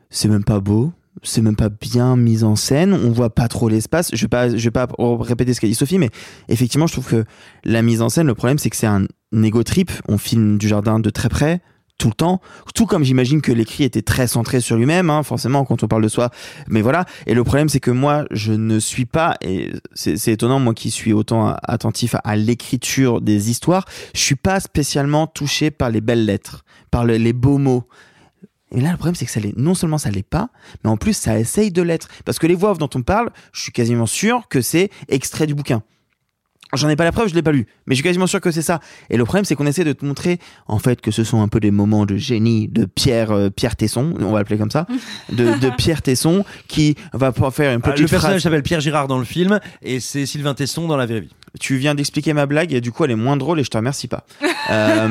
c'est même pas beau. C'est même pas bien mis en scène. On voit pas trop l'espace. Je vais pas, je vais pas répéter ce qu'a dit Sophie, mais effectivement, je trouve que la mise en scène, le problème, c'est que c'est un ego trip. On filme du jardin de très près tout le temps, tout comme j'imagine que l'écrit était très centré sur lui-même, hein, forcément quand on parle de soi. Mais voilà. Et le problème, c'est que moi, je ne suis pas, et c'est étonnant, moi qui suis autant attentif à, l'écriture des histoires, je suis pas spécialement touché par les belles lettres, par le- les beaux mots. Et là, le problème, c'est que ça non seulement ça l'est pas, mais en plus, ça essaye de l'être. Parce que les voix dont on parle, je suis quasiment sûr que c'est extrait du bouquin. J'en ai pas la preuve, je l'ai pas lu, mais je suis quasiment sûr que c'est ça. Et le problème, c'est qu'on essaie de te montrer, en fait, que ce sont un peu des moments de génie de Pierre, euh, Pierre Tesson, on va l'appeler comme ça, de, de Pierre Tesson, qui va pouvoir faire une Ah, petite Le personnage s'appelle Pierre Girard dans le film et c'est Sylvain Tesson dans la vraie vie. Tu viens d'expliquer ma blague et du coup, elle est moins drôle et je te remercie pas. Euh,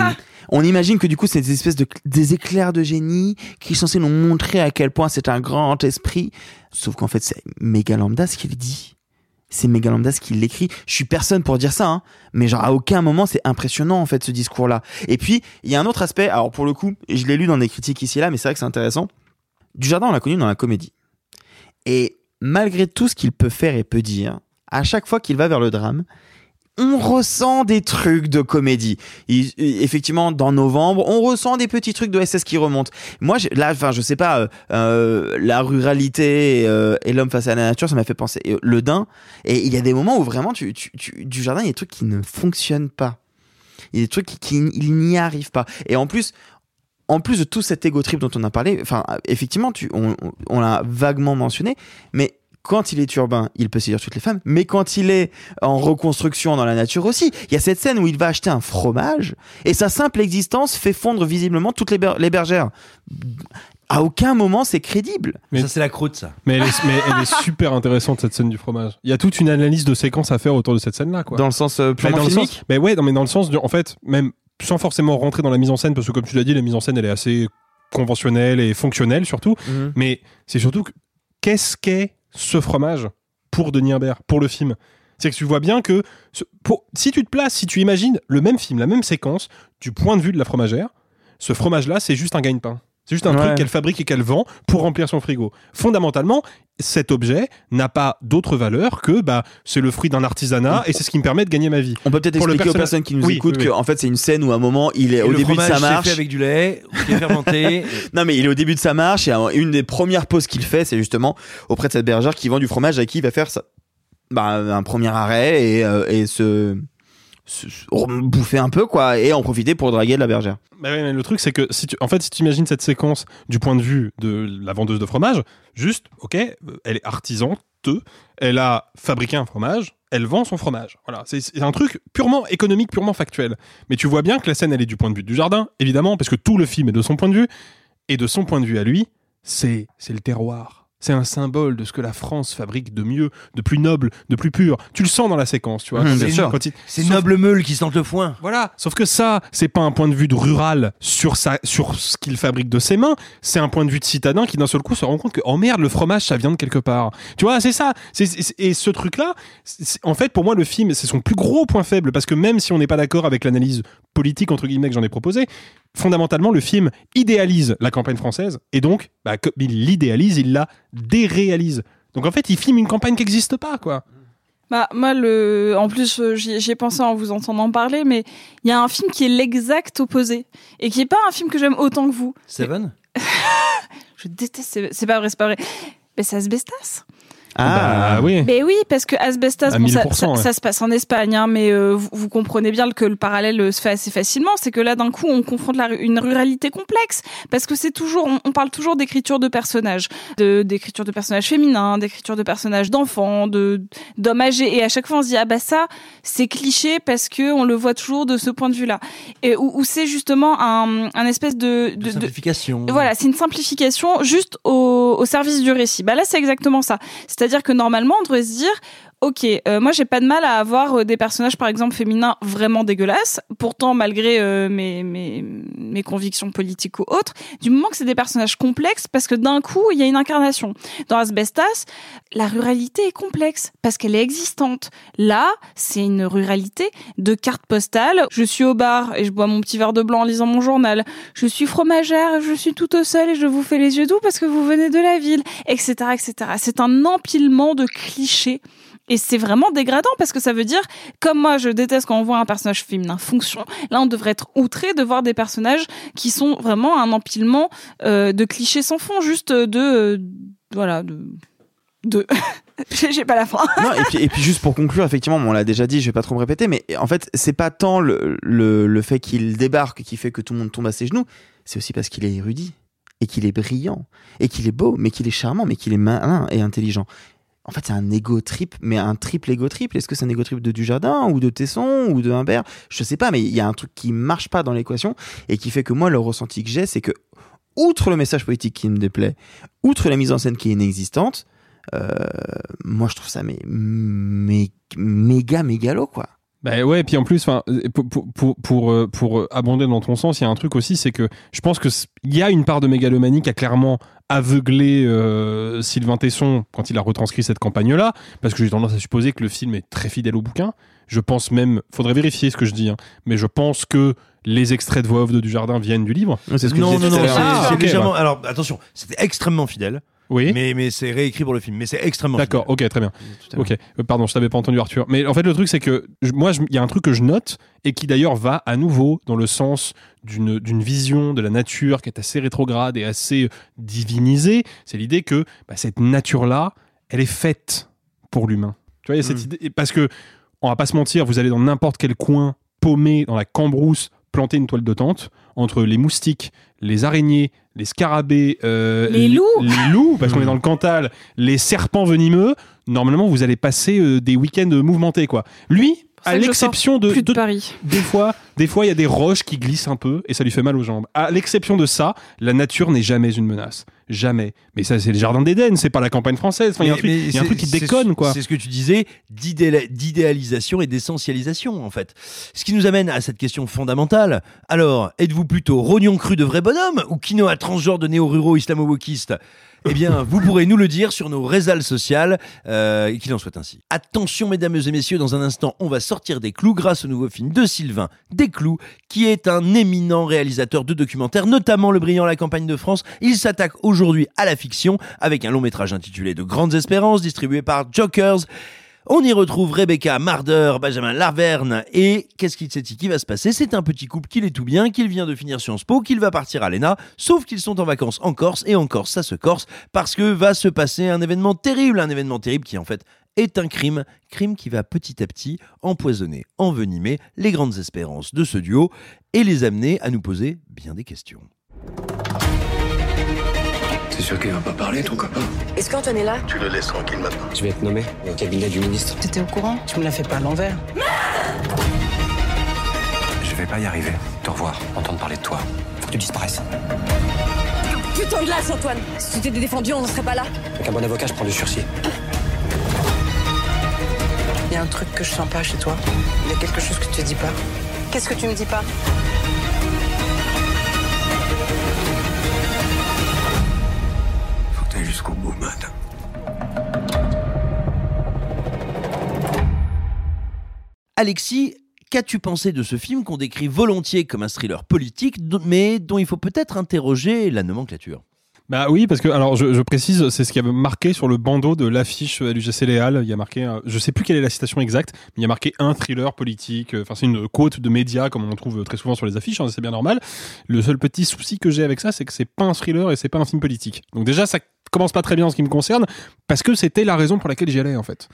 on imagine que du coup, c'est des espèces de des éclairs de génie qui sont censés nous montrer à quel point c'est un grand esprit. Sauf qu'en fait, c'est méga lambda ce qu'il dit. C'est méga lambda ce qu'il écrit. Je suis personne pour dire ça, hein. mais genre à aucun moment c'est impressionnant en fait ce discours-là. Et puis il y a un autre aspect. Alors pour le coup, je l'ai lu dans des critiques ici et là, mais c'est vrai que c'est intéressant. Dujardin, on l'a connu dans la comédie. Et malgré tout ce qu'il peut faire et peut dire, à chaque fois qu'il va vers le drame, on ressent des trucs de comédie. Effectivement, dans novembre, on ressent des petits trucs de SS qui remontent. Moi, là, enfin, je sais pas, euh, euh, la ruralité et, euh, et l'homme face à la nature, ça m'a fait penser euh, le daim. Et il y a des moments où vraiment, tu, du jardin, il y a des trucs qui ne fonctionnent pas. Il y a des trucs qui, il n'y arrive pas. Et en plus, en plus de tout cet ego trip dont on a parlé, enfin, effectivement, on l'a vaguement mentionné, mais quand il est urbain, il peut séduire toutes les femmes, mais quand il est en reconstruction dans la nature aussi, il y a cette scène où il va acheter un fromage et sa simple existence fait fondre visiblement toutes les, ber- les bergères. À aucun moment c'est crédible. ça c'est la croûte ça. Mais elle, est, mais elle est super intéressante cette scène du fromage. Il y a toute une analyse de séquence à faire autour de cette scène-là, quoi. Dans le sens euh, Mais purement dans le filmique sens- mais ouais, non, mais dans le sens, de, en fait, même sans forcément rentrer dans la mise en scène, parce que comme tu l'as dit, la mise en scène elle est assez conventionnelle et fonctionnelle surtout. Mhm. Mais c'est surtout que qu'est-ce qu'est ce fromage pour Denis Imbert, pour le film C'est que tu vois bien que si tu te places, si tu imagines le même film, la même séquence, du point de vue de la fromagère, ce fromage-là, c'est juste un gagne-pain. C'est juste un Ouais. truc qu'elle fabrique et qu'elle vend pour remplir son frigo. Fondamentalement, cet objet n'a pas d'autre valeur que bah, c'est le fruit d'un artisanat et c'est ce qui me permet de gagner ma vie. On peut peut-être Pour le expliquer aux personnes qui nous Oui, écoutent oui, oui. que en fait c'est une scène où à un moment il est Et au début de sa marche fait avec du lait qui est fermenté. non mais il est au début de sa marche et un- une des premières pauses qu'il fait c'est justement auprès de cette bergère qui vend du fromage à qui il va faire sa- bah, un premier arrêt et, euh, et se, bouffer un peu quoi et en profiter pour draguer de la bergère. Bah mais le truc, c'est que si tu, en fait, si tu imagines cette séquence du point de vue de la vendeuse de fromage, juste, ok, euh, elle est artisan, elle a fabriqué un fromage, elle vend son fromage. Voilà, c'est un truc purement économique, purement factuel. Mais tu vois bien que la scène, elle est du point de vue du jardin, évidemment, parce que tout le film est de son point de vue, et de son point de vue à lui, c'est le terroir. C'est un symbole de ce que la France fabrique de mieux, de plus noble, de plus pur. Tu le sens dans la séquence, tu vois. Mmh, C'est- bien sûr. quand il- C'est Sauf- noble meule qui sente le foin. voilà. Sauf que ça, c'est pas un point de vue de rural sur sa, sur ce qu'il fabrique de ses mains. C'est un point de vue de citadin qui d'un seul coup se rend compte que oh merde, le fromage ça vient de quelque part. Tu vois, c'est ça. C'est- c'est- et ce truc-là, c'est- en fait, pour moi, le film, c'est son plus gros point faible parce que même si on n'est pas d'accord avec l'analyse politique entre guillemets que j'en ai proposé. Fondamentalement, le film idéalise la campagne française et donc, bah, comme il l'idéalise, il la déréalise. Donc en fait, il filme une campagne qui n'existe pas, quoi. Bah, moi, le... en plus, euh, j'y j'y ai pensé en vous entendant parler, mais il y a un film qui est l'exact opposé. Et qui est pas un film que j'aime autant que vous. Seven? Je déteste, c'est- c'est pas vrai, c'est pas vrai. Mais c'est Asbestas. Ah, oui. Mais oui, parce que Asbestas, bon, ça, 1000%, ça- ouais. ça se passe en Espagne, hein, mais euh, vous, vous comprenez bien que le parallèle euh, se fait assez facilement. C'est que là, d'un coup, on confronte la, une ruralité complexe, parce que c'est toujours, on, on parle toujours d'écriture de personnages, de d'écriture de personnages féminins, d'écriture de personnages d'enfants, de d'hommes âgés, et à chaque fois, on se dit ah bah ça, c'est cliché parce que on le voit toujours de ce point de vue-là, et où, où c'est justement un, un espèce de, de, de- Simplification. voilà, c'est une simplification juste au, au service du récit. Bah là, c'est exactement ça. C'est-à-dire que normalement, on devrait se dire, ok, euh, moi, j'ai pas de mal à avoir euh, des personnages, par exemple, féminins vraiment dégueulasses. Pourtant, malgré euh, mes, mes, mes convictions politiques ou autres, du moment que c'est des personnages complexes, parce que d'un coup, il y a une incarnation. Dans Asbestas, la ruralité est complexe parce qu'elle est existante. Là, c'est une ruralité de carte postale. Je suis au bar et je bois mon petit verre de blanc en lisant mon journal. Je suis fromagère, je suis toute seule et je vous fais les yeux doux parce que vous venez de la ville, etc., etc. C'est un empilement de clichés. Et c'est vraiment dégradant parce que ça veut dire, comme moi je déteste quand on voit un personnage féminin fonction, là on devrait être outré de voir des personnages qui sont vraiment un empilement euh, de clichés sans fond, juste de... euh, voilà, de... de... J'ai pas la fin. non, et puis, et puis juste pour conclure, effectivement, on l'a déjà dit, je vais pas trop me répéter, mais en fait, c'est pas tant le, le fait qu'il débarque qui fait que tout le monde tombe à ses genoux, c'est aussi parce qu'il est érudit, et qu'il est brillant, et qu'il est beau, mais qu'il est charmant, mais qu'il est malin et intelligent. En fait, c'est un ego trip, mais un triple ego trip. Est-ce que c'est un ego trip de Dujardin, ou de Tesson, ou de Humbert? Je sais pas, mais il y a un truc qui marche pas dans l'équation, et qui fait que moi, le ressenti que j'ai, c'est que, outre le message politique qui me déplaît, outre la mise en scène qui est inexistante, euh, moi je trouve ça mais, méga mégalo quoi. Bah ouais, et puis en plus, enfin, pour, pour, pour, pour, euh, euh, abonder dans ton sens, il y a un truc aussi, c'est que je pense que il y a une part de mégalomanie qui a clairement aveuglé euh, Sylvain Tesson quand il a retranscrit cette campagne-là, parce que j'ai tendance à supposer que le film est très fidèle au bouquin. Je pense même, faudrait vérifier ce que je dis, hein, mais je pense que les extraits de voix off de Dujardin viennent du livre. C'est ce que non, je non, non, c'est Ah, c'est ok, légèrement. bah. Alors attention, c'était extrêmement fidèle. Oui. Mais, mais c'est réécrit pour le film. Mais c'est extrêmement D'accord, ok, très bien. Ok, Euh, pardon, je t'avais pas entendu Arthur. Mais en fait, le truc, c'est que je- moi, il y a un truc que je note et qui d'ailleurs va à nouveau dans le sens d'une d'une vision de la nature qui est assez rétrograde et assez divinisée. C'est l'idée que bah, cette nature-là, elle est faite pour l'humain. Tu vois, il y a cette idée. et Parce que, on va pas se mentir, vous allez dans n'importe quel coin paumé dans la cambrousse planter une toile de tente entre les moustiques, les araignées, les scarabées, euh, Les loups. les loups, parce qu'on est dans le Cantal, les serpents venimeux. Normalement, vous allez passer euh, des week-ends mouvementés, quoi. Lui, à l'exception de, plus de de- Paris. des fois, des fois, il y a des roches qui glissent un peu et ça lui fait mal aux jambes. À l'exception de ça, la nature n'est jamais une menace, jamais. Mais ça, c'est le jardin d'Éden, c'est pas la campagne française. Enfin, il y a un truc, y a un truc qui déconne, quoi. C'est ce que tu disais d'idéal- d'idéalisation et d'essentialisation, en fait. Ce qui nous amène à cette question fondamentale. Alors, êtes-vous plutôt rognon cru de vrai bonhomme ou quinoa transgenre de néo-ruraux islamo-wokistes? Eh bien, vous pourrez nous le dire sur nos réseaux sociales, euh, et qu'il en soit ainsi. Attention, mesdames et messieurs, dans un instant, on va sortir des clous grâce au nouveau film de Sylvain, Des clous, qui est un éminent réalisateur de documentaires, notamment le brillant La campagne de France. Il s'attaque aujourd'hui à la fiction avec un long métrage intitulé De grandes espérances, distribué par Jokers. On y retrouve Rebecca Marder, Benjamin Laverne et qu'est-ce qui, c'est qui va se passer? C'est un petit couple qui est tout bien, qu'il vient de finir Sciences Po, qu'il va partir à l'ENA, sauf qu'ils sont en vacances en Corse et en Corse ça se corse parce que va se passer un événement terrible, un événement terrible qui en fait est un crime, crime qui va petit à petit empoisonner, envenimer les grandes espérances de ce duo et les amener à nous poser bien des questions. C'est sûr qu'il va pas parler, ton copain Est-ce qu'Antoine est là Tu le laisses tranquille maintenant. Je vais être nommé au cabinet du ministre. T'étais au courant Tu me l'as fait pas à l'envers. Je vais pas y arriver. Te revoir, entendre parler de toi. Faut que tu disparaisses. Putain de glace, Antoine Si tu t'étais défendu, on ne serait pas là. Avec un bon avocat, je prends du sursis. Il y a un truc que je sens pas chez toi. Il y a quelque chose que tu te dis pas. Qu'est-ce que tu me dis pas? Jusqu'au bout. Alexis, qu'as-tu pensé de ce film qu'on décrit volontiers comme un thriller politique, mais dont il faut peut-être interroger la nomenclature? Bah oui, parce que alors je, je précise, c'est ce qui avait marqué sur le bandeau de l'affiche LUGC Léal. Il y a marqué, je sais plus quelle est la citation exacte, mais il y a marqué un thriller politique. Enfin, c'est une quote de médias comme on trouve très souvent sur les affiches. Hein, c'est bien normal. Le seul petit souci que j'ai avec ça, c'est que c'est pas un thriller et c'est pas un film politique. Donc déjà, ça commence pas très bien en ce qui me concerne, parce que c'était la raison pour laquelle j'y allais en fait.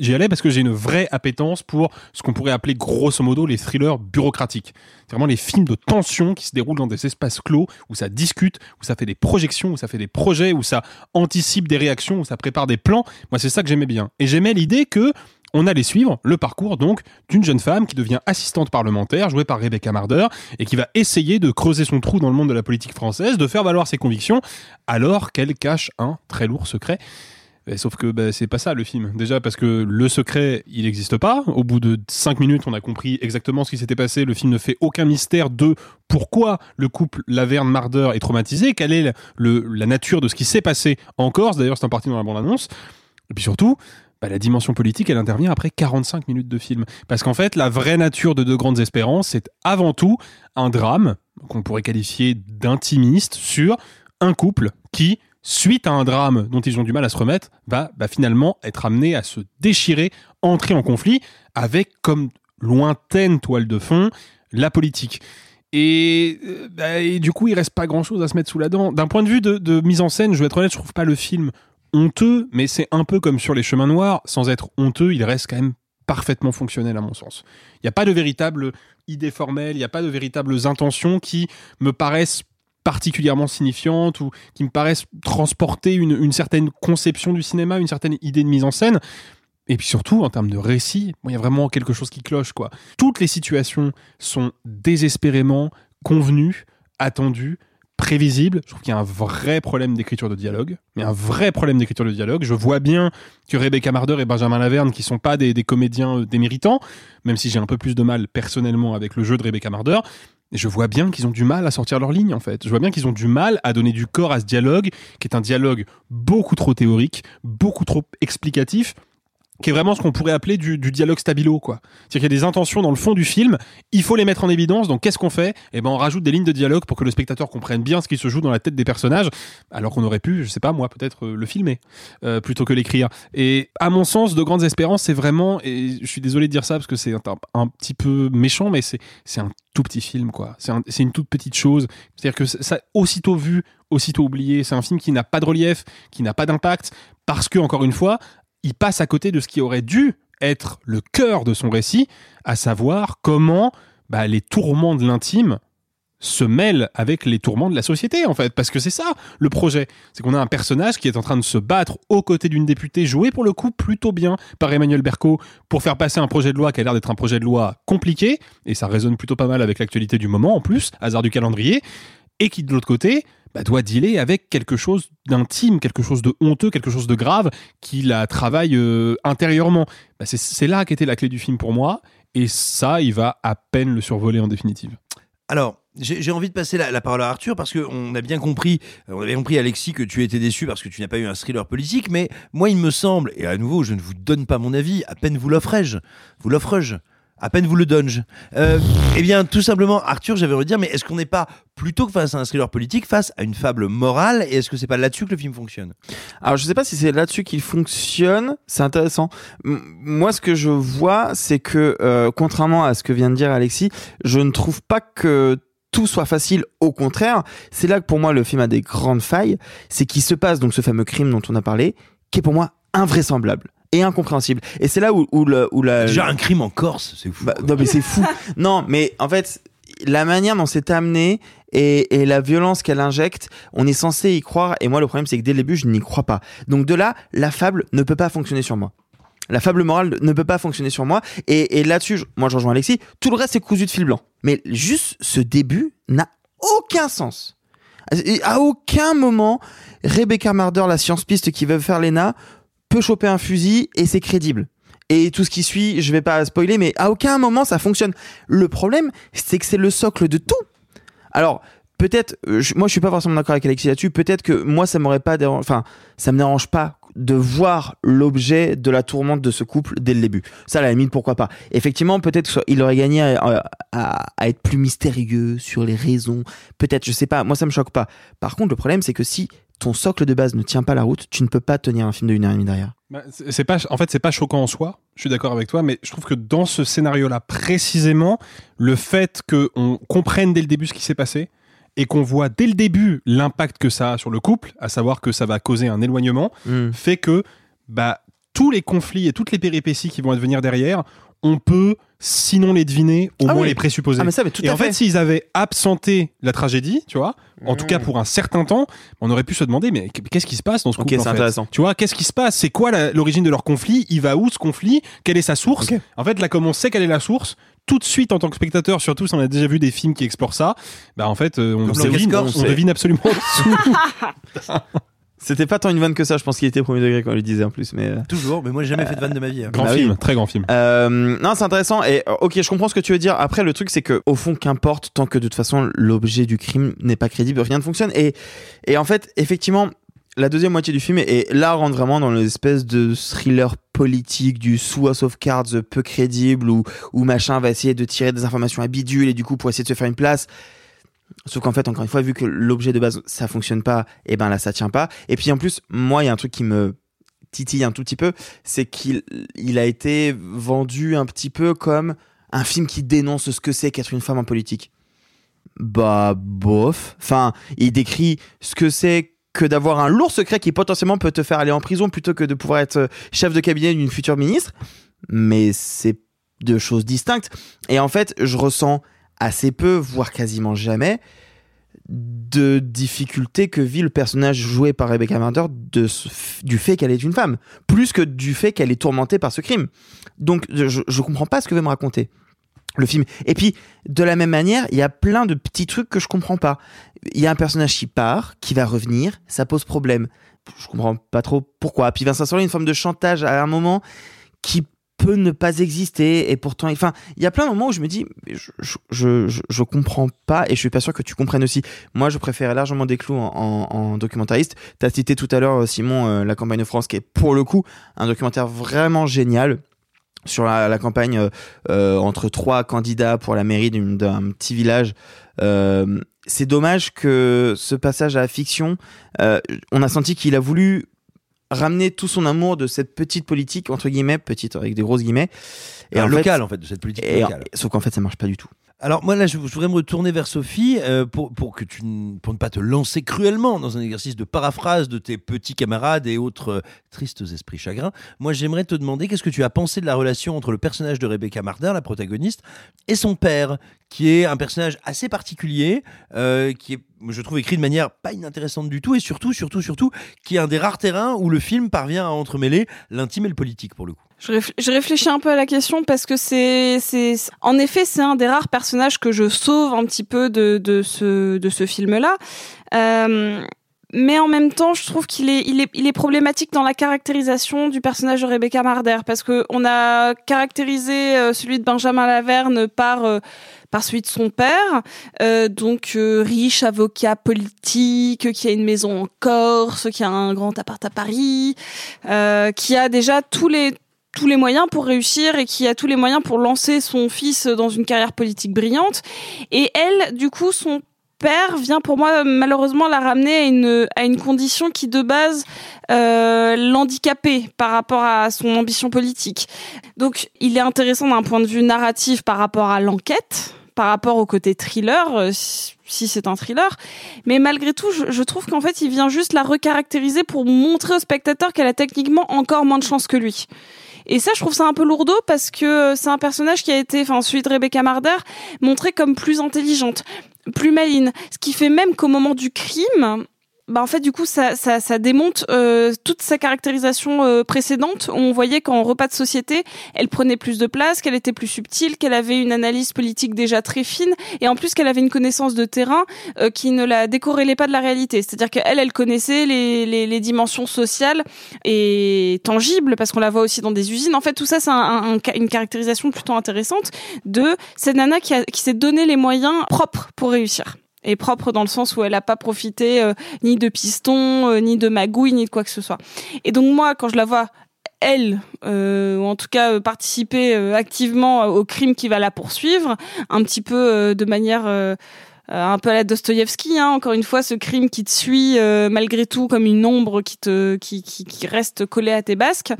J'y allais parce que j'ai une vraie appétence pour ce qu'on pourrait appeler grosso modo les thrillers bureaucratiques. C'est vraiment les films de tension qui se déroulent dans des espaces clos, où ça discute, où ça fait des projections, où ça fait des projets, où ça anticipe des réactions, où ça prépare des plans. Moi, c'est ça que j'aimais bien. Et j'aimais l'idée que on allait suivre le parcours donc d'une jeune femme qui devient assistante parlementaire, jouée par Rebecca Marder, et qui va essayer de creuser son trou dans le monde de la politique française, de faire valoir ses convictions, alors qu'elle cache un très lourd secret. Sauf que bah, c'est pas ça le film. Déjà parce que le secret, il n'existe pas. Au bout de 5 minutes, on a compris exactement ce qui s'était passé. Le film ne fait aucun mystère de pourquoi le couple Laverne-Marder est traumatisé, quelle est la nature de ce qui s'est passé en Corse. D'ailleurs, c'est en partie dans la bande-annonce. Et puis surtout, bah, la dimension politique, elle intervient après 45 minutes de film. Parce qu'en fait, la vraie nature de Deux Grandes Espérances, c'est avant tout un drame qu'on pourrait qualifier d'intimiste sur un couple qui, suite à un drame dont ils ont du mal à se remettre, va bah, finalement être amené à se déchirer, entrer en conflit avec comme lointaine toile de fond la politique. Et, euh, bah, du coup, il reste pas grand chose à se mettre sous la dent. D'un point de vue de, de, mise en scène, je vais être honnête, je trouve pas le film honteux, mais c'est un peu comme sur les chemins noirs, sans être honteux, il reste quand même parfaitement fonctionnel à mon sens. Il n'y a pas de véritable idée formelle, il n'y a pas de véritables intentions qui me paraissent particulièrement signifiantes ou qui me paraissent transporter une, certaine conception du cinéma, une certaine idée de mise en scène. Et puis surtout, en termes de récit, il y a vraiment quelque chose qui cloche. quoi. Toutes les situations sont désespérément convenues, attendues, prévisible. Je trouve qu'il y a un vrai problème d'écriture de dialogue, mais un vrai problème d'écriture de dialogue. Je vois bien que Rebecca Marder et Benjamin Laverne, qui sont pas des, comédiens euh, déméritants, même si j'ai un peu plus de mal personnellement avec le jeu de Rebecca Marder, je vois bien qu'ils ont du mal à sortir leur ligne en fait. Je vois bien qu'ils ont du mal à donner du corps à ce dialogue, qui est un dialogue beaucoup trop théorique, beaucoup trop explicatif, qui est vraiment ce qu'on pourrait appeler du, dialogue stabilo, quoi. C'est-à-dire qu'il y a des intentions dans le fond du film, il faut les mettre en évidence, donc qu'est-ce qu'on fait? Eh ben, on rajoute des lignes de dialogue pour que le spectateur comprenne bien ce qui se joue dans la tête des personnages, alors qu'on aurait pu, je sais pas moi, peut-être euh, le filmer, euh, plutôt que l'écrire. Et à mon sens, De Grandes Espérances, c'est vraiment, et je suis désolé de dire ça parce que c'est un, petit peu méchant, mais c'est, c'est un tout petit film, quoi. C'est, une toute petite chose. C'est-à-dire que ça, aussitôt vu, aussitôt oublié, c'est un film qui n'a pas de relief, qui n'a pas d'impact, parce que, encore une fois, il passe à côté de ce qui aurait dû être le cœur de son récit, à savoir comment bah, les tourments de l'intime se mêlent avec les tourments de la société, en fait. Parce que c'est ça, le projet. C'est qu'on a un personnage qui est en train de se battre aux côtés d'une députée, jouée pour le coup plutôt bien par Emmanuel Berco, pour faire passer un projet de loi qui a l'air d'être un projet de loi compliqué, et ça résonne plutôt pas mal avec l'actualité du moment, en plus, hasard du calendrier, et qui, de l'autre côté, bah, doit dealer avec quelque chose d'intime, quelque chose de honteux, quelque chose de grave, qui la travaille euh, intérieurement. Bah, c'est là qu'était la clé du film pour moi, et ça, il va à peine le survoler en définitive. Alors, j'ai envie de passer la, parole à Arthur parce qu'on a bien compris, euh, on avait compris Alexis que tu étais déçu parce que tu n'as pas eu un thriller politique, mais moi il me semble, et à nouveau je ne vous donne pas mon avis, à peine vous l'offrais-je, vous l'offre-je à peine vous le donne. Euh, eh bien, tout simplement, Arthur, j'avais envie dire, mais est-ce qu'on n'est pas plutôt que face à un thriller politique, face à une fable morale, et est-ce que c'est pas là-dessus que le film fonctionne? Alors, je sais pas si c'est là-dessus qu'il fonctionne. C'est intéressant. moi, ce que je vois, c'est que, euh, contrairement à ce que vient de dire Alexis, je ne trouve pas que tout soit facile. Au contraire, c'est là que pour moi le film a des grandes failles. C'est qu'il se passe donc ce fameux crime dont on a parlé, qui est pour moi invraisemblable et incompréhensible. Et c'est là où, où, le, où la. Déjà un crime en Corse, c'est fou. Bah, non, mais c'est fou. non, mais en fait, la manière dont c'est amené et, et, la violence qu'elle injecte, on est censé y croire. Et moi, le problème, c'est que dès le début, je n'y crois pas. Donc de là, la fable ne peut pas fonctionner sur moi. La fable morale ne peut pas fonctionner sur moi. Et, et là-dessus, moi, je rejoins Alexis. Tout le reste, c'est cousu de fil blanc. Mais juste ce début n'a aucun sens. Et à aucun moment, Rebecca Marder, la science-piste qui veut faire l'ENA, peut choper un fusil et c'est crédible. Et tout ce qui suit, je vais pas spoiler, mais à aucun moment ça fonctionne. Le problème, c'est que c'est le socle de tout. Alors, peut-être, euh, moi je suis pas forcément d'accord avec Alexis là-dessus, peut-être que moi ça m'aurait pas enfin, ça me dérange pas de voir l'objet de la tourmente de ce couple dès le début. Ça, la limite, pourquoi pas. Effectivement, peut-être qu'il aurait gagné à, à- à être plus mystérieux sur les raisons. Peut-être, je sais pas. Moi, ça me choque pas. Par contre, le problème, c'est que si ton socle de base ne tient pas la route, tu ne peux pas tenir un film de une heure et demie derrière. Bah, c'est c'est pas, en fait, c'est pas choquant en soi. Je suis d'accord avec toi, mais je trouve que dans ce scénario-là, précisément, le fait qu'on comprenne dès le début ce qui s'est passé et qu'on voit dès le début l'impact que ça a sur le couple, à savoir que ça va causer un éloignement, Mm. fait que bah, tous les conflits et toutes les péripéties qui vont advenir derrière, on peut, sinon les deviner, au Ah moins oui. les présupposer. Ah, mais ça, mais tout et à en fait, fait. s'ils avaient absenté la tragédie, tu vois, en tout cas pour un certain temps, on aurait pu se demander, mais qu'est-ce qui se passe dans ce couple en fait intéressant. Tu vois, qu'est-ce qui se passe? C'est quoi l'origine de leur conflit? Il va où ce conflit? Quelle est sa source? En fait, là, comme on sait quelle est la source, tout de suite en tant que spectateur, surtout si on a déjà vu des films qui explorent ça, bah en fait, euh, on, devine, on, Escorce, devine absolument tout. C'était pas tant une vanne que ça, je pense qu'il était premier degré quand on le disait en plus. Mais euh, Toujours, mais moi j'ai jamais fait de vanne de ma vie. hein. Grand Bah film, oui. très grand film. Euh, non, c'est intéressant. Et euh, ok, je comprends ce que tu veux dire. Après, le truc, c'est que au fond, qu'importe, tant que de toute façon l'objet du crime n'est pas crédible, rien ne fonctionne. Et et en fait, effectivement, la deuxième moitié du film est là rentre vraiment dans l'espèce de thriller politique du sous House of Cards peu crédible où où machin va essayer de tirer des informations à bidule et du coup pour essayer de se faire une place. Sauf qu'en fait, encore une fois, vu que l'objet de base ça fonctionne pas, et ben là ça tient pas. Et puis en plus, moi, il y a un truc qui me titille un tout petit peu, c'est qu'il il a été vendu un petit peu comme un film qui dénonce ce que c'est qu'être une femme en politique. Bah bof. Enfin, il décrit ce que c'est que d'avoir un lourd secret qui potentiellement peut te faire aller en prison plutôt que de pouvoir être chef de cabinet d'une future ministre. Mais c'est deux choses distinctes. Et en fait, je ressens assez peu, voire quasiment jamais, de difficultés que vit le personnage joué par Rebecca Marder de du fait qu'elle est une femme, plus que du fait qu'elle est tourmentée par ce crime. Donc je, je comprends pas ce que veut me raconter le film. Et puis de la même manière, il y a plein de petits trucs que je comprends pas. Il y a un personnage qui part, qui va revenir, ça pose problème. Je comprends pas trop pourquoi. Puis va s'installer une forme de chantage à un moment qui ne pas exister et pourtant enfin il y a plein de moments où je me dis je, je, je, comprends pas et je suis pas sûr que tu comprennes aussi. Moi je préfère largement des clous en, en, en documentariste. T'as cité tout à l'heure Simon euh, la campagne de France qui est pour le coup un documentaire vraiment génial sur la, campagne euh, euh, entre trois candidats pour la mairie d'un petit village. Euh, c'est dommage que ce passage à la fiction euh, on a senti qu'il a voulu ramener tout son amour de cette petite politique entre guillemets petite avec des grosses guillemets Un en local, fait- en fait, de cette politique et- locale. sauf qu'en fait ça marche pas du tout Alors moi là, je, voudrais me retourner vers Sophie euh, pour, que tu pour ne pas te lancer cruellement dans un exercice de paraphrase de tes petits camarades et autres euh, tristes esprits chagrins. Moi, j'aimerais te demander qu'est-ce que tu as pensé de la relation entre le personnage de Rebecca Marder, la protagoniste, et son père, qui est un personnage assez particulier, euh, qui est, je trouve, écrit de manière pas inintéressante du tout, et surtout, surtout, surtout, qui est un des rares terrains où le film parvient à entremêler l'intime et le politique pour le coup. Je, réfl- je réfléchis un peu à la question parce que c'est, c'est, en effet, c'est un des rares personnages que je sauve un petit peu de, de ce, de ce film-là. Euh, mais en même temps, je trouve qu'il est, il est, il est problématique dans la caractérisation du personnage de Rebecca Marder parce que on a caractérisé euh, celui de Benjamin Laverne par euh, par celui de son père, euh, donc euh, riche avocat politique, qui a une maison en Corse, qui a un grand appart à Paris, euh, qui a déjà tous les tous les moyens pour réussir et qui a tous les moyens pour lancer son fils dans une carrière politique brillante. Et elle, du coup, son père vient pour moi malheureusement la ramener à une à une condition qui de base euh, l'handicapait par rapport à son ambition politique. Donc il est intéressant d'un point de vue narratif par rapport à l'enquête, par rapport au côté thriller, euh, si c'est un thriller, mais malgré tout, je, je trouve qu'en fait, il vient juste la recaractériser pour montrer au spectateur qu'elle a techniquement encore moins de chance que lui. Et ça, je trouve ça un peu lourdeau parce que c'est un personnage qui a été, enfin, celui de Rebecca Marder, montré comme plus intelligente, plus maline. Ce qui fait même qu'au moment du crime, bah en fait du coup ça ça, ça démonte euh, toute sa caractérisation euh, précédente. On voyait qu'en repas de société elle prenait plus de place qu'elle était plus subtile qu'elle avait une analyse politique déjà très fine et en plus qu'elle avait une connaissance de terrain euh, qui ne la décorrélait pas de la réalité. C'est-à-dire qu'elle elle connaissait les, les, les dimensions sociales et tangibles parce qu'on la voit aussi dans des usines. En fait tout ça c'est un, un- un- une caractérisation plutôt intéressante de cette nana qui, a- qui s'est donné les moyens propres pour réussir propre dans le sens où elle n'a pas profité euh, ni de piston, euh, ni de magouille, ni de quoi que ce soit. Et donc moi, quand je la vois elle, euh, ou en tout cas euh, participer activement au crime qui va la poursuivre, un petit peu de manière un peu à la Dostoïevski, hein, encore une fois, ce crime qui te suit euh, malgré tout comme une ombre qui te qui, qui, qui reste collée à tes basques.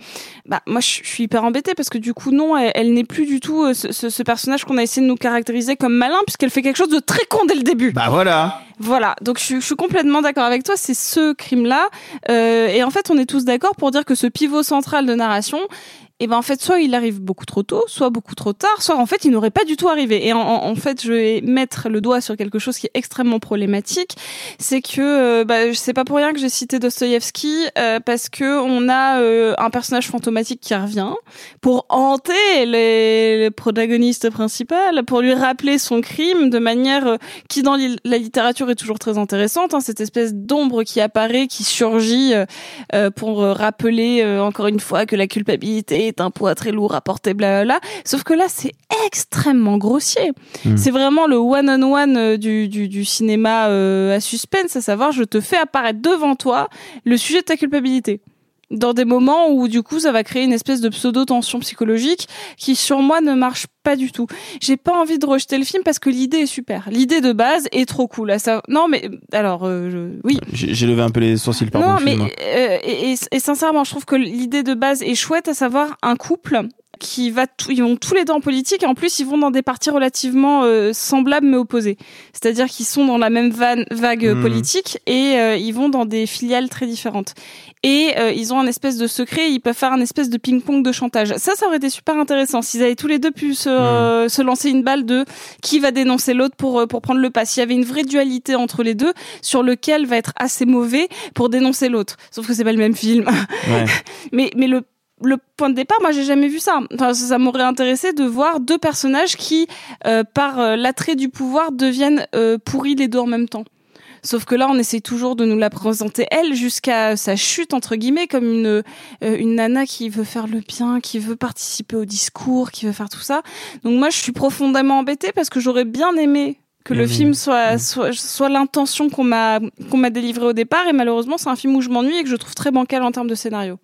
Bah moi je suis hyper embêtée parce que du coup non, elle, elle n'est plus du tout euh, ce, ce- personnage qu'on a essayé de nous caractériser comme malin puisqu'elle fait quelque chose de très con dès le début. Bah voilà. Voilà, donc je, suis- je suis complètement d'accord avec toi, c'est ce crime-là. Euh, et en fait, on est tous d'accord pour dire que ce pivot central de narration, et ben en fait, soit il arrive beaucoup trop tôt, soit beaucoup trop tard, soit en fait, il n'aurait pas du tout arrivé. Et en, en- fait, je vais mettre le doigt sur quelque chose qui est extrêmement problématique, c'est que euh, bah, c'est pas pour rien que j'ai cité Dostoïevski, euh, parce que on a euh, un personnage fantomatique qui revient pour hanter les, les protagonistes principales, pour lui rappeler son crime de manière euh, qui dans la littérature est toujours très intéressante, hein, cette espèce d'ombre qui apparaît, qui surgit euh, pour rappeler encore une fois que la culpabilité est un poids très lourd à porter, blablabla. Sauf que là, c'est extrêmement grossier. Hmm. C'est vraiment le one-on-one euh, du, du, du cinéma euh, à suspense, à savoir je te fais apparaître devant toi le sujet de ta culpabilité dans des moments où du coup ça va créer une espèce de pseudo tension psychologique qui sur moi ne marche pas du tout. J'ai pas envie de rejeter le film parce que l'idée est super. L'idée de base est trop cool. À ça... Non mais alors euh, je- oui. J'ai j'ai levé un peu les sourcils par Non mais euh, et, et- et sincèrement je trouve que l'idée de base est chouette à savoir un couple qui va tout- ils vont tous les deux en politique et en plus ils vont dans des partis relativement euh, semblables mais opposés. C'est-à-dire qu'ils sont dans la même van- vague Mhm. politique et euh, ils vont dans des filiales très différentes. Et euh, ils ont un espèce de secret, ils peuvent faire un espèce de ping-pong de chantage. Ça, ça aurait été super intéressant s'ils avaient tous les deux pu se, euh, se lancer une balle de qui va dénoncer l'autre pour euh, pour prendre le pas. S'il y avait une vraie dualité entre les deux, sur lequel va être assez mauvais pour dénoncer l'autre. Sauf que c'est pas le même film. Ouais. mais mais le le point de départ, moi j'ai jamais vu ça. Enfin, ça, ça m'aurait intéressé de voir deux personnages qui, euh, par euh, l'attrait du pouvoir, deviennent euh, pourris les deux en même temps. Sauf que là, on essaie toujours de nous la présenter elle jusqu'à sa chute entre guillemets comme une euh, une nana qui veut faire le bien, qui veut participer au discours, qui veut faire tout ça. Donc moi, je suis profondément embêtée parce que j'aurais bien aimé que le Mhm. film soit soit, soit l'intention qu'on m'a qu'on m'a délivrée au départ et malheureusement, c'est un film où je m'ennuie et que je trouve très bancal en termes de scénario.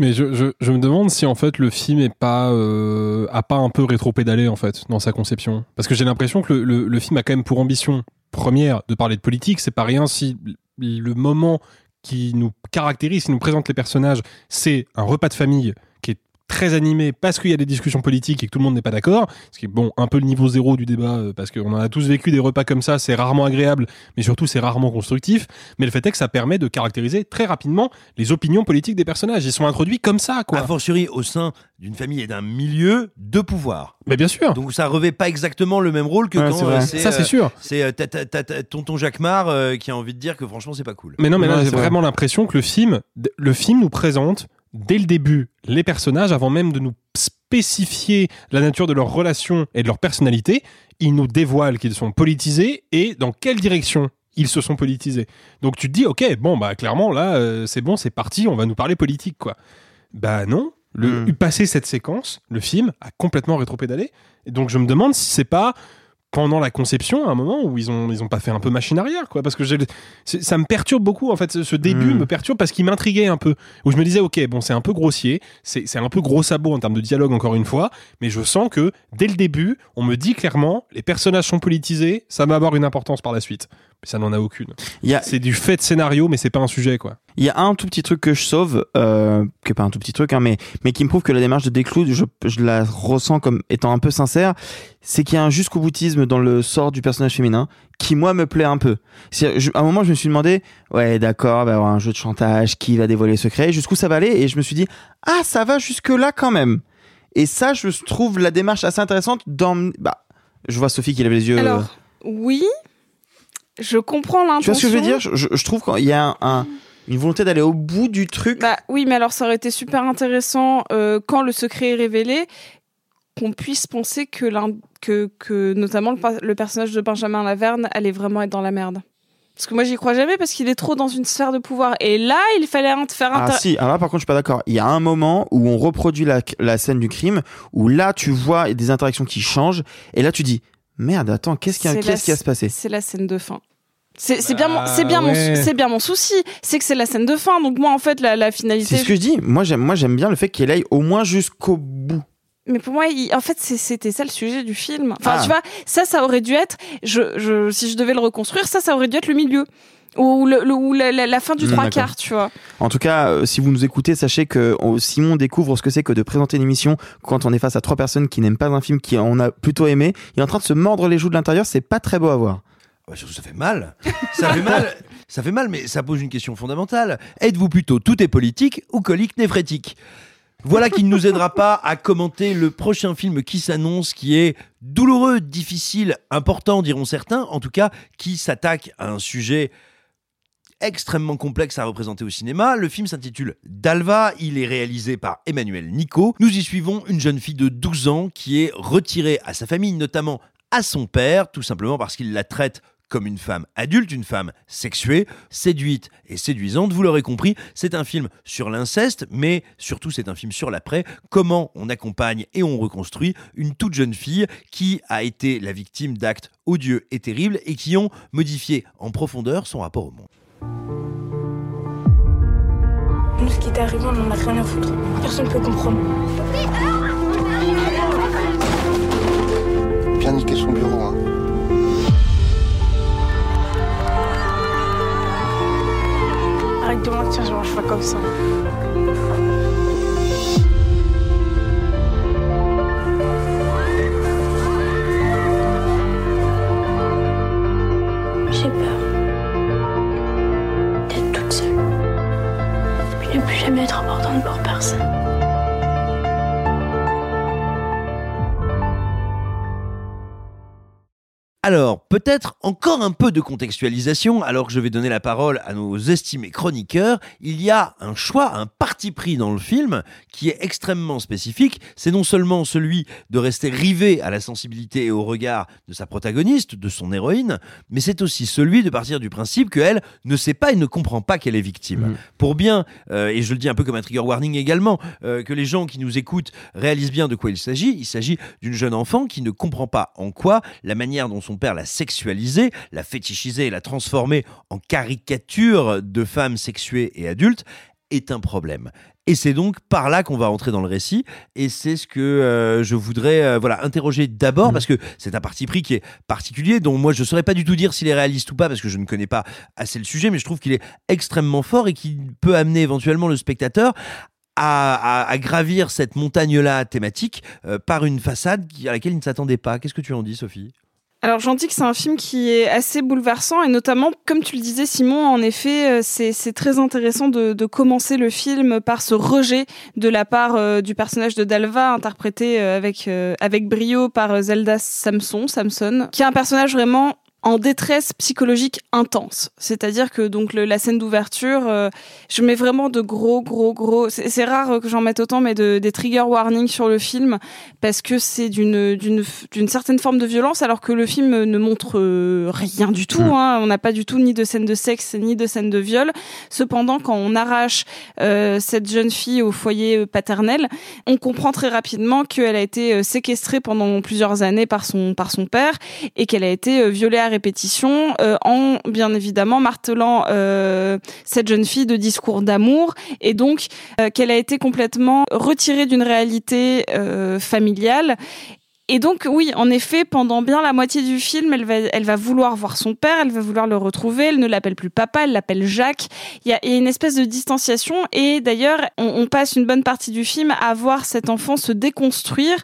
Mais je, je, me demande si en fait le film est pas euh, a pas un peu rétro-pédalé en fait dans sa conception. Parce que j'ai l'impression que le, film a quand même pour ambition première de parler de politique. C'est pas rien si le moment qui nous caractérise qui nous présente les personnages c'est un repas de famille très animé parce qu'il y a des discussions politiques et que tout le monde n'est pas d'accord ce qui est bon un peu le niveau zéro du débat euh, parce qu'on en a tous vécu des repas comme ça c'est rarement agréable mais surtout c'est rarement constructif mais le fait est que ça permet de caractériser très rapidement les opinions politiques des personnages ils sont introduits comme ça quoi A fortiori au sein d'une famille et d'un milieu de pouvoir. Mais bien sûr. Donc ça revêt pas exactement le même rôle que Ouais, quand euh, Ça, c'est euh, sûr. C'est euh, tonton Jacquemart euh, qui a envie de dire que franchement c'est pas cool. Mais non, mais là, j'ai vraiment l'impression que le film, le film nous présente dès le début les personnages avant même de nous spécifier la nature de leurs relations et de leur personnalité. Il nous dévoile qu'ils sont politisés et dans quelle direction ils se sont politisés. Donc tu te dis, ok, bon, bah clairement là, euh, c'est bon, c'est parti, on va nous parler politique, quoi. Bah non. Le, Hmm. Passé cette séquence, le film a complètement rétropédalé. Et donc je me demande si c'est pas pendant la conception, à un moment où ils ont ils ont pas fait un peu machine arrière, quoi. Parce que ça me perturbe beaucoup, en fait. Ce, ce début Mm. me perturbe parce qu'il m'intriguait un peu. Où je me disais, ok, bon, c'est un peu grossier, c'est c'est un peu gros sabot en termes de dialogue, encore une fois, mais je sens que dès le début, on me dit clairement, les personnages sont politisés, ça va avoir une importance par la suite. Mais ça n'en a aucune. Il y a- C'est du fait de scénario, mais c'est pas un sujet, quoi. Il y a un tout petit truc que je sauve, euh, qui est pas un tout petit truc, hein, mais, mais qui me prouve que la démarche de Desclous, je, je la ressens comme étant un peu sincère, c'est qu'il y a un jusqu'au boutisme dans le sort du personnage féminin qui, moi, me plaît un peu. Je- à un moment, je me suis demandé, ouais, d'accord, il va y avoir un jeu de chantage, qui va dévoiler le secret, jusqu'où ça va aller, et je me suis dit, ah, ça va jusque-là quand même. Et ça, je trouve la démarche assez intéressante dans... Bah, je vois Sophie qui lève les yeux. euh, Alors, oui, je comprends l'intention. tu vois ce que je veux dire? Je, trouve qu'il y a un- un- une volonté d'aller au bout du truc. Bah oui, mais alors ça aurait été super intéressant euh, quand le secret est révélé qu'on puisse penser que, l'un- que, que notamment le, personnage de Benjamin Laverne allait vraiment être dans la merde. Parce que moi j'y crois jamais parce qu'il est trop dans une sphère de pouvoir. Et là, il fallait un- faire un... Ah si, alors là par contre je suis pas d'accord. Il y a un moment où on reproduit la, la scène du crime, où là tu vois des interactions qui changent, et là tu dis, merde, attends, qu'est-ce qui, qui va se passer C'est la scène de fin. C'est bien, mon- c'est bien, mon, ouais. c'est bien mon souci. C'est que c'est la scène de fin. Donc moi, en fait, la, la finalité. C'est ce que je dis. Moi, j'aime, moi, j'aime bien le fait qu'elle aille au moins jusqu'au bout. Mais pour moi, il- en fait, c'était ça le sujet du film. Enfin, Ah. tu vois, ça, ça aurait dû être. Je, je, si je devais le reconstruire, ça, ça aurait dû être le milieu ou, le, le- ou la, la- la fin du Hmm, trois quarts, tu vois. En tout cas, euh, si vous nous écoutez, sachez que Simon découvre ce que c'est que de présenter une émission quand on est face à trois personnes qui n'aiment pas un film qui on a plutôt aimé. Il est en train de se mordre les joues de l'intérieur. C'est pas très beau à voir. Surtout, ça fait mal. Ça fait mal. Ça fait mal, mais ça pose une question fondamentale. Êtes-vous plutôt tout est politique ou colique néphrétique? Voilà qui ne nous aidera pas à commenter le prochain film qui s'annonce, qui est douloureux, difficile, important, diront certains, en tout cas, qui s'attaque à un sujet extrêmement complexe à représenter au cinéma. Le film s'intitule Dalva, il est réalisé par Emmanuel Nico. Nous y suivons une jeune fille de 12 ans qui est retirée à sa famille, notamment à son père, tout simplement parce qu'il la traite comme une femme adulte, une femme sexuée, séduite et séduisante. Vous l'aurez compris, c'est un film sur l'inceste, mais surtout c'est un film sur l'après. Comment on accompagne et on reconstruit une toute jeune fille qui a été la victime d'actes odieux et terribles et qui ont modifié en profondeur son rapport au monde. Nous, ce qui t'est arrivé, on en a rien à foutre. Personne ne peut comprendre. Bien niquer son bureau, hein. Arrête de mentir, je mange pas comme ça. Jamais être importante pour personne. Alors, peut-être encore un peu de contextualisation, alors que je vais donner la parole à nos estimés chroniqueurs. Il y a un choix, un parti pris dans le film qui est extrêmement spécifique. C'est non seulement celui de rester rivé à la sensibilité et au regard de sa protagoniste, de son héroïne, mais c'est aussi celui de partir du principe qu'elle ne sait pas et ne comprend pas qu'elle est victime. Pour bien, euh, et je le dis un peu comme un trigger warning également, euh, que les gens qui nous écoutent réalisent bien de quoi il s'agit. Il s'agit d'une jeune enfant qui ne comprend pas en quoi la manière dont son père l'a sexualisée, l'a fétichisée et l'a transformée en caricature de femme sexuée et adulte est un problème. Et c'est donc par là qu'on va entrer dans le récit, et c'est ce que euh, je voudrais euh, voilà interroger d'abord parce que c'est un parti pris qui est particulier, dont moi je saurais pas du tout dire s'il est réaliste ou pas parce que je ne connais pas assez le sujet, mais je trouve qu'il est extrêmement fort et qui peut amener éventuellement le spectateur à, à- à gravir cette montagne-là thématique euh, par une façade à laquelle il ne s'attendait pas. Qu'est-ce que tu en dis, Sophie? Alors j'en dis que c'est un film qui est assez bouleversant et notamment, comme tu le disais Simon, en effet, euh, c'est très intéressant de, de commencer le film par ce rejet de la part euh, du personnage de Dalva, interprété euh, avec, avec brio par Zelda Samson, Samson, qui est un personnage vraiment en détresse psychologique intense. C'est-à-dire que donc le- la scène d'ouverture, euh, je mets vraiment de gros, gros, gros. C'est rare euh, que j'en mette autant, mais de, des trigger warnings sur le film parce que c'est d'une d'une d'une certaine forme de violence, alors que le film ne montre euh, rien du tout. Mm. Hein. On n'a pas du tout ni de scène de sexe ni de scène de viol. Cependant, quand on arrache euh, cette jeune fille au foyer paternel, on comprend très rapidement qu'elle a été séquestrée pendant plusieurs années par son par son père et qu'elle a été violée à répétition euh, en bien évidemment martelant euh, cette jeune fille de discours d'amour. Et donc euh, qu'elle a été complètement retirée d'une réalité familiale et donc oui, en effet, pendant bien la moitié du film, elle va, elle va vouloir voir son père, elle va vouloir le retrouver. Elle ne l'appelle plus papa, elle l'appelle Jacques. Il y a, une espèce de distanciation. Et d'ailleurs, on, on passe une bonne partie du film à voir cet enfant se déconstruire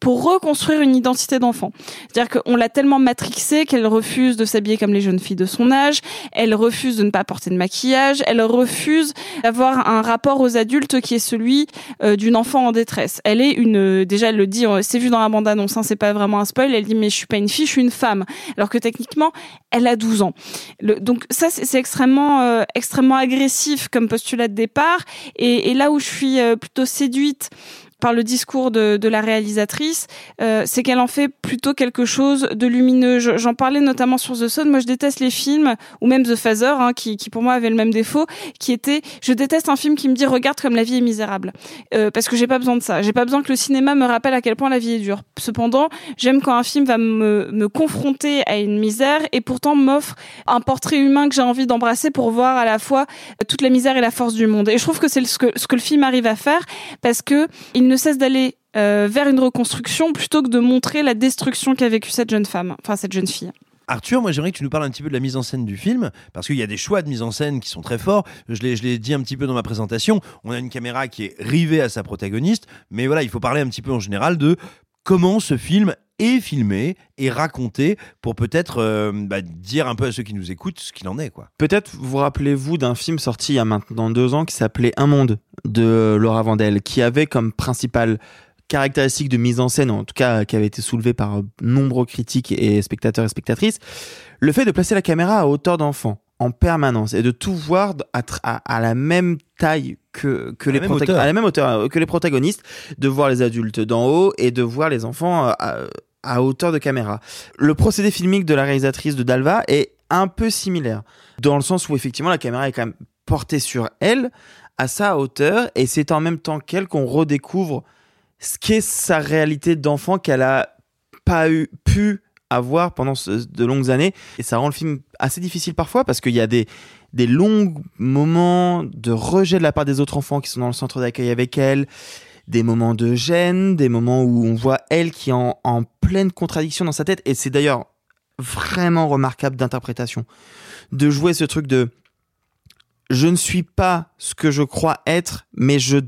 pour reconstruire une identité d'enfant. C'est-à-dire qu'on l'a tellement matrixée qu'elle refuse de s'habiller comme les jeunes filles de son âge. Elle refuse de ne pas porter de maquillage. Elle refuse d'avoir un rapport aux adultes qui est celui euh, d'une enfant en détresse. Elle est une, déjà elle le dit, euh, c'est vu dans la bande c'est pas vraiment un spoil. Elle dit mais je suis pas une fille, je suis une femme. Alors que techniquement, elle a 12 ans. Donc ça c'est extrêmement, euh, extrêmement agressif comme postulat de départ. Et, et là où je suis euh, plutôt séduite par le discours de, la réalisatrice, euh, c'est qu'elle en fait plutôt quelque chose de lumineux. Je- J'en parlais notamment sur The Sun. Moi, je déteste les films, ou même The Phaser, hein, qui, qui pour moi avait le même défaut, qui était, je déteste un film qui me dit regarde comme la vie est misérable, Euh, parce que j'ai pas besoin de ça. J'ai pas besoin que le cinéma me rappelle à quel point la vie est dure. Cependant, j'aime quand un film va me, me confronter à une misère et pourtant m'offre un portrait humain que j'ai envie d'embrasser pour voir à la fois toute la misère et la force du monde. Et je trouve que c'est ce que, ce que le film arrive à faire parce que il ne cesse d'aller euh, vers une reconstruction plutôt que de montrer la destruction qu'a vécue cette jeune femme, enfin cette jeune fille. Arthur, moi j'aimerais que tu nous parles un petit peu de la mise en scène du film, parce qu'il y a des choix de mise en scène qui sont très forts. Je l'ai dit un petit peu dans ma présentation. On a une caméra qui est rivée à sa protagoniste, mais voilà, il faut parler un petit peu en général de comment ce film est filmé et raconté pour peut-être euh, bah, dire un peu à ceux qui nous écoutent ce qu'il en est, quoi. Peut-être vous rappelez-vous d'un film sorti il y a maintenant deux ans qui s'appelait Un monde de Laura Vandel, qui avait comme principale caractéristique de mise en scène, en tout cas qui avait été soulevée par nombreux critiques et spectateurs et spectatrices, le fait de placer la caméra à hauteur d'enfant en permanence et de tout voir à la même taille que, que À les la même protago- hauteur. à la même hauteur euh, que les protagonistes, de voir les adultes d'en haut et de voir les enfants euh, à, à hauteur de caméra. Le procédé filmique de la réalisatrice de Dalva est un peu similaire, dans le sens où effectivement la caméra est quand même portée sur elle, à sa hauteur, et c'est en même temps qu'elle qu'on redécouvre ce qu'est sa réalité d'enfant qu'elle a pas eu, pu avoir pendant ce- de longues années. Et ça rend le film assez difficile parfois parce qu'il y a des, des longs moments de rejet de la part des autres enfants qui sont dans le centre d'accueil avec elle, des moments de gêne, des moments où on voit elle qui est en, pleine contradiction dans sa tête. Et c'est d'ailleurs vraiment remarquable d'interprétation. De jouer ce truc de je ne suis pas ce que je crois être, mais je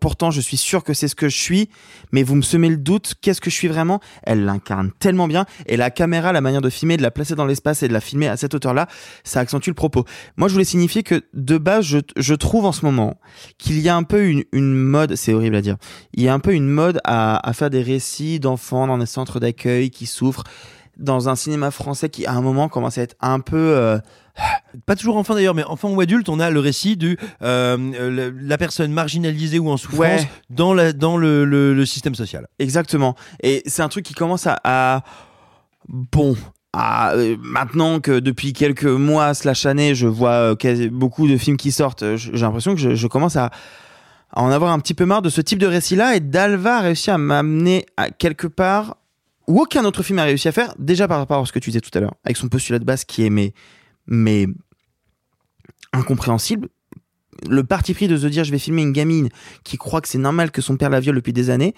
pourtant je suis sûr que c'est ce que je suis, mais vous me semez le doute, qu'est-ce que je suis vraiment? Elle l'incarne tellement bien, et la caméra, la manière de filmer, de la placer dans l'espace et de la filmer à cette hauteur-là, ça accentue le propos. Moi, je voulais signifier que de base, je, trouve en ce moment qu'il y a un peu une, mode, c'est horrible à dire, il y a un peu une mode à faire des récits d'enfants dans des centres d'accueil qui souffrent, dans un cinéma français qui à un moment commence à être un peu euh, Pas toujours enfant d'ailleurs, mais enfant ou adulte, on a le récit du euh, la personne marginalisée ou en souffrance Ouais. dans, la, dans le, le- le système social. Exactement. Et c'est un truc qui commence à, à- bon. à, euh, maintenant que depuis quelques mois slash années, je vois beaucoup de films qui sortent, j'ai l'impression que je, je commence à, à en avoir un petit peu marre de ce type de récit-là. Et Dalva a réussi à m'amener à quelque part où aucun autre film a réussi à faire. Déjà par rapport à ce que tu disais tout à l'heure, avec son postulat de base qui est mais, mais incompréhensible. Le parti pris de se dire je vais filmer une gamine qui croit que c'est normal que son père la viole depuis des années,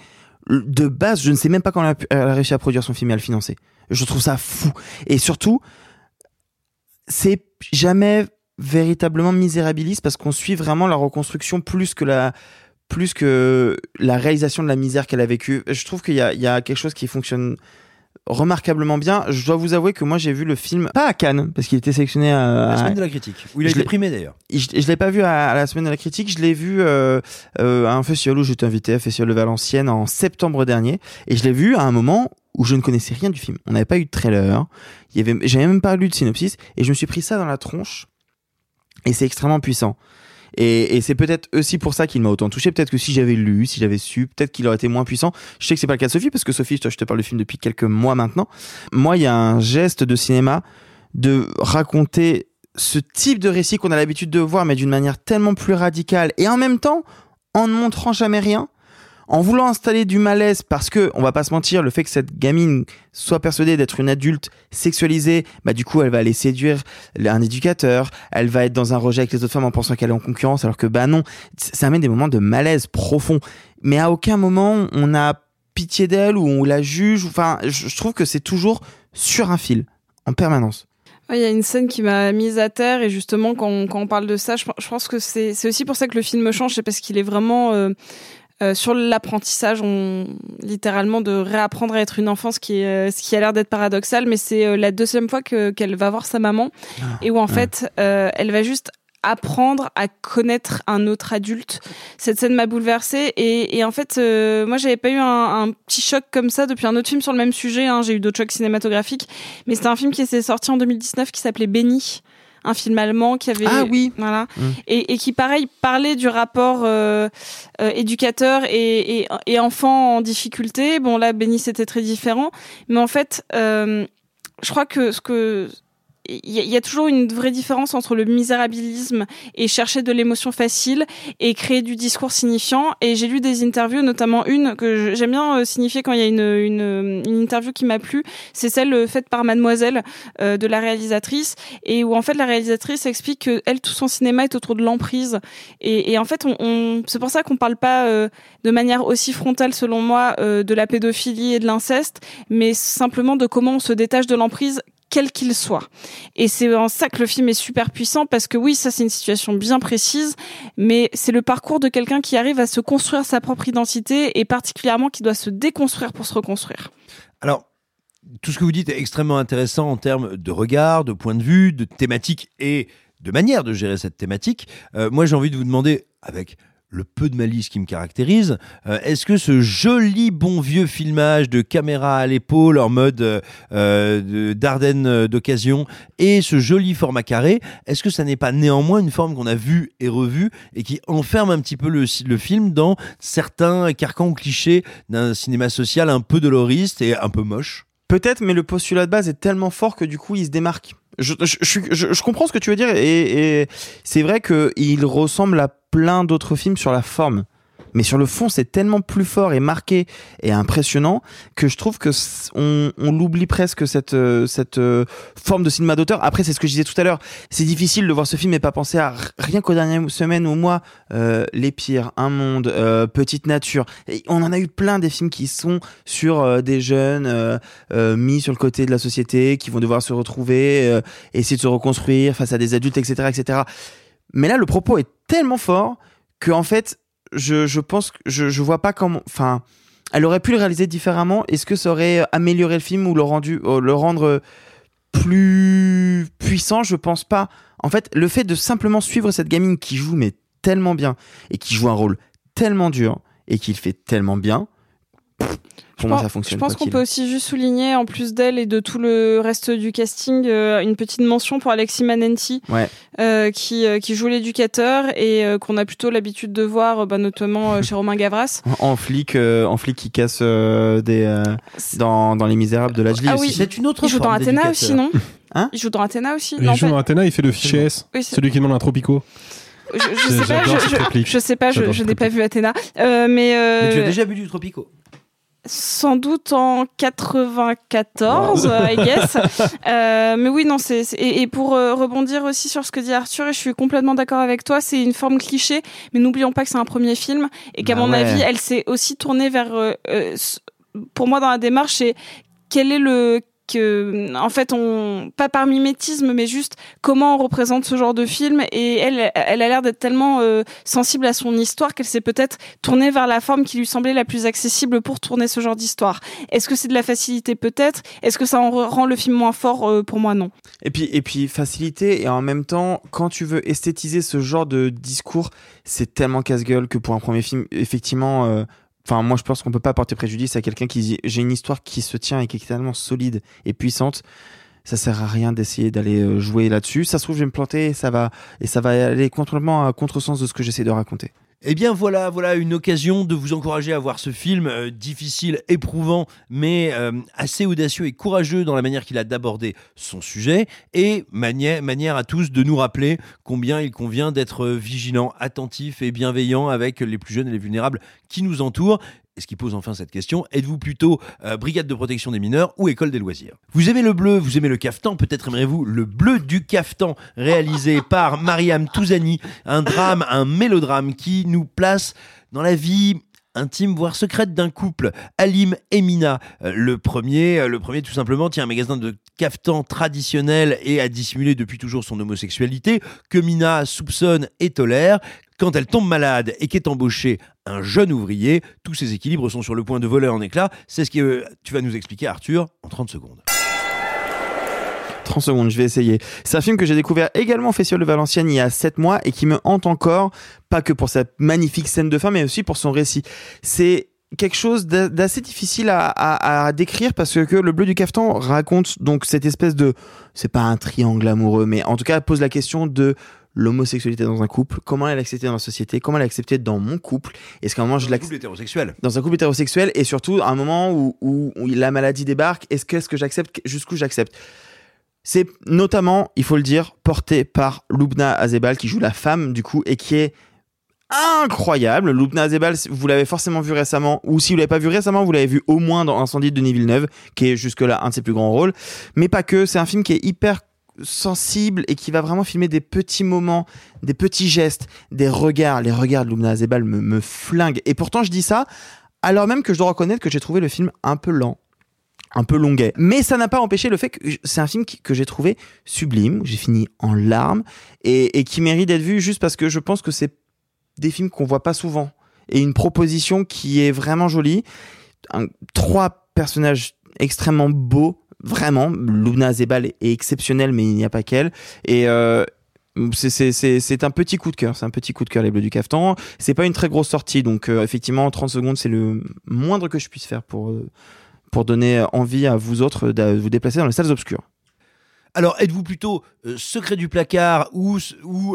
de base, je ne sais même pas quand elle a, elle a réussi à produire son film et à le financer. Je trouve ça fou. Et surtout, c'est jamais véritablement misérabiliste parce qu'on suit vraiment la reconstruction plus que la plus que la réalisation de la misère qu'elle a vécue. Je trouve qu'il y y a quelque chose qui fonctionne remarquablement bien. Je dois vous avouer que moi j'ai vu le film pas à Cannes parce qu'il était sélectionné à La semaine de la critique, où il a Je été l'ai- primé d'ailleurs. je, je l'ai pas vu à, à la semaine de la critique, je l'ai vu euh, euh, à un festival où j'étais invité, à Festival de Valenciennes en septembre dernier, et je l'ai vu à un moment où je ne connaissais rien du film. On n'avait pas eu de trailer, il y avait, j'avais même pas lu de synopsis, et je me suis pris ça dans la tronche, et c'est extrêmement puissant. Et, et c'est peut-être aussi pour ça qu'il m'a autant touché. Peut-être que si j'avais lu, si j'avais su, peut-être qu'il aurait été moins puissant. Je sais que c'est pas le cas de Sophie, parce que Sophie, toi, je te parle du film depuis quelques mois maintenant. Moi, il y a un geste de cinéma de raconter ce type de récit qu'on a l'habitude de voir, mais d'une manière tellement plus radicale, et en même temps, en ne montrant jamais rien, en voulant installer du malaise, parce que, on va pas se mentir, le fait que cette gamine soit persuadée d'être une adulte sexualisée, bah du coup, elle va aller séduire un éducateur, elle va être dans un rejet avec les autres femmes en pensant qu'elle est en concurrence, alors que bah non, ça amène des moments de malaise profond. Mais à aucun moment, on a pitié d'elle ou on la juge, enfin, je trouve que c'est toujours sur un fil, en permanence. Il y a une scène qui m'a mise à terre et justement quand on, parle de ça, je, pense que c'est c'est aussi pour ça que le film change, c'est parce qu'il est vraiment euh, euh, sur l'apprentissage, on littéralement de réapprendre à être une enfant, ce qui est euh, ce qui a l'air d'être paradoxal, mais c'est euh, la deuxième fois que qu'elle va voir sa maman et où en fait euh, elle va juste apprendre à connaître un autre adulte. Cette scène m'a bouleversée et, et en fait, euh, moi, j'avais pas eu un, un petit choc comme ça depuis un autre film sur le même sujet. hein. J'ai eu d'autres chocs cinématographiques, mais c'était un film qui s'est sorti en 2019 qui s'appelait Béni, un film allemand qui avait Ah oui. voilà Mm. et, et qui pareil parlait du rapport euh, euh, éducateur et, et, et enfant en difficulté. Bon là, Béni c'était très différent, mais en fait, euh, je crois que ce que il y, a- toujours une vraie différence entre le misérabilisme et chercher de l'émotion facile et créer du discours signifiant. Et j'ai lu des interviews, notamment une que j'aime bien euh, signifier quand il y a une, une, une interview qui m'a plu. C'est celle euh, faite par Mademoiselle euh, de la réalisatrice et où en fait la réalisatrice explique que elle tout son cinéma est autour de l'emprise. Et, et en fait, on, on- c'est pour ça qu'on parle pas euh, de manière aussi frontale, selon moi, euh, de la pédophilie et de l'inceste, mais simplement de comment on se détache de l'emprise quel qu'il soit. Et c'est en ça que le film est super puissant parce que oui, ça c'est une situation bien précise, mais c'est le parcours de quelqu'un qui arrive à se construire sa propre identité et particulièrement qui doit se déconstruire pour se reconstruire. Alors, tout ce que vous dites est extrêmement intéressant en termes de regard, de point de vue, de thématique et de manière de gérer cette thématique. Euh, moi, j'ai envie de vous demander, avec le peu de malice qui me caractérise, euh, est-ce que ce joli bon vieux filmage de caméra à l'épaule en mode euh, de- d'Ardennes euh, d'occasion et ce joli format carré, est-ce que ça n'est pas néanmoins une forme qu'on a vue et revue et qui enferme un petit peu le, le film dans certains carcans ou clichés d'un cinéma social un peu doloriste et un peu moche? Peut-être, mais le postulat de base est tellement fort que du coup, il se démarque. Je, je, je, comprends ce que tu veux dire et, et c'est vrai qu'il ressemble à plein d'autres films sur la forme. Mais sur le fond, c'est tellement plus fort et marqué et impressionnant que je trouve que on, on l'oublie presque cette euh, cette euh, forme de cinéma d'auteur. Après, c'est ce que je disais tout à l'heure. C'est difficile de voir ce film et pas penser à rien qu'aux dernières semaines ou mois. Euh, Les pires, Un monde, euh, Petite nature. On en a eu plein des films qui sont sur euh, des jeunes mis sur le côté de la société, qui vont devoir se retrouver, essayer de se reconstruire face à des adultes, etc., etc. Mais là, le propos est tellement fort que en fait, je, pense que je, je vois pas comment. Enfin, elle aurait pu le réaliser différemment. Est-ce que ça aurait amélioré le film ou le rendu, euh, le rendre plus puissant? Je pense pas. En fait, le fait de simplement suivre cette gamine qui joue mais tellement bien et qui joue un rôle tellement dur et qui le fait tellement bien. Je pense- ça fonctionne. Je pense quoi qu'on peut aussi juste souligner, en plus d'elle et de tout le reste du casting, euh, une petite mention pour Alexis Manenti, Ouais. euh, qui, euh, qui joue l'éducateur et euh, qu'on a plutôt l'habitude de voir, euh, bah, notamment euh, chez Romain Gavras. En- En flic, euh, en flic qui casse euh, des euh, dans, dans les Misérables de Lajli Ah oui, il joue dans Athéna aussi, non Hein Il joue dans Athéna aussi Il Non, joue dans Athéna, il fait le fichier S, Oui, c'est- celui qui demande un tropico. Je, je sais pas, je, je- je sais pas, je, n'ai pas vu Athéna. Euh, mais, euh, Mais tu as déjà bu du Tropico Sans doute en 94, euh, I guess. Euh, mais oui, non, c'est et, et pour euh, rebondir aussi sur ce que dit Arthur, et je suis complètement d'accord avec toi, c'est une forme cliché, mais n'oublions pas que c'est un premier film et qu'à Bah mon ouais. avis, elle s'est aussi tournée vers, euh, euh, pour moi, dans la démarche, c'est quel est le que en fait on pas par mimétisme mais juste comment on représente ce genre de film et elle elle a l'air d'être tellement euh, sensible à son histoire qu'elle s'est peut-être tournée vers la forme qui lui semblait la plus accessible pour tourner ce genre d'histoire. Est-ce que c'est de la facilité peut-être? Est-ce que ça en re- rend le film moins fort Euh, Pour moi? Non. Et puis, et puis facilité, et en même temps, quand tu veux esthétiser ce genre de discours, c'est tellement casse-gueule que pour un premier film, effectivement, euh, enfin, moi je pense qu'on peut pas porter préjudice à quelqu'un qui dit j'ai une histoire qui se tient et qui est tellement solide et puissante. Ça sert à rien d'essayer d'aller euh, jouer là-dessus. Ça se trouve, je vais me planter et ça va, et ça va aller complètement à contresens de ce que j'essaie de raconter. Eh bien voilà, voilà une occasion de vous encourager à voir ce film euh, difficile, éprouvant, mais euh, assez audacieux et courageux dans la manière qu'il a d'aborder son sujet, et manière, manière à tous de nous rappeler combien il convient d'être vigilant, attentif et bienveillant avec les plus jeunes et les vulnérables qui nous entourent. Et ce qui pose enfin cette question, êtes-vous plutôt euh, brigade de protection des mineurs ou école des loisirs? Vous aimez le bleu, vous aimez le cafetan, peut-être aimerez-vous le bleu du cafetan, réalisé par Mariam Touzani, un drame, un mélodrame qui nous place dans la vie intime voire secrète d'un couple, Alim et Mina. Euh, Le premier, euh, le premier tout simplement tient un magasin de caftan traditionnel et a dissimulé depuis toujours son homosexualité que Mina soupçonne et tolère. Quand elle tombe malade et qu'est embauché un jeune ouvrier, tous ses équilibres sont sur le point de voler en éclats. C'est ce que euh, tu vas nous expliquer Arthur en 30 secondes. 30 secondes, je vais essayer. C'est un film que j'ai découvert également au Festival de Valenciennes il y a 7 mois et qui me hante encore, pas que pour sa magnifique scène de fin, mais aussi pour son récit. C'est quelque chose d'a- d'assez difficile à, à- décrire parce que le bleu du cafetan raconte donc cette espèce de c'est pas un triangle amoureux mais en tout cas pose la question de l'homosexualité dans un couple comment elle est acceptée dans la société comment elle est acceptée dans mon couple est-ce qu'à un moment je Un l'accepte couple hétérosexuel. dans un couple hétérosexuel et surtout à un moment où, où, où la maladie débarque, est-ce qu'est-ce que j'accepte, jusqu'où j'accepte? C'est notamment, il faut le dire, porté par Lubna Azebal qui joue la femme du coup et qui est incroyable. Lubna Azebal, vous l'avez forcément vu récemment, ou si vous l'avez pas vu récemment, vous l'avez vu au moins dans Incendie de Denis Villeneuve, qui est jusque-là un de ses plus grands rôles. Mais pas que, c'est un film qui est hyper sensible et qui va vraiment filmer des petits moments, des petits gestes, des regards. Les regards de Lubna Azebal me, me flinguent. Et pourtant, je dis ça alors même que je dois reconnaître que j'ai trouvé le film un peu lent un peu longuet. Mais ça n'a pas empêché le fait que c'est un film que j'ai trouvé sublime, j'ai fini en larmes, et, qui mérite d'être vu juste parce que je pense que c'est des films qu'on voit pas souvent. Et une proposition qui est vraiment jolie. Trois personnages extrêmement beaux, vraiment. Luna Zebal est exceptionnelle, mais il n'y a pas qu'elle. Et, euh, c'est- un petit coup de cœur, c'est un petit coup de cœur les Bleus du Caftan. C'est pas une très grosse sortie, donc euh, effectivement 30 secondes c'est le moindre que je puisse faire pour euh, pour donner envie à vous autres de vous déplacer dans les salles obscures. Alors, êtes-vous plutôt euh, secret du placard ou,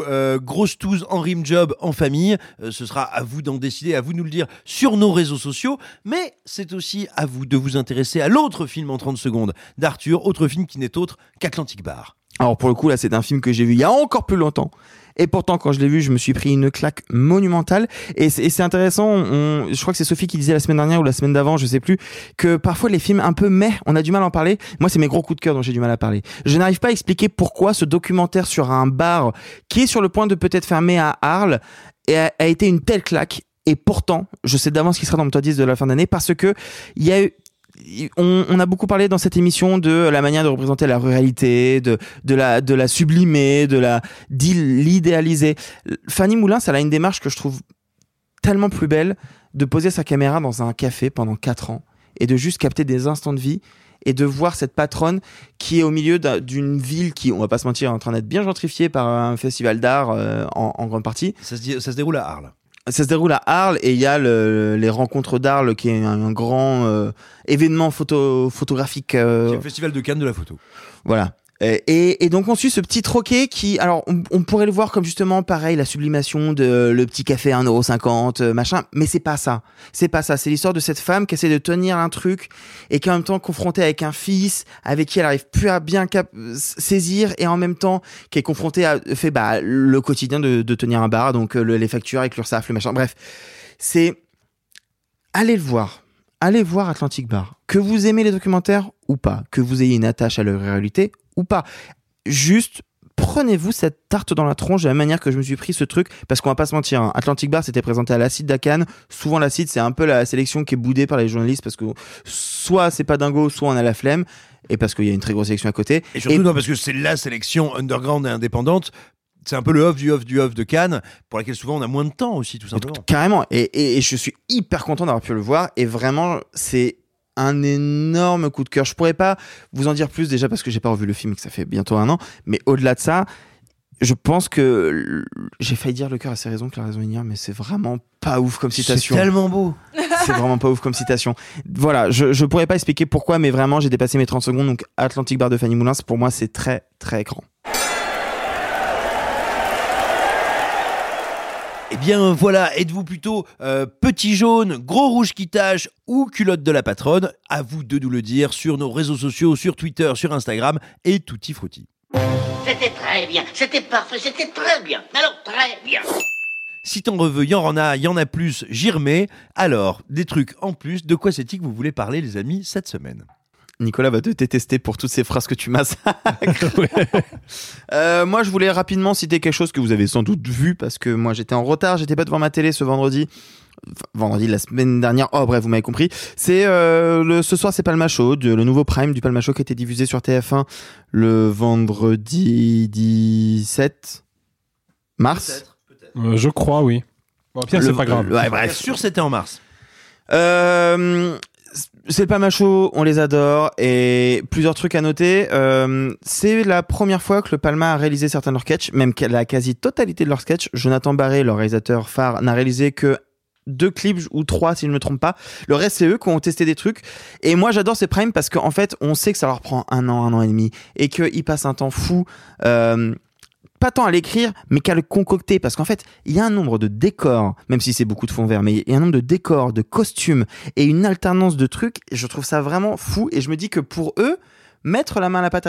euh, grosse touze en rim job en famille? Euh, Ce sera à vous d'en décider, à vous de nous le dire sur nos réseaux sociaux. Mais c'est aussi à vous de vous intéresser à l'autre film en 30 secondes d'Arthur, autre film qui n'est autre qu'Atlantic Bar. Alors pour le coup là c'est un film que j'ai vu il y a encore plus longtemps. Et pourtant quand je l'ai vu je me suis pris une claque monumentale. Et c'est intéressant, je crois que c'est Sophie qui disait la semaine dernière ou la semaine d'avant, je sais plus, que parfois les films un peu mais on a du mal à en parler. Moi c'est mes gros coups de cœur dont j'ai du mal à parler. Je n'arrive pas à expliquer pourquoi ce documentaire sur un bar qui est sur le point de peut-être fermer à Arles a, été une telle claque. Et pourtant, je sais d'avance ce qui sera dans mon top 10 de la fin d'année parce que il y a eu on, on a beaucoup parlé dans cette émission de la manière de représenter la ruralité, de, de, la, de la sublimer, de la l'idéaliser. Fanny Moulin, ça a une démarche que je trouve tellement plus belle de poser sa caméra dans un café pendant 4 ans et de juste capter des instants de vie et de voir cette patronne qui est au milieu d'un- d'une ville qui, on va pas se mentir, est en train d'être bien gentrifiée par un festival d'art euh, en, en grande partie. Ça se, ça se déroule à Arles. Ça se déroule à Arles et il y a le- les rencontres d'Arles qui est un, un grand euh, événement photo, photographique. euh, C'est le festival de Cannes de la photo. voilà. Euh, Et, donc on suit ce petit troquet qui, alors on, pourrait le voir comme justement pareil la sublimation de le petit café à 1,50€, euh, machin, mais c'est pas ça. C'est pas ça. C'est l'histoire de cette femme qui essaie de tenir un truc et qui en même temps confrontée avec un fils avec qui elle arrive plus à bien saisir et en même temps qui est confrontée à fait bah, le quotidien de, de tenir un bar, donc euh, le- les factures avec l'URSSAF, le machin. Bref, c'est allez le voir. Allez voir Atlantic Bar. Que vous aimez les documentaires ou pas, que vous ayez une attache à leur réalité ou pas. Juste prenez-vous cette tarte dans la tronche de la manière que je me suis pris ce truc parce qu'on va pas se mentir hein, Atlantic Bar c'était présenté à l'acide d'Acan souvent l'acide c'est un peu la sélection qui est boudée par les journalistes parce que soit c'est pas dingo soit on a la flemme et parce qu'il y a une très grosse sélection à côté Et surtout, non, parce que c'est la sélection underground et indépendante. C'est un peu le off du off du off de Cannes, pour laquelle souvent on a moins de temps aussi, tout simplement. Carrément. Et, et- et je suis hyper content d'avoir pu le voir. Et vraiment, c'est un énorme coup de cœur. Je pourrais pas vous en dire plus déjà parce que j'ai pas revu le film et que ça fait bientôt un an. Mais au-delà de ça, je pense que j'ai failli dire le cœur a ses raisons que la raison ignore, mais c'est vraiment pas ouf comme citation. C'est tellement beau. C'est vraiment pas ouf comme citation. Voilà, je, je pourrais pas expliquer pourquoi, mais vraiment, j'ai dépassé mes 30 secondes. Donc, Atlantic Bar de Fanny Moulin, pour moi, c'est très, très grand. Eh bien voilà, êtes-vous plutôt euh, petit jaune, gros rouge qui tâche ou culotte de la patronne? À vous de nous le dire sur nos réseaux sociaux, sur Twitter, sur Instagram et tutti frutti. C'était très bien, c'était parfait, c'était très bien. Alors très bien. Si t'en veux, y en a, y en a plus, j'y remets. Alors, des trucs en plus, de quoi c'est-il que vous voulez parler les amis cette semaine? Nicolas va te détester pour toutes ces phrases que tu massacres. Euh, moi, je voulais rapidement citer quelque chose que vous avez sans doute vu parce que moi j'étais en retard, j'étais pas devant ma télé ce vendredi. Enfin, vendredi la semaine dernière. Oh bref, vous m'avez compris. C'est euh, le ce soir c'est Palma Show, de- le nouveau Prime du Palma Show qui a été diffusé sur TF1 le vendredi 17 mars. Euh, je crois, oui. Bon, Le- c'est pas grave. Ouais, bref. Bien sûr, c'était en mars. Euh, c'est le Palma Show, on les adore et plusieurs trucs à noter. Euh, c'est la première fois que le Palma a réalisé certains de leurs sketchs, même la quasi-totalité de leurs sketchs. Jonathan Barré, leur réalisateur phare, n'a réalisé que deux clips ou trois si je ne me trompe pas. Le reste c'est eux qui ont testé des trucs. Et moi j'adore ces primes parce qu'en fait on sait que ça leur prend un an, un an et demi et qu'ils passent un temps fou. Euh, pas tant à l'écrire, mais qu'à le concocter, parce qu'en fait, il y a un nombre de décors, même si c'est beaucoup de fond vert, mais il y a un nombre de décors, de costumes et une alternance de trucs. Je trouve ça vraiment fou. Et je me dis que pour eux, mettre la main à la pâte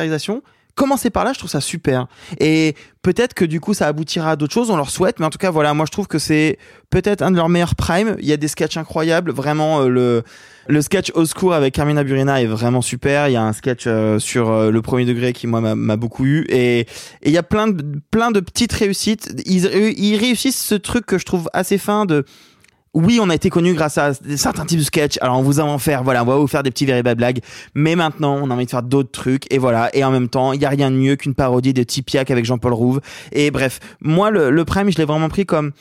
commencer par là, je trouve ça super. Et peut-être que du coup, ça aboutira à d'autres choses, on leur souhaite, mais en tout cas, voilà, moi je trouve que c'est peut-être un de leurs meilleurs primes. Il y a des sketchs incroyables, vraiment euh, le le sketch au secours avec Carmina Burina est vraiment super. Il y a un sketch euh, sur euh, le premier degré qui moi m'a- beaucoup eu et il y a plein de plein de petites réussites. Ils réussissent ce truc que je trouve assez fin de oui, on a été connu grâce à certains types de sketchs. Alors, on vous en faire, voilà, on va vous faire des petits véritables blagues. Mais maintenant, on a envie de faire d'autres trucs. Et voilà. Et en même temps, il y a rien de mieux qu'une parodie de Tipiak avec Jean-Paul Rouve. Et bref, moi, le, le Prime, je l'ai vraiment pris comme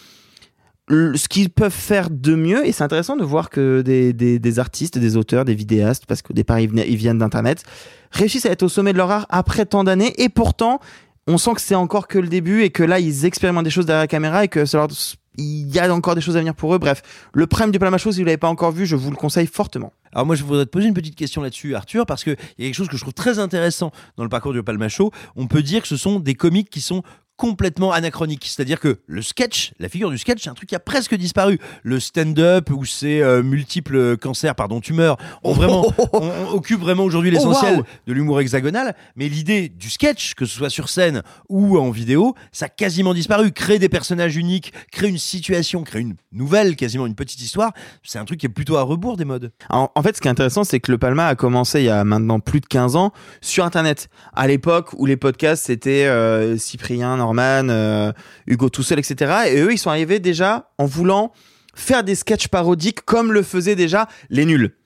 ce qu'ils peuvent faire de mieux. Et c'est intéressant de voir que des, artistes, des auteurs, des vidéastes, parce qu'au départ, ils, ils viennent d'Internet, réussissent à être au sommet de leur art après tant d'années. Et pourtant, on sent que c'est encore que le début et que là, ils expérimentent des choses derrière la caméra et que ça leur- il y a encore des choses à venir pour eux. Bref, le Prime du Palmacho, si vous l'avez pas encore vu, je vous le conseille fortement. Alors moi je voudrais te poser une petite question là-dessus Arthur parce qu'il y a quelque chose que je trouve très intéressant dans le parcours du Palma Show. On peut dire que ce sont des comiques qui sont complètement anachroniques. C'est-à-dire que le sketch, la figure du sketch, c'est un truc qui a presque disparu. Le stand-up où ces euh, multiples cancers, pardon, tumeurs, ont vraiment, on, on occupe vraiment aujourd'hui Oh, l'essentiel wow. de l'humour hexagonal. Mais l'idée du sketch, que ce soit sur scène ou en vidéo, ça a quasiment disparu. Créer des personnages uniques, créer une situation, créer une nouvelle, quasiment une petite histoire, c'est un truc qui est plutôt à rebours des modes. En, en fait, ce qui est intéressant, c'est que le Palma a commencé il y a maintenant plus de 15 ans sur Internet. À l'époque où les podcasts, c'était euh, Cyprien, Norman, euh, Hugo tout seul, etc. Et eux, ils sont arrivés déjà en voulant faire des sketchs parodiques comme le faisaient déjà les nuls.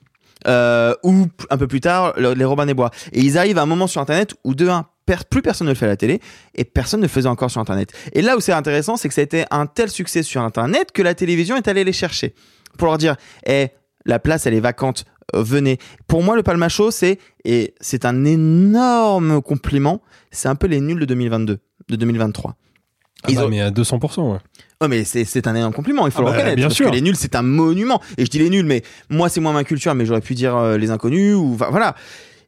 Euh, ou un peu plus tard, le- les Robin des Bois. Et ils arrivent à un moment sur Internet où de un, plus personne ne le fait à la télé et personne ne le faisait encore sur Internet. Et là où c'est intéressant, c'est que ça a été un tel succès sur Internet que la télévision est allée les chercher pour leur dire, eh, la place elle est vacante, euh, venez. Pour moi, le Palma c'est et c'est un énorme compliment. C'est un peu les nuls de 2022, de 2023. Ah bah, mais à 200%, ouais. Oh mais c'est c'est un énorme compliment, il faut Ah le bah, reconnaître. bien parce sûr. que les nuls, c'est un monument. Et je dis les nuls, mais moi c'est moins ma culture, mais j'aurais pu dire euh, les inconnus ou enfin, voilà.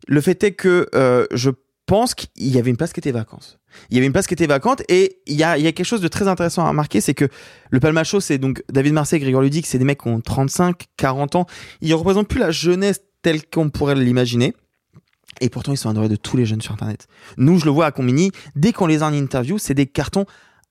Le fait est que euh, je pense qu'il y avait une place qui était vacante. Il y avait une place qui était vacante et il y a, il y a quelque chose de très intéressant à remarquer, c'est que le Palma Show, c'est donc David Marseille, Grégoire Ludic, c'est des mecs qui ont 35, 40 ans. Ils représentent plus la jeunesse telle qu'on pourrait l'imaginer. Et pourtant, ils sont adorés de tous les jeunes sur Internet. Nous, je le vois à Combini, dès qu'on les a en interview, c'est des cartons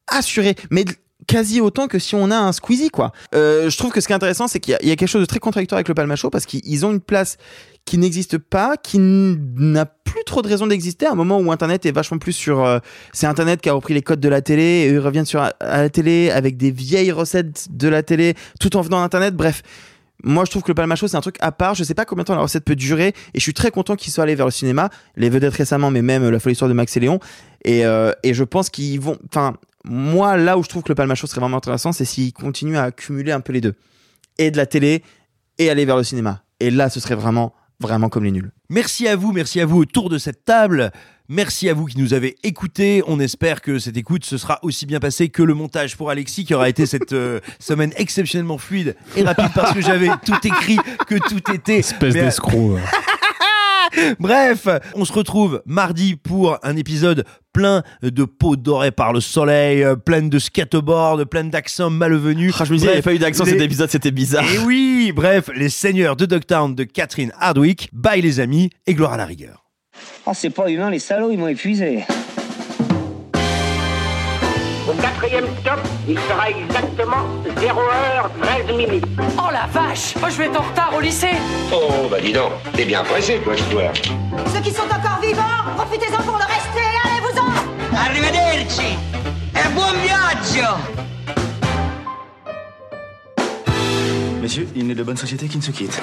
assurés. Mais quasi autant que si on a un Squeezie, quoi. Euh, je trouve que ce qui est intéressant, c'est qu'il y, a- quelque chose de très contradictoire avec le Palma Show parce qu'ils ont une place qui n'existe pas, qui n'a plus trop de raison d'exister à un moment où Internet est vachement plus sur... euh, c'est Internet qui a repris les codes de la télé et ils reviennent sur à la télé avec des vieilles recettes de la télé tout en venant d'Internet. Bref, moi, je trouve que le Palma Show, c'est un truc à part. Je sais pas combien de temps la recette peut durer. Et je suis très content qu'ils soient allés vers le cinéma. Les vedettes récemment, mais même la folle histoire de Max et Léon. Et, euh, et je pense qu'ils vont. Enfin, moi, là où je trouve que le Palma Show serait vraiment intéressant, c'est s'ils continuent à accumuler un peu les deux. Et de la télé, et aller vers le cinéma. Et là, ce serait vraiment, vraiment comme les nuls. Merci à vous, merci à vous autour de cette table. Merci à vous qui nous avez écoutés. On espère que cette écoute se sera aussi bien passée que le montage pour Alexis, qui aura été cette euh, semaine exceptionnellement fluide et rapide parce que j'avais tout écrit, que tout était. Espèce Mais- d'escroc. Bref, on se retrouve mardi pour un épisode plein de peaux dorées par le soleil, euh, plein de skateboard, plein d'accents malvenus. Ah, je me disais, il n'y avait pas eu d'accent les- cet épisode, c'était bizarre. Et oui, bref, les seigneurs de Dogtown de Catherine Hardwick, bye les amis et gloire à la rigueur. Oh, c'est pas humain, les salauds, ils m'ont épuisé. Au quatrième stop, il sera exactement 0h13 minutes. Oh la vache Moi je vais être en retard au lycée Oh, bah dis donc, t'es bien pressé, toi, ce soir. Ceux qui sont encore vivants, profitez-en pour le rester, allez-vous-en Arrivederci e buon viaggio Messieurs, il n'est de bonne société qui ne se quitte.